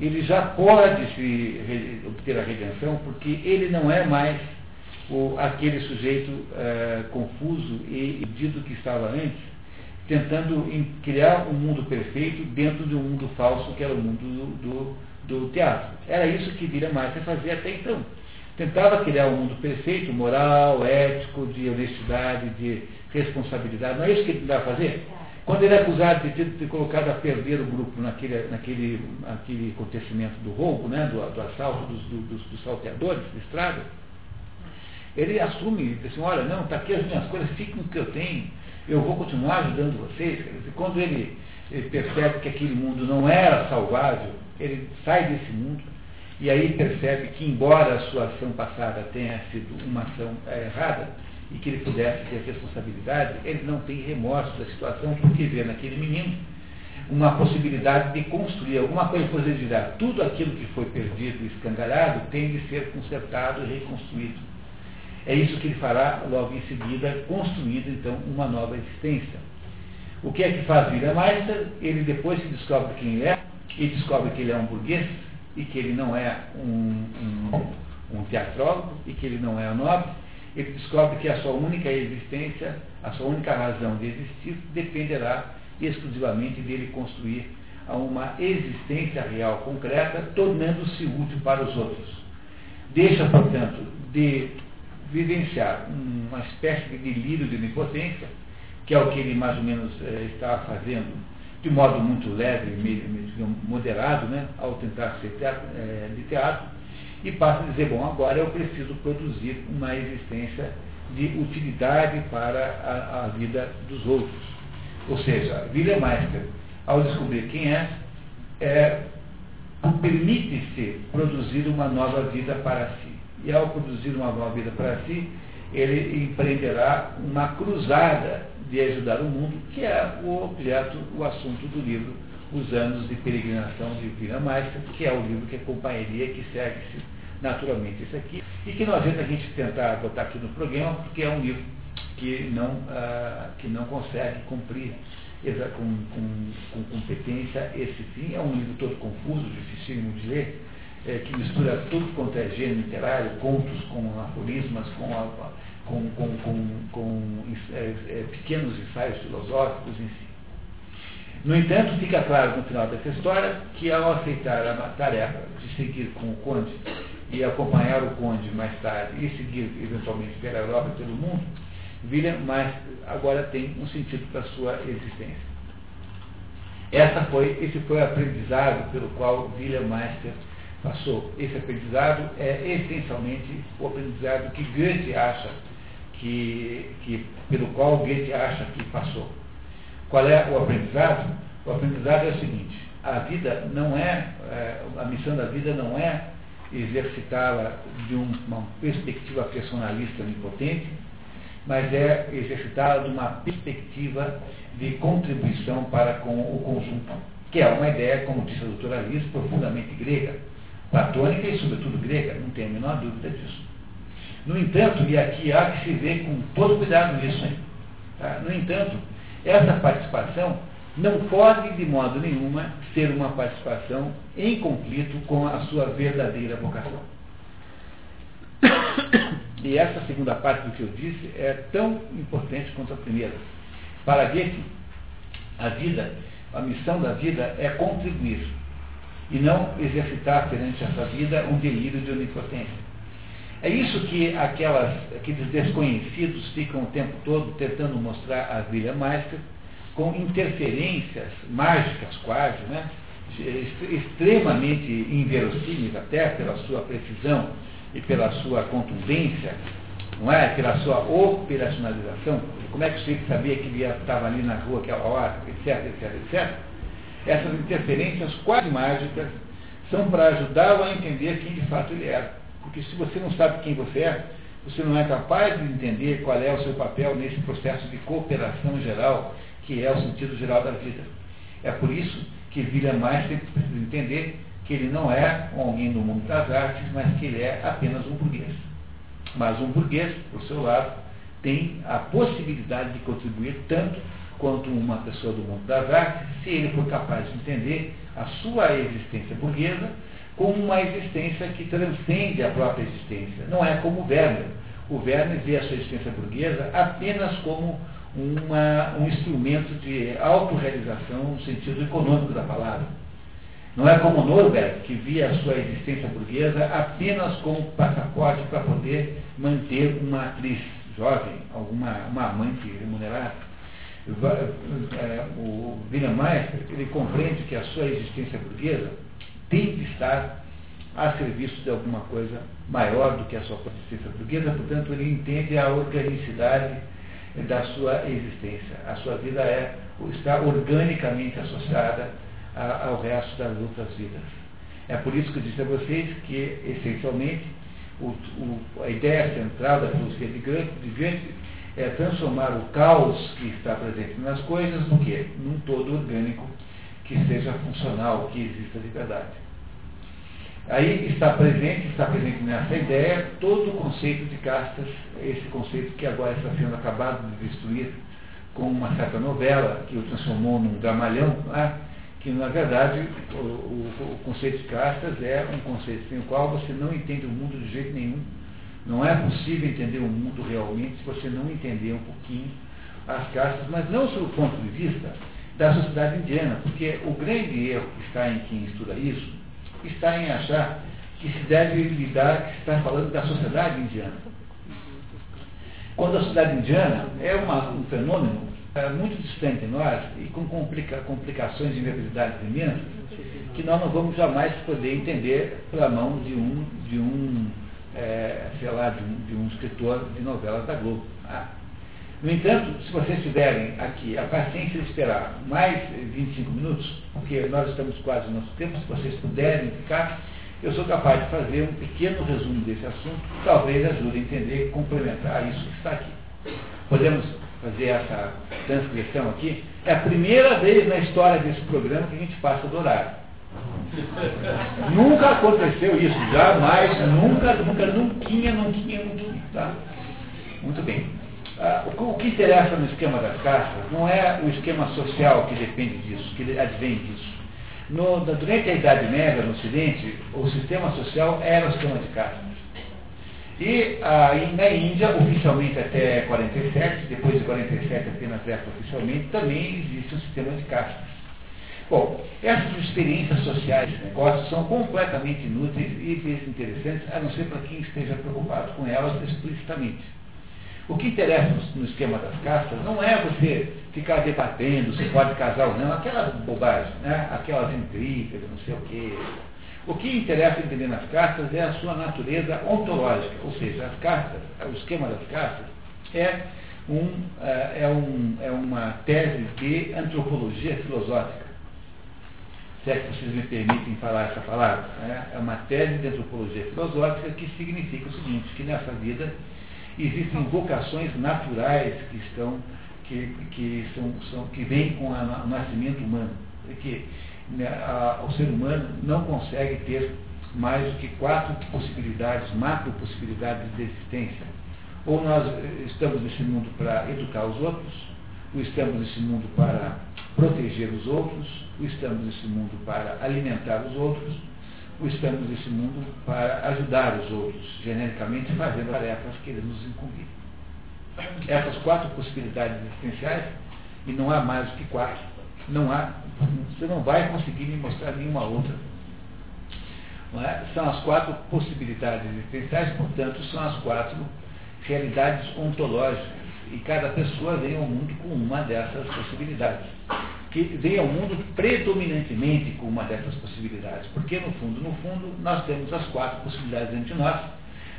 S1: ele já pode se obter a redenção, porque ele não é mais o, aquele sujeito é, confuso e dito que estava antes, tentando criar um mundo perfeito dentro de um mundo falso, que era o mundo do, do, do teatro. Era isso que Vira Márcia fazia até então. Tentava criar um mundo perfeito, moral, ético, de honestidade, de responsabilidade. Não é isso que ele tentava fazer? Quando ele é acusado de ter, colocado a perder o grupo naquele, naquele, naquele acontecimento do roubo, né, do, do assalto dos, dos, dos salteadores de estrada, ele assume, diz assim, olha, não, está aqui as minhas coisas, fiquem no que eu tenho, eu vou continuar ajudando vocês. Quando ele, ele percebe que aquele mundo não era salvável, ele sai desse mundo e aí percebe que, embora a sua ação passada tenha sido uma ação é, errada, e que ele pudesse ter responsabilidade, ele não tem remorso da situação porque vê naquele menino uma possibilidade de construir alguma coisa, pois ele dirá, tudo aquilo que foi perdido e escangalhado tem de ser consertado e reconstruído. É isso que ele fará logo em seguida, construindo então uma nova existência. O que é que faz William Meister? Ele depois se descobre quem ele é, e descobre que ele é um burguês, e que ele não é um, um, um teatrólogo, e que ele não é nobre, ele descobre que a sua única existência, a sua única razão de existir, dependerá exclusivamente dele construir uma existência real concreta, tornando-se útil para os outros. Deixa, portanto, de vivenciar uma espécie de delírio de onipotência, que é o que ele mais ou menos eh, estava fazendo, de modo muito leve, moderado, né, ao tentar ser teatro, eh, de teatro, e passa a dizer, bom, agora eu preciso produzir uma existência de utilidade para a, a vida dos outros. Ou seja, William Meister, ao descobrir quem é, é permite-se produzir uma nova vida para si. E ao produzir uma nova vida para si, ele empreenderá uma cruzada de ajudar o mundo, que é o objeto, o assunto do livro Os Anos de Peregrinação de William Meister, que é o livro que acompanharia, que segue-se naturalmente isso aqui, e que não adianta a gente tentar botar aqui no programa, porque é um livro que não, ah, que não consegue cumprir com, com, com, competência esse fim. É um livro todo confuso, dificílimo de ler, é, que mistura tudo quanto é gênero literário, contos com aforismas, com, com, com, com, com é, é, pequenos ensaios filosóficos, enfim. No entanto, fica claro no final dessa história que ao aceitar a tarefa de seguir com o Conde e acompanhar o conde mais tarde e seguir eventualmente pela Europa e pelo mundo, William mas agora tem um sentido para a sua existência. Essa foi, esse foi o aprendizado pelo qual William Meister passou. Esse aprendizado é essencialmente o aprendizado que Goethe acha que, que pelo qual Goethe acha que passou. Qual é o aprendizado? O aprendizado é o seguinte: a vida não é, é a missão da vida não é exercitá-la de uma perspectiva personalista onipotente, mas é exercitá-la de uma perspectiva de contribuição para com o conjunto, que é uma ideia, como disse a doutora Liz, profundamente grega, platônica e, sobretudo, grega, não tenho a menor dúvida disso. No entanto, e aqui há que se ver com todo cuidado isso, hein? Tá? no entanto, essa participação não pode, de modo nenhuma, ser uma participação em conflito com a sua verdadeira vocação. E essa segunda parte do que eu disse é tão importante quanto a primeira. Para Goethe, a vida, a missão da vida é contribuir e não exercitar perante essa vida um delírio de onipotência. É isso que aquelas, aqueles desconhecidos ficam o tempo todo tentando mostrar a William Meister com interferências mágicas quase, né? extremamente inverossímeis até pela sua precisão e pela sua contundência, não é? Pela sua operacionalização. Como é que o sujeito sabia que ele estava ali na rua aquela hora, etc, etc, etc. Essas interferências quase mágicas são para ajudá-lo a entender quem de fato ele era. Porque se você não sabe quem você é, você não é capaz de entender qual é o seu papel nesse processo de cooperação geral, que é o sentido geral da vida. É por isso que William Meister precisa entender que ele não é alguém do mundo das artes, mas que ele é apenas um burguês. Mas um burguês, por seu lado, tem a possibilidade de contribuir tanto quanto uma pessoa do mundo das artes, se ele for capaz de entender a sua existência burguesa como uma existência que transcende a própria existência. Não é como Werner. O Werner vê a sua existência burguesa apenas como uma, um instrumento de autorrealização no sentido econômico da palavra. Não é como Norberg, que via a sua existência burguesa apenas como passaporte para poder manter uma atriz jovem, alguma uma amante remunerada. É, o William Meister, ele compreende que a sua existência burguesa tem que estar a serviço de alguma coisa maior do que a sua existência burguesa, portanto, ele entende a organicidade da sua existência. A sua vida é, está organicamente associada a, ao resto das outras vidas. É por isso que eu disse a vocês que, essencialmente, o, o, a ideia central da filosofia de Kant, é transformar o caos que está presente nas coisas no que? Num todo orgânico que seja funcional, que exista de verdade. Aí está presente, está presente nessa ideia todo o conceito de castas, esse conceito que agora está sendo acabado de destruir com uma certa novela que o transformou num dramalhão, né? que na verdade o, o, o, conceito de castas é um conceito sem o qual você não entende o mundo de jeito nenhum. Não é possível entender o mundo realmente se você não entender um pouquinho as castas, mas não sob o ponto de vista da sociedade indiana, porque o grande erro que está em quem estuda isso está em achar que se deve lidar, que se está falando da sociedade indiana. Quando a sociedade indiana é uma, um fenômeno é, muito distante de nós e com complica, complicações e inevitabilidades imensas, que nós não vamos jamais poder entender pela mão de um, de um é, sei lá, de um, de um escritor de novelas da Globo. Ah. No entanto, se vocês tiverem aqui a paciência de esperar mais 25 minutos, porque nós estamos quase no nosso tempo, se vocês puderem ficar, eu sou capaz de fazer um pequeno resumo desse assunto, que talvez ajude a entender complementar isso que está aqui. Podemos fazer essa transcrição aqui? É a primeira vez na história desse programa que a gente passa do horário. nunca aconteceu isso, jamais, nunca, nunca, nunca, nunca, nunca, tá? Muito bem. Ah, o, que interessa no esquema das castas não é o esquema social que depende disso, que advém disso. No, durante a Idade Média, no Ocidente, o sistema social era o sistema de castas. E aí, na Índia, oficialmente até 47, depois de 47 apenas oficialmente, também existe um sistema de castas. Bom, essas experiências sociais de negócios são completamente inúteis e desinteressantes, a não ser para quem esteja preocupado com elas explicitamente. O que interessa no, esquema das castas não é você ficar debatendo se pode casar ou não, aquelas bobagens, né? aquelas intrigas, não sei o quê. O que interessa entender nas castas é a sua natureza ontológica, ou seja, as castas, o esquema das castas é, um, é, é um, é uma tese de antropologia filosófica. se é que vocês me permitem falar essa palavra, né? é uma tese de antropologia filosófica que significa o seguinte, que nessa vida existem vocações naturais que estão, que, que, são, são, que vêm com a, o nascimento humano. É que né, a, o ser humano não consegue ter mais do que quatro possibilidades, macro possibilidades de existência. Ou nós estamos nesse mundo para educar os outros, ou estamos nesse mundo para proteger os outros, ou estamos nesse mundo para alimentar os outros, ou estamos nesse mundo para ajudar os outros, genericamente fazendo tarefas que eles nos incumbem. Essas quatro possibilidades existenciais, e não há mais do que quatro, não há, você não vai conseguir me mostrar nenhuma outra. É? São as quatro possibilidades existenciais, portanto, são as quatro realidades ontológicas. E cada pessoa vem ao mundo com uma dessas possibilidades. Que vem ao mundo predominantemente com uma dessas possibilidades. Porque, no fundo, no fundo, nós temos as quatro possibilidades entre nós,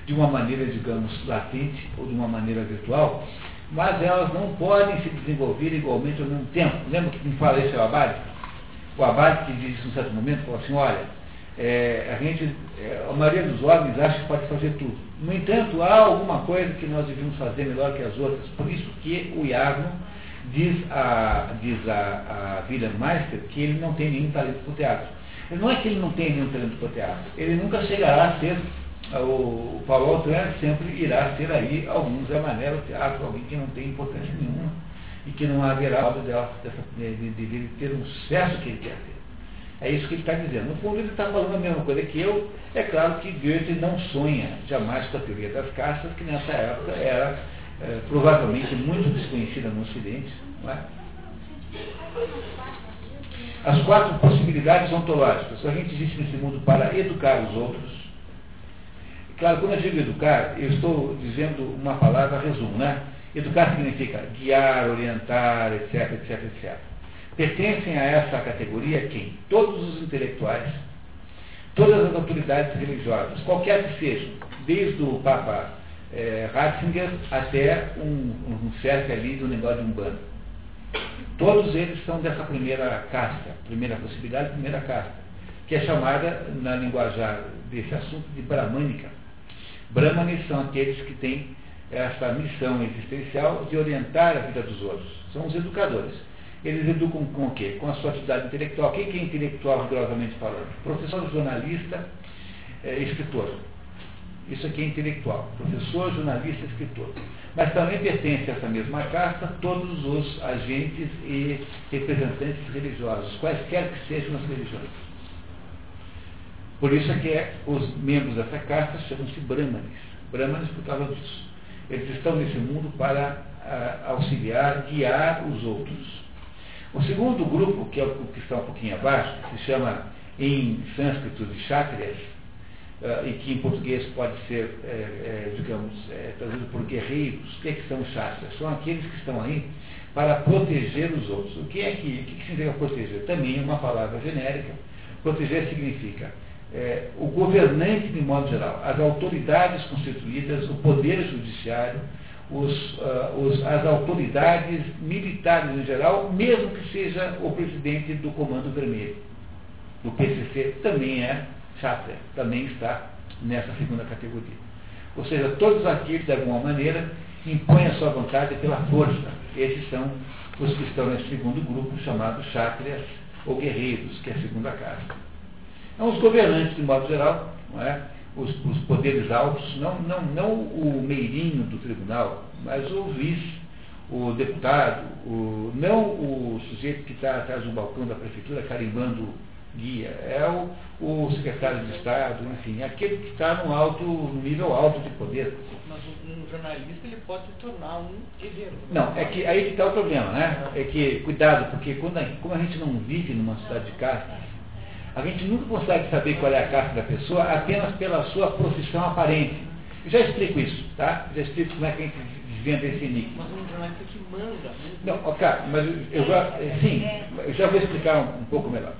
S1: de uma maneira, digamos, latente ou de uma maneira virtual, mas elas não podem se desenvolver igualmente ao mesmo tempo. Lembra que me fala isso é o Abade? O Abade que diz, num certo momento, falou assim, olha, é, a gente, é, a maioria dos homens acha que pode fazer tudo. No entanto, há alguma coisa que nós devíamos fazer melhor que as outras. Por isso que o Iagno diz a, diz a, a William Meister que ele não tem nenhum talento para o teatro. Não é que ele não tem nenhum talento para o teatro. Ele nunca chegará a ser o Paulo Autuano sempre irá ser aí alguns Zé Mané teatro, alguém que não tem importância nenhuma e que não haverá modo dela, de, de, de, ter um sucesso que ele quer ter. É isso que ele está dizendo. No fundo, ele está falando a mesma coisa que eu. É claro que Goethe não sonha jamais com a teoria das castas, que nessa época era é, provavelmente muito desconhecida no Ocidente. É? As quatro possibilidades ontológicas. A gente existe nesse mundo para educar os outros. Claro, quando eu digo educar, eu estou dizendo uma palavra resumo, né? Educar significa guiar, orientar, etc, etc, etc. Pertencem a essa categoria quem? Todos os intelectuais, todas as autoridades religiosas, qualquer que sejam, desde o Papa é, Ratzinger até um, um chefe ali do negócio de Umbanda. Todos eles são dessa primeira casta, primeira possibilidade, primeira casta, que é chamada, na linguajar desse assunto, de bramânica. Brahmanes são aqueles que têm essa missão existencial de orientar a vida dos outros. São os educadores. Eles educam com o quê? Com a sua atividade intelectual. Quem que é intelectual, rigorosamente falando? Professor, jornalista, é, escritor. Isso aqui é intelectual. Professor, jornalista, escritor. Mas também pertence a essa mesma casta todos os agentes e representantes religiosos, quaisquer que sejam as religiões. Por isso é que é, os membros dessa casta chamam-se Brahmanes. Brahmanes por causa disso. Eles estão nesse mundo para a, auxiliar, guiar os outros. O segundo grupo, que é o que está um pouquinho abaixo, se chama em sânscrito de chátrias, uh, e que em português pode ser, é, é, digamos, é, traduzido por guerreiros. O que, é que são chátrias? São aqueles que estão aí para proteger os outros. O que é que, o que significa proteger? Também é uma palavra genérica. Proteger significa é, o governante de modo geral, as autoridades constituídas, o poder judiciário, os, uh, os, as autoridades militares em geral, mesmo que seja o presidente do Comando Vermelho. O PCC também é chata, também está nessa segunda categoria. Ou seja, todos aqueles, de alguma maneira, impõem a sua vontade pela força. Esses são os que estão nesse segundo grupo, chamado chátrias ou guerreiros, que é a segunda casa. Então, os governantes, de modo geral, não é? Os, os poderes altos, não, não, não o meirinho do tribunal, mas o vice, o deputado, o, não o sujeito que está atrás do balcão da prefeitura carimbando guia, é o, o secretário de Estado, enfim, aquele que está no, alto, no nível alto de poder.
S5: Mas um, um jornalista ele pode se tornar um guerreiro.
S1: Não, é que aí que está o problema, né? É que, cuidado, porque quando a, como a gente não vive numa cidade de castas, a gente nunca consegue saber qual é a casta da pessoa apenas pela sua profissão aparente. Eu já explico isso, tá? Já explico como é que a gente desvenda esse enigma.
S5: Mas um jornalista que manda.
S1: Não, ok, mas eu já, sim, eu já vou explicar um, um pouco melhor.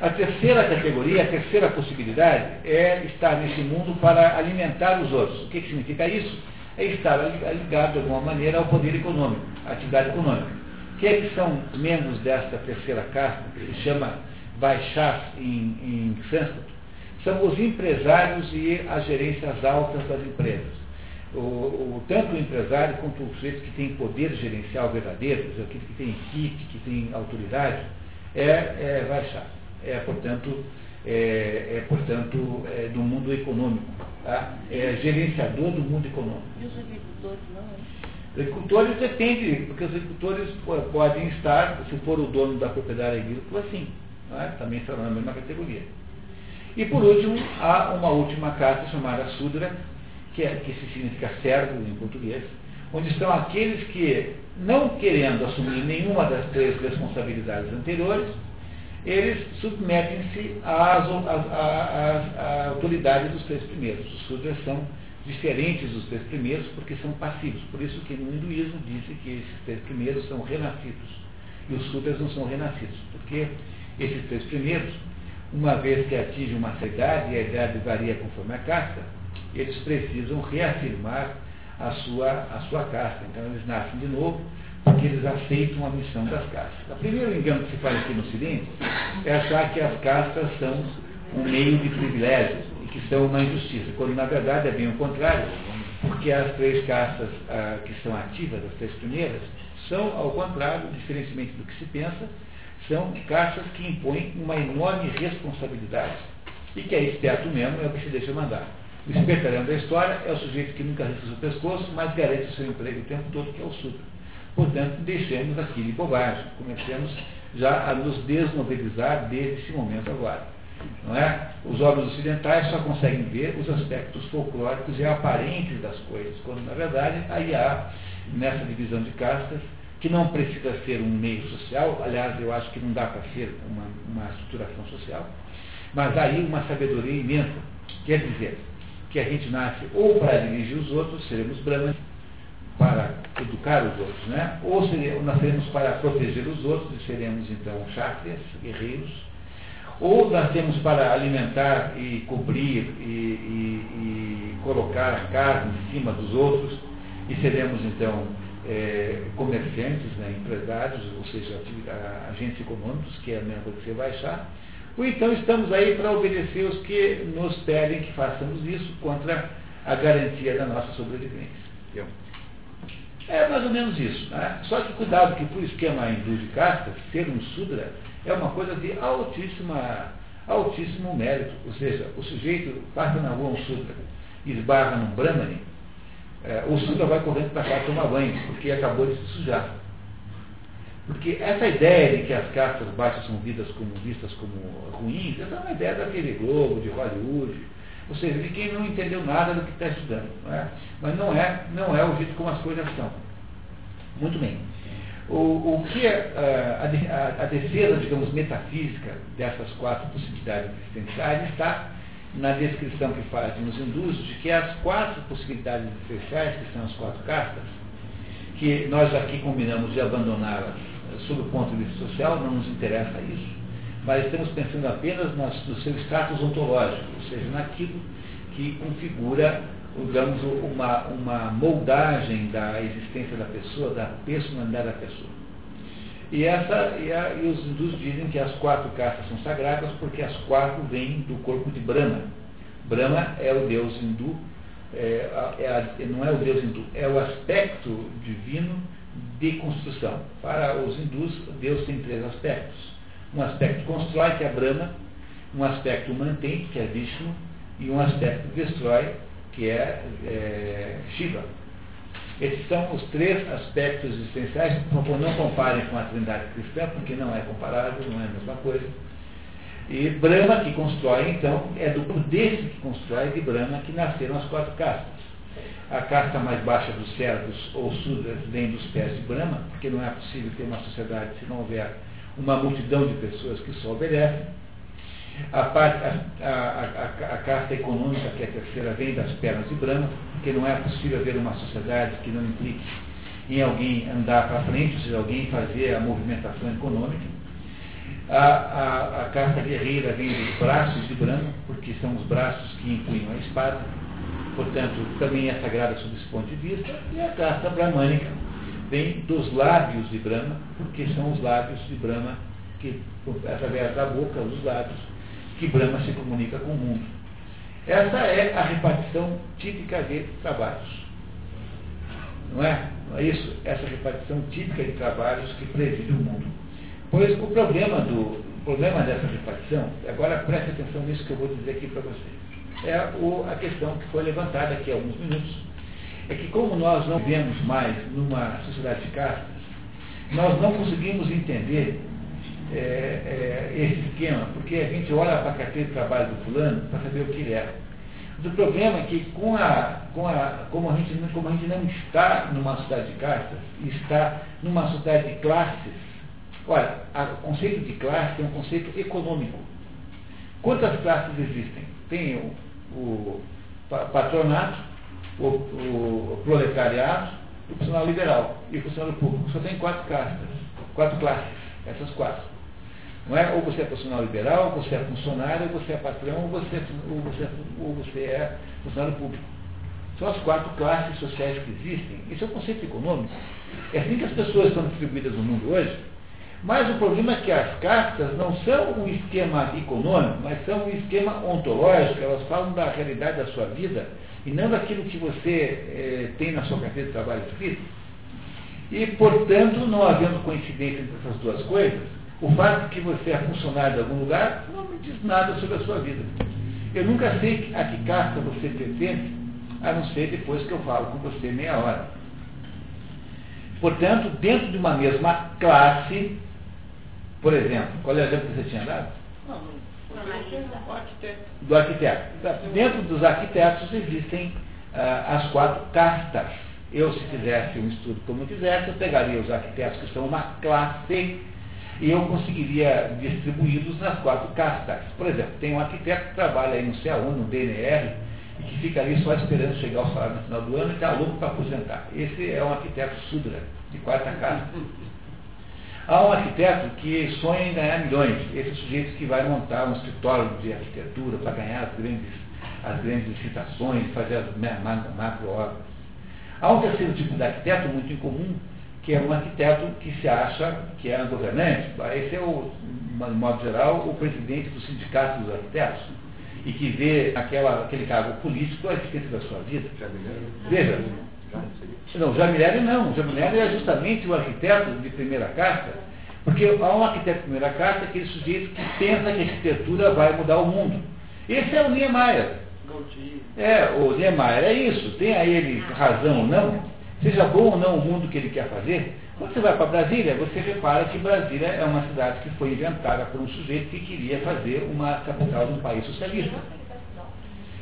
S1: A terceira categoria, a terceira possibilidade é estar nesse mundo para alimentar os outros. O que, que significa isso? É estar ligado de alguma maneira ao poder econômico, à atividade econômica. Quem é que são membros desta terceira casta, que se chama Vaixás em, em sânscrito, são os empresários e as gerências altas das empresas. O, o, tanto o empresário quanto o sujeito que tem poder gerencial verdadeiro, aquele que tem equipe, que tem autoridade, é, é Vaixás. É, portanto, é, é portanto, é, do mundo econômico. Tá? É gerenciador do mundo econômico.
S6: E os agricultores não?
S1: Os agricultores depende, porque os agricultores podem estar, se for o dono da propriedade agrícola, sim. É? Também estarão na mesma categoria. E por último, há uma última carta chamada Sudra, que, é, que significa servo em português, onde estão aqueles que, não querendo assumir nenhuma das três responsabilidades anteriores, eles submetem-se às, às, às, à autoridade dos três primeiros. Os Sudras são diferentes dos três primeiros porque são passivos. Por isso que no hinduísmo disse que esses três primeiros são renascidos. E os Sudras não são renascidos, porque esses três primeiros, uma vez que atingem uma idade, e a idade varia conforme a casta, eles precisam reafirmar a sua, a sua casta. Então eles nascem de novo porque eles aceitam a missão das castas. O primeiro engano que se faz aqui no Ocidente é achar que as castas são um meio de privilégio e que são uma injustiça, quando na verdade é bem o contrário, porque as três castas ah, que são ativas, as três primeiras, são, ao contrário, diferentemente do que se pensa, são castas que impõem uma enorme responsabilidade e que é esperto mesmo, é o que se deixa mandar. O espertalhão da história é o sujeito que nunca risca o pescoço, mas garante o seu emprego o tempo todo, que é o super. Portanto, deixemos aquilo de bobagem. Comecemos já a nos desmobilizar desde esse momento agora. Não é? Os homens ocidentais só conseguem ver os aspectos folclóricos e aparentes das coisas, quando na verdade aí há, nessa divisão de castas, que não precisa ser um meio social, aliás, eu acho que não dá para ser uma, uma estruturação social, mas aí uma sabedoria imensa. Quer dizer, que a gente nasce ou para dirigir os outros, seremos brahmanes, para educar os outros, né? ou seremos, nasceremos para proteger os outros e seremos então chátrias, guerreiros, ou nascemos para alimentar e cobrir e, e, e colocar a carne em cima dos outros e seremos então é, comerciantes, né, empresários, ou seja, agentes econômicos, que é a mesma coisa que você vai achar, ou então estamos aí para obedecer os que nos pedem que façamos isso contra a garantia da nossa sobrevivência. É mais ou menos isso. Né? Só que cuidado que por esquema hindu de castas, ser um sudra é uma coisa de altíssima, altíssimo mérito. Ou seja, o sujeito passa na rua um sudra esbarra num brahmane, é, o sudra vai correndo para cá tomar banho, porque acabou de se sujar. Porque essa ideia de que as castas baixas são vistas como, vistas como ruins, essa é uma ideia da TV Globo, de Hollywood, ou seja, de quem não entendeu nada do que está estudando. Não é? Mas não é, não é o jeito como as coisas são. Muito bem. O, o que é a, a, a, defesa, digamos, metafísica dessas quatro possibilidades existenciais está na descrição que fazem os hindus de que as quatro possibilidades existenciais, que são as quatro castas, que nós aqui combinamos de abandoná-las sob o ponto de vista social, não nos interessa isso, mas estamos pensando apenas no seu status ontológico, ou seja, naquilo que configura, digamos, uma, uma moldagem da existência da pessoa, da personalidade da pessoa. E, essa, e, a, e os hindus dizem que as quatro castas são sagradas porque as quatro vêm do corpo de Brahma. Brahma é o deus hindu, é, é não é o deus hindu, é o aspecto divino de construção. Para os hindus, Deus tem três aspectos. Um aspecto constrói, que é Brahma, um aspecto mantém, que é Vishnu, e um aspecto destrói, que é, é Shiva. Esses são os três aspectos favor, não comparem com a trindade cristã, porque não é comparável, não é a mesma coisa. E Brahma, que constrói, então, é do desse que constrói, de Brahma, que nasceram as quatro castas. A casta mais baixa dos servos ou sudras vem dos pés de Brahma, porque não é possível ter uma sociedade se não houver uma multidão de pessoas que só obedecem. A, parte, a, a, a, a casta econômica, que é a terceira, vem das pernas de Brahma, porque não é possível haver uma sociedade que não implique em alguém andar para frente, ou seja, alguém fazer a movimentação econômica. A, a, a casta guerreira vem dos braços de Brahma, porque são os braços que empunham a espada portanto, também é sagrada sob esse ponto de vista, e a casta brahmânica vem dos lábios de Brahma, porque são os lábios de Brahma que, através da boca, os lábios, que Brahma se comunica com o mundo. Essa é a repartição típica de trabalhos. Não é? Não é isso? Essa repartição típica de trabalhos que preside o mundo. Pois o problema, do, o problema dessa repartição, agora preste atenção nisso que eu vou dizer aqui para vocês, é o, a questão que foi levantada aqui há alguns minutos, é que como nós não vivemos mais numa sociedade de castas, nós não conseguimos entender é, é, esse esquema, porque a gente olha para a carteira de trabalho do fulano para saber o que ele é. O problema é que com a, com a, como, a gente, como a gente não está numa sociedade de castas, está numa sociedade de classes, olha, o conceito de classe é um conceito econômico. Quantas classes existem? Tem o, o patronato, o, o, proletariado, o funcionário liberal e o funcionário público. Só tem quatro castas, quatro classes, essas quatro. Não é? Ou você é profissional liberal, ou você é funcionário, ou você é patrão, ou você, é ou você, é, ou você é funcionário público. São as quatro classes sociais que existem. Isso é um conceito econômico. É assim que as pessoas estão distribuídas no mundo hoje. Mas o problema é que as castas não são um esquema econômico, mas são um esquema ontológico, elas falam da realidade da sua vida e não daquilo que você eh, tem na sua carteira de trabalho escrito. E, portanto, não havendo coincidência entre essas duas coisas, o fato de que você é funcionário de algum lugar não me diz nada sobre a sua vida. Eu nunca sei a que casta você pertence, a não ser depois que eu falo com você meia hora. Portanto, dentro de uma mesma classe, por exemplo, qual é o exemplo que você tinha dado?
S5: Não, não. arquiteto.
S1: Do arquiteto. Dentro dos arquitetos existem ah, as quatro castas. Eu, se fizesse um estudo como eu quisesse, eu pegaria os arquitetos que são uma classe e eu conseguiria distribuí-los nas quatro castas. Por exemplo, tem um arquiteto que trabalha aí no CA1, no DNR, e que fica ali só esperando chegar o salário no final do ano e está louco para aposentar. Esse é um arquiteto Sudra, de quarta casta. Há um arquiteto que sonha em ganhar milhões. Esse sujeito que vai montar um escritório de arquitetura para ganhar as grandes, as grandes licitações, fazer as macro obras. Há um terceiro tipo de arquiteto muito incomum, que é um arquiteto que se acha que é um governante. Esse é, o, de modo geral, o presidente do sindicato dos arquitetos e que vê aquela, aquele cargo político a existência da sua vida. Veja. Não, Jamilhério não. Jamilhério é justamente o arquiteto de primeira casta, porque há um arquiteto de primeira casta, aquele sujeito que pensa que a arquitetura vai mudar o mundo. Esse é o Niemeyer. É, o Niemeyer é isso. Tem a ele razão ou não, seja bom ou não o mundo que ele quer fazer, quando você vai para Brasília, você repara que Brasília é uma cidade que foi inventada por um sujeito que queria fazer uma capital de um país socialista.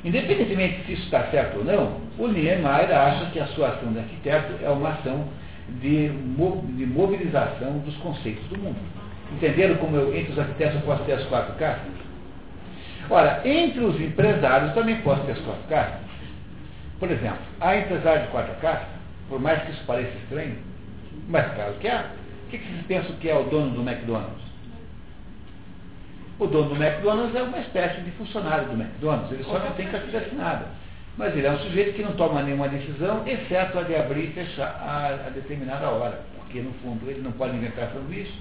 S1: Independentemente se isso está certo ou não, o Niemeyer acha que a sua ação de arquiteto é uma ação de, de mobilização dos conceitos do mundo. Entenderam como eu, entre os arquitetos eu posso ter as quatro castas? Ora, entre os empresários também posso ter as quatro castas. Por exemplo, há empresário de quarta casta, por mais que isso pareça estranho, mas claro que há. O que, que vocês pensam que é o dono do McDonald's? O dono do McDonald's é uma espécie de funcionário do McDonald's, ele só não tem carteira assinada. Mas ele é um sujeito que não toma nenhuma decisão, exceto a de abrir e fechar a, a determinada hora. Porque, no fundo, ele não pode inventar sanduíche,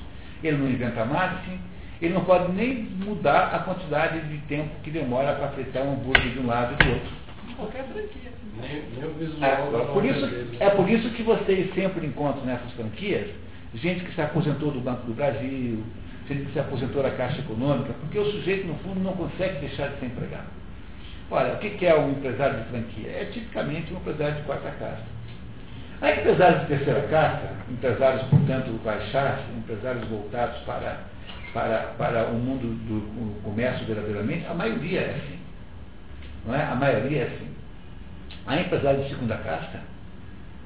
S1: ele não inventa marketing, ele não pode nem mudar a quantidade de tempo que demora para fritar um hambúrguer de um lado e do outro.
S5: Qualquer franquia.
S1: É, por isso, é por isso que vocês sempre encontram nessas franquias gente que se aposentou do Banco do Brasil, gente que se aposentou da Caixa Econômica, porque o sujeito, no fundo, não consegue deixar de ser empregado. Olha, o que é um empresário de franquia? É tipicamente um empresário de quarta casta. Há empresários de terceira casta, empresários, portanto, baixados, empresários voltados para, para, para o mundo do comércio verdadeiramente, a maioria é assim. Não é? A maioria é assim. Há empresários de segunda casta?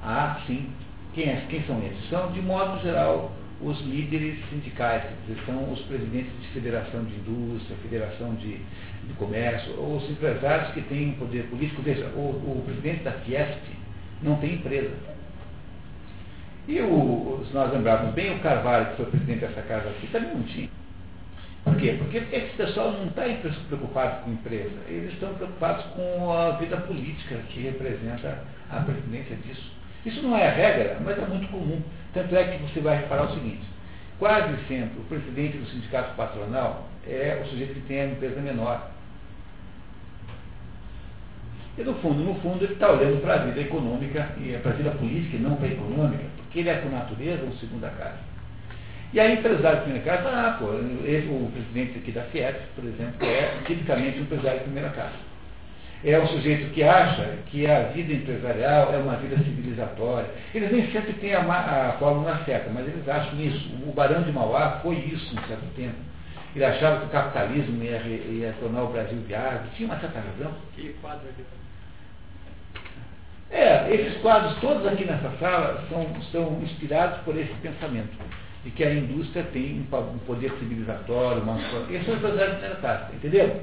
S1: Há, sim. Quem, é, quem são esses? São, de modo geral, os líderes sindicais, são os presidentes de federação de indústria, federação de, de comércio, ou os empresários que têm poder político. Veja, o, o presidente da Fiesp não tem empresa. E o, se nós lembrarmos bem, o Carvalho, que foi presidente dessa casa aqui, também não tinha. Por quê? Porque esse pessoal não está preocupado com empresa, eles estão preocupados com a vida política que representa a presidência disso. Isso não é regra, mas é muito comum. Tanto é que você vai reparar o seguinte, quase sempre o presidente do sindicato patronal é o sujeito que tem a empresa menor. E no fundo, no fundo, ele está olhando para a vida econômica e para a vida política e não para a econômica, porque ele é por natureza um segunda casa. E aí, empresário de primeira casa, ah, pô, ele, o presidente aqui da Fiat, por exemplo, é tipicamente um empresário de primeira casa. É um sujeito que acha que a vida empresarial é uma vida civilizatória. Eles nem sempre têm a, a fórmula certa, mas eles acham isso. O Barão de Mauá foi isso um certo tempo. Ele achava que o capitalismo ia, ia tornar o Brasil viável. Tinha uma certa razão.
S5: Aquele quadro ali.
S1: É, esses quadros todos aqui nessa sala são, são inspirados por esse pensamento, de que a indústria tem um poder civilizatório, uma Esse é o empresário de classe, entendeu?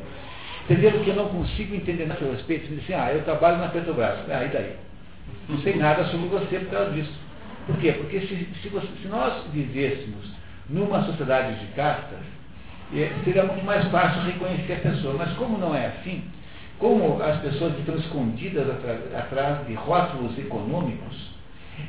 S1: Entenderam que eu não consigo entender a seu respeito? Me dizem, ah, eu trabalho na Petrobras. Ah, e daí? Não sei nada sobre você por causa disso. Por quê? Porque se, se, você, se nós vivêssemos numa sociedade de castas, é, seria muito mais fácil reconhecer a pessoa. Mas como não é assim, como as pessoas estão escondidas atrás de rótulos econômicos,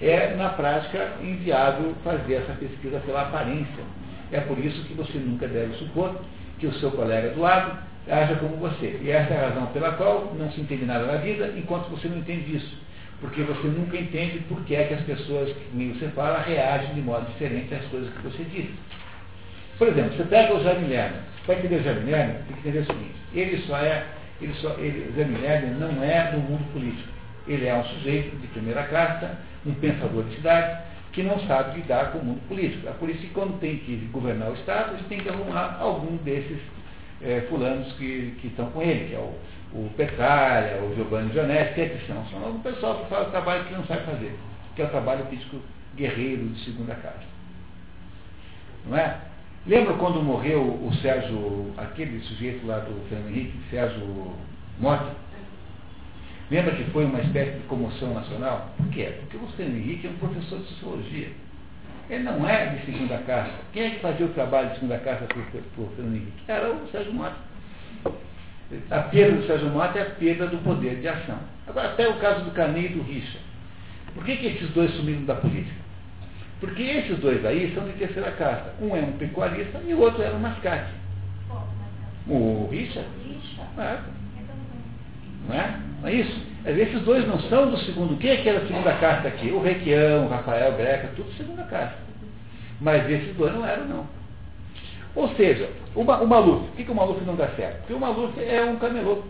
S1: é, na prática, inviável fazer essa pesquisa pela aparência. É por isso que você nunca deve supor que o seu colega do lado haja como você. E essa é a razão pela qual não se entende nada na vida enquanto você não entende isso. Porque você nunca entende por que é que as pessoas que você fala reagem de modo diferente às coisas que você diz. Por exemplo, você pega o Jaime Lerner. Para entender o Jaime Lerner, tem que entender o seguinte. Ele só é ele só, ele, não é do mundo político. Ele é um sujeito de primeira casta, um pensador de cidade, que não sabe lidar com o mundo político. É por isso que quando tem que governar o Estado, tem que arrumar algum desses é, fulanos que, que estão com ele, que é o, o Petralha, o Giovanni Gianetti, que é que são? São o pessoal que faz o trabalho que não sabe fazer, que é o trabalho político guerreiro de segunda casa. Não é? Lembra quando morreu o Sérgio, aquele sujeito lá do Fernando Henrique, Sérgio Mota? Lembra que foi uma espécie de comoção nacional? Por quê? Porque o Fernando Henrique é um professor de sociologia. Ele não é de segunda casa. Quem é que fazia o trabalho de segunda casa para o Fernando Henrique? Era o Sérgio Mota. A perda do Sérgio Mota é a perda do poder de ação. Agora, até o caso do Carneiro e do Richa. Por que, que esses dois sumiram da política? Porque esses dois aí são de terceira casta. Um é um pecuarista e o outro era um mascate. O Richard? É. Não é? Não é isso? Esses dois não são do segundo. Quem é que era a segunda casta aqui? O Requião, o Rafael Greca, tudo segunda casta. Mas esses dois não eram, não. Ou seja, o, o Maluf, por que, que o Maluf não dá certo? Porque o Maluf é um camelô.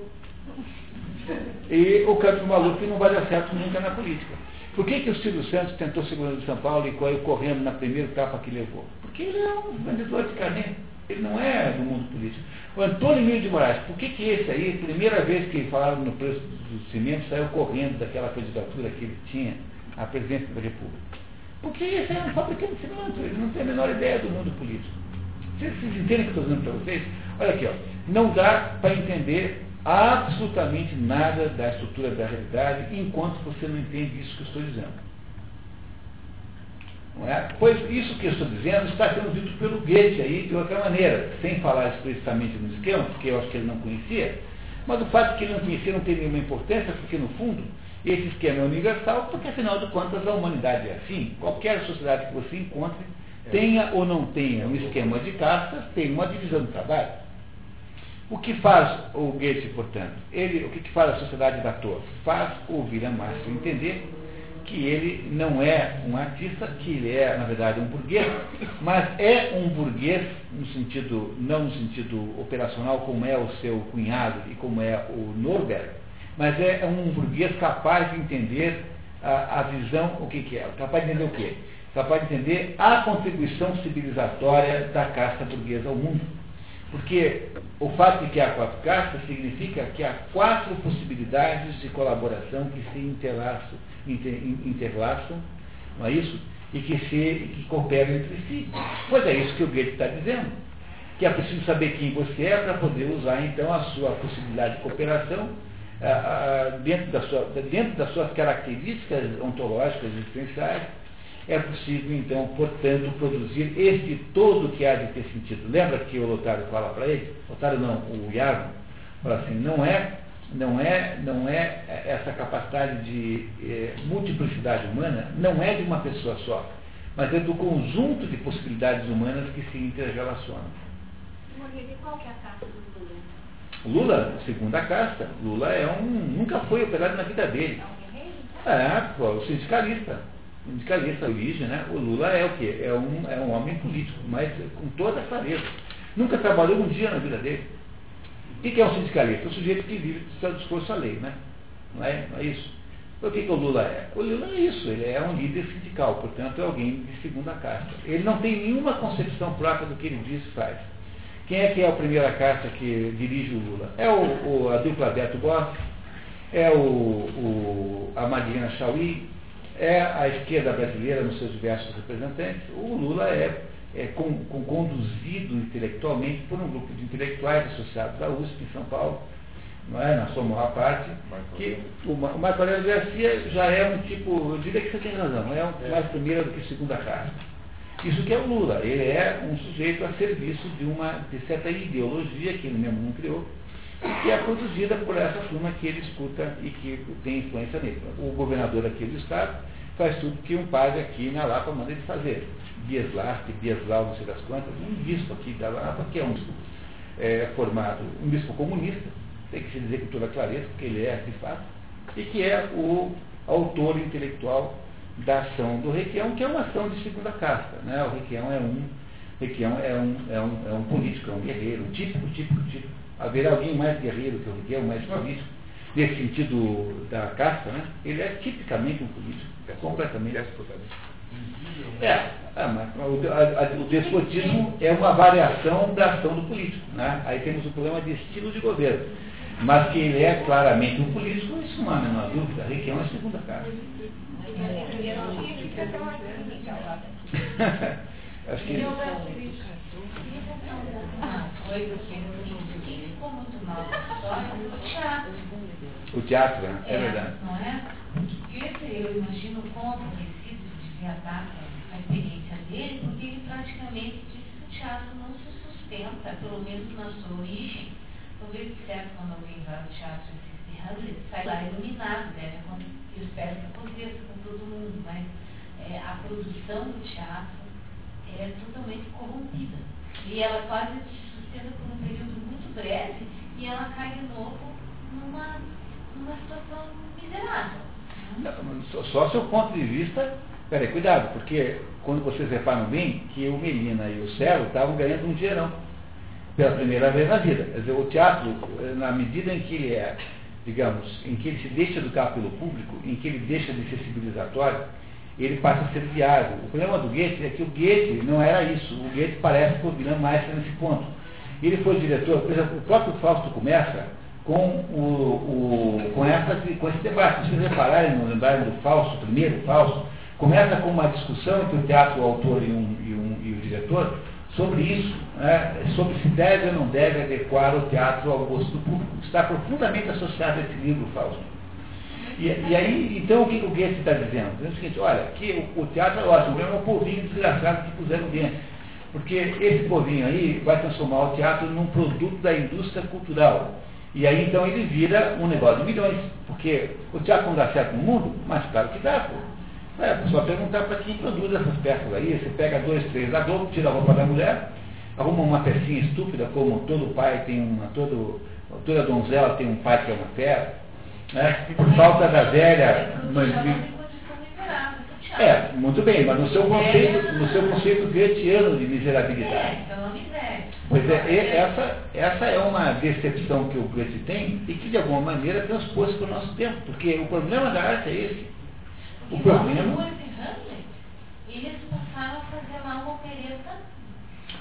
S1: E o do Maluf não vai dar certo nunca na política. Por que, que o Silvio Santos tentou segurar de São Paulo e caiu correndo na primeira etapa que levou? Porque ele é um vendedor de carne. Ele não é do mundo político. O Antônio Emílio de Moraes, por que, que esse aí, primeira vez que falaram no preço do cimento, saiu correndo daquela candidatura que ele tinha à presidência da República? Porque esse é um fabricante de cimento, ele não tem a menor ideia do mundo político. Vocês, vocês entendem o que eu estou dizendo para vocês? Olha aqui, ó, não dá para entender absolutamente nada da estrutura da realidade enquanto você não entende isso que eu estou dizendo. É? Pois isso que eu estou dizendo está sendo dito pelo Goethe aí de outra maneira, sem falar explicitamente no esquema, porque eu acho que ele não conhecia, mas o fato de que ele não conhecia não tem nenhuma importância, porque no fundo esse esquema é universal, porque afinal de contas a humanidade é assim. Qualquer sociedade que você encontre, tenha ou não tenha um esquema de castas, tem uma divisão do trabalho. O que faz o Goethe, portanto? Ele, o que, faz a sociedade da torre? Faz o William Márcio entender que ele não é um artista, que ele é, na verdade, um burguês, mas é um burguês no sentido, não no sentido operacional, como é o seu cunhado e como é o Norberg, mas é um burguês capaz de entender a, a visão, o que, que é? Capaz de entender o quê? Capaz de entender a contribuição civilizatória da casta burguesa ao mundo porque o fato de que há quatro castas significa que há quatro possibilidades de colaboração que se interlaçam, inter, interlaçam não é isso? E que, se, que cooperam entre si. Pois é isso que o Goethe está dizendo. Que é preciso saber quem você é para poder usar então a sua possibilidade de cooperação dentro, da sua, dentro das suas características ontológicas existenciais é possível, então, portanto, produzir este todo que há de ter sentido. Lembra que o Lotário fala para ele? Lotário não, o Iago, fala assim, não é, não é, não é essa capacidade de é, multiplicidade humana, não é de uma pessoa só. mas é do conjunto de possibilidades humanas que se interrelacionam.
S3: E qual que é a casta do Lula?
S1: Lula, segunda casta, Lula é um, nunca foi operário na vida dele.
S3: É guerreiro?
S1: É, o sindicalista. Sindicalista, origem, né? O Lula é o quê? É um, é um homem político, mas com toda a clareza. Nunca trabalhou um dia na vida dele. O que é um sindicalista? O sujeito que vive do seu discurso à lei, né? Não é, não é isso? Então, o que, que o Lula é? O Lula é isso, ele é um líder sindical, portanto é alguém de segunda casta. Ele não tem nenhuma concepção própria do que ele diz e faz. Quem é que é a primeira casta que dirige o Lula? É o, o, a dupla Beto Boff, é o, o, a Madina Chauí, é a esquerda brasileira nos seus diversos representantes. O Lula é, é com, com, conduzido intelectualmente por um grupo de intelectuais associados à USP em São Paulo, não é? na sua maior parte, que o, o Marco Aurélio Garcia já é um tipo, eu diria que você tem razão, é um mais primeira do que segunda casta. Isso que é o Lula, ele é um sujeito a serviço de uma de certa ideologia que ele mesmo não criou, que é produzida por essa turma que ele escuta e que tem influência nele. O governador aqui do estado faz tudo que um padre aqui na Lapa manda ele fazer. Dias Larte, Dias Lau, não sei das quantas, um bispo aqui da Lapa, que é um bispo é, formado, um bispo comunista, tem que se dizer com toda clareza, porque ele é de fato, e que é o autor intelectual da ação do Requião, que é uma ação de segunda casta. Né? O Requião é um, Requião é um, é um, é um político, é um guerreiro, típico, típico, típico. Haverá alguém mais guerreiro que o Requião, mais político, nesse sentido da casta, né? ele é tipicamente um político, é completamente é, é, mas o, a- a- o despotismo é uma variação da ação do político. Né? Aí temos o problema de estilo de governo. Mas que ele é claramente um político, isso não há a menor dúvida. Requião é a segunda casa. Acho que. O teatro, né? é verdade.
S6: Não é? Porque eu imagino como Recife devia dar a experiência dele, porque ele praticamente disse que o teatro não se sustenta, pelo menos na sua origem. Talvez certo quando alguém vai ao teatro e assiste Hamlet, sai lá iluminado, deve acontecer, eu espero que aconteça com todo mundo, mas é, a produção do teatro é totalmente corrompida. E ela quase se sustenta por um período muito breve e ela cai de novo numa, numa situação miserável.
S1: Não, Só, seu ponto de vista. Peraí, cuidado, porque quando vocês reparam bem que o Melina e o Celo estavam ganhando um dinheirão pela primeira vez na vida. Quer dizer, o teatro, eh, na medida em que ele é, digamos, em que ele se deixa educar pelo público, em que ele deixa de ser civilizatório, ele passa a ser viável. O problema do Goethe é que o Goethe não era isso. O Goethe parece com o William Meister nesse ponto. Ele foi diretor, por exemplo, o próprio Fausto começa com, o, o, com, essa, com esse debate. Se vocês repararem, não lembrarem do Fausto, o primeiro Fausto, começa com uma discussão entre o teatro, o autor e, um, e, um, e o diretor, sobre isso, né, sobre se deve ou não deve adequar o teatro ao gosto do público. Está profundamente associado a esse livro, Fausto. E, e aí, então, o que o Goethe está dizendo? Dizendo o seguinte, olha, que o, o teatro é ótimo, é um povinho desgraçado que puseram dentro. Porque esse povinho aí vai transformar o teatro num produto da indústria cultural. E aí, então, ele vira um negócio de milhões. Porque o teatro não dá certo no mundo, mas claro que dá, pô. É, só perguntar para quem produz essas peças aí. Você pega dois, três da Globo, tira a roupa da mulher, arruma uma pecinha estúpida, como todo pai tem uma, todo, toda donzela tem um pai que é uma fera. Né? Por falta da velha. Mas, é, muito bem, mas no seu conceito, no seu conceito goetiano de miserabilidade.
S6: É, então é.
S1: Pois é, essa, essa é uma decepção que o Goethe tem e que de alguma maneira transpôs para o nosso tempo, porque o problema da arte é esse. O problema.
S6: eles passaram a fazer lá uma opereta.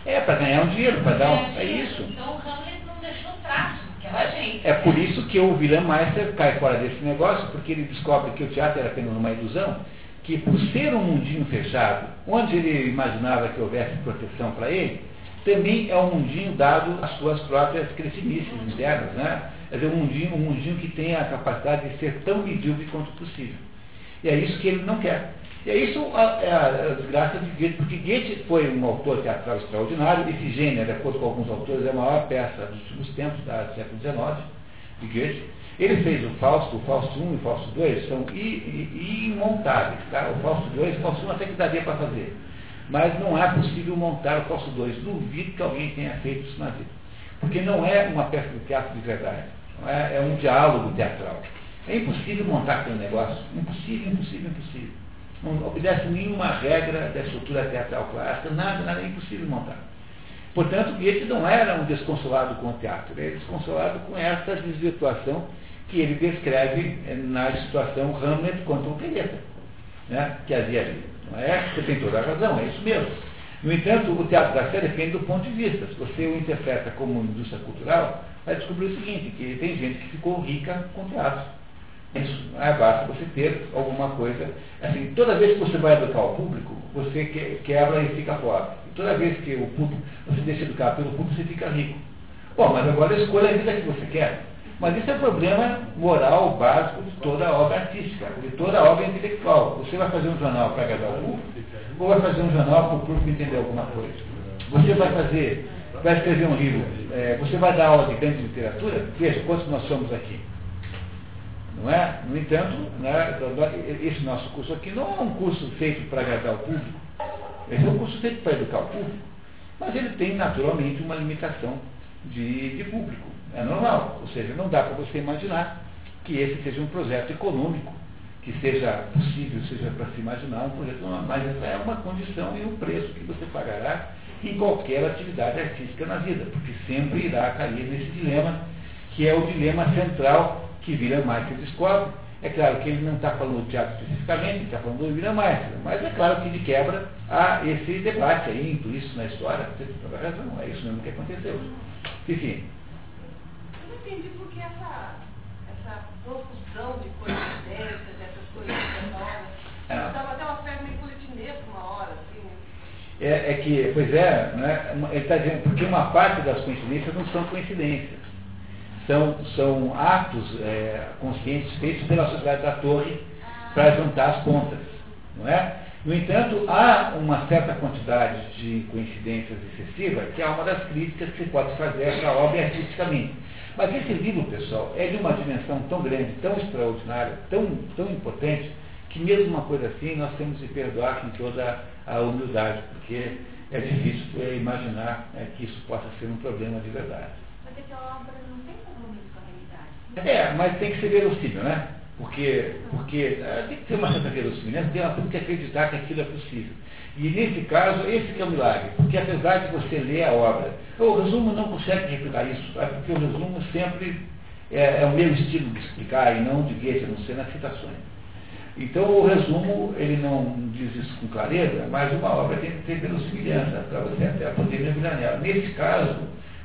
S1: É, para ganhar um dinheiro, para dar um. É isso.
S6: Então o Hamlet não deixou traço gente.
S1: É por isso que o William Meister cai fora desse negócio, porque ele descobre que o teatro era apenas uma ilusão, que por ser um mundinho fechado, onde ele imaginava que houvesse proteção para ele, também é um mundinho dado às suas próprias cretinices internas, né? Quer dizer, um mundinho, um mundinho que tem a capacidade de ser tão medíocre quanto possível. E é isso que ele não quer. E é isso a, é a, a desgraça de Goethe, porque Goethe foi um autor teatral extraordinário, Efigênia, de acordo com alguns autores, é a maior peça dos últimos tempos, da século XIX, de Goethe. Ele fez o Fausto, o Fausto 1 e o Fausto 2 são imontáveis, tá? O Fausto 2 e o Fausto 1 até que daria para fazer. Mas não é possível montar o Fausto 2. Duvido que alguém tenha feito isso na vida. Porque não é uma peça de teatro de verdade. É, é, um diálogo teatral. É impossível montar aquele negócio. Impossível, impossível, impossível. Não obedece nenhuma regra da estrutura teatral clássica, nada, nada, é impossível montar. Portanto, Goethe não era um desconsolado com o teatro, ele é desconsolado com essa desvirtuação que ele descreve eh, na situação Hamlet contra o Opereta, né, que havia ali. Não é? Você tem toda a razão, é isso mesmo. No entanto, o teatro da fé depende do ponto de vista. Se você o interpreta como indústria cultural, vai descobrir o seguinte, que tem gente que ficou rica com teatro. Isso, é, basta você ter alguma coisa. Assim, toda vez que você vai educar o público, você quebra e fica pobre. E toda vez que o público, você deixa educar pelo público, você fica rico. Bom, mas agora escolha a vida que você quer. Mas isso é problema moral básico de toda obra artística, de toda obra intelectual. Você vai fazer um jornal para agradar o público, ou vai fazer um jornal para o público entender alguma coisa? Você vai fazer, vai escrever um livro, é, você vai dar aula de grande literatura? Veja quantos nós somos aqui. Não é? No entanto, né, esse nosso curso aqui não é um curso feito para agradar o público. Esse é um curso feito para educar o público. Mas ele tem naturalmente uma limitação de, de público. É normal. Ou seja, não dá para você imaginar que esse seja um projeto econômico, que seja possível, seja para se imaginar um projeto, mas essa é uma condição e um preço que você pagará em qualquer atividade artística na vida, porque sempre irá cair nesse dilema, que é o dilema central que William Meister descobre. É claro que ele não está falando do teatro especificamente, está falando do William Meister, mas é claro que de quebra há esse debate aí, isso na história, você tem toda razão, é isso mesmo que aconteceu. Enfim,
S3: entendi porque essa, essa profusão de coincidências, dessas coisas novas. É. Estava até uma festa meio politinesca uma hora, assim. Né?
S1: É, é que, pois é, né, ele está dizendo, porque uma parte das coincidências não são coincidências. São, são atos é, conscientes feitos pela sociedade da torre para juntar as pontas. Não é? No entanto, há uma certa quantidade de coincidências excessivas, que é uma das críticas que se pode fazer essa obra artisticamente. Mas esse livro, pessoal, é de uma dimensão tão grande, tão extraordinária, tão, tão importante, que mesmo uma coisa assim nós temos de perdoar com toda a humildade, porque é difícil é, imaginar é, que isso possa ser um problema de verdade.
S3: Mas é que a obra não tem compromisso com a realidade.
S1: É, mas tem que ser verossímil, né? Porque, porque é, tem que ter uma certa verossimilhança, tem, tem que acreditar que aquilo é possível. E nesse caso, esse que é o milagre, porque apesar de você ler a obra, o resumo não consegue replicar isso, porque o resumo sempre é, é, o meu estilo de explicar e não de Goethe, a não ser nas citações. Então o resumo, ele não diz isso com clareza, mas uma obra tem que ter verossimilhança para você até poder mergulhar nela. Nesse caso,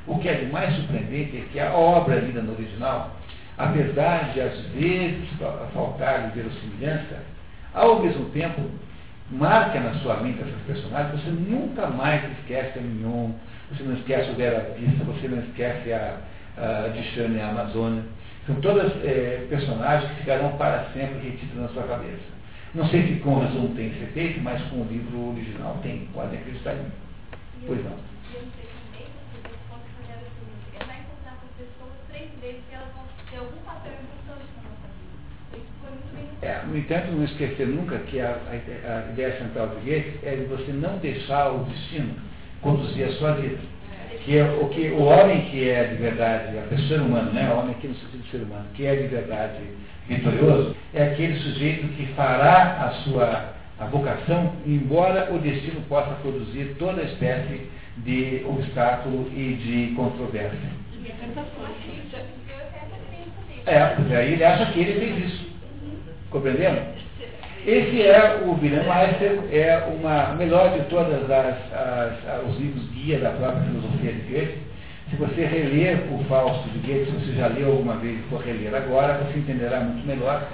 S1: o que é de mais surpreendente é que a obra lida no original, apesar de às vezes faltar verossimilhança, ao mesmo tempo marca na sua mente essas personagens, você nunca mais esquece a Mignon, você não esquece o Vera Vista, você não esquece a, a Dishane e a Amazônia. São todas é, personagens que ficarão para sempre retidas na sua cabeça. Não sei se com o resumo tem esse efeito, mas com o livro original tem, pode acreditar em mim. Pois não. É, no entanto, não esquecer nunca que a, a, a ideia central do Goethe é de você não deixar o destino conduzir a sua vida. Que é o que o homem que é de verdade, a pessoa humana, né, o homem aqui no sentido de ser humano, que é de verdade vitorioso, é aquele sujeito que fará a sua a vocação, embora o destino possa produzir toda espécie de obstáculo e de controvérsia. É, porque aí ele acha que ele fez isso. Compreendendo? Esse é o William Meister, é uma melhor de todas as, as, os livros guia da própria filosofia de Goethe. Se você reler o Fausto de Goethe, se você já leu alguma vez e for reler agora, você entenderá muito melhor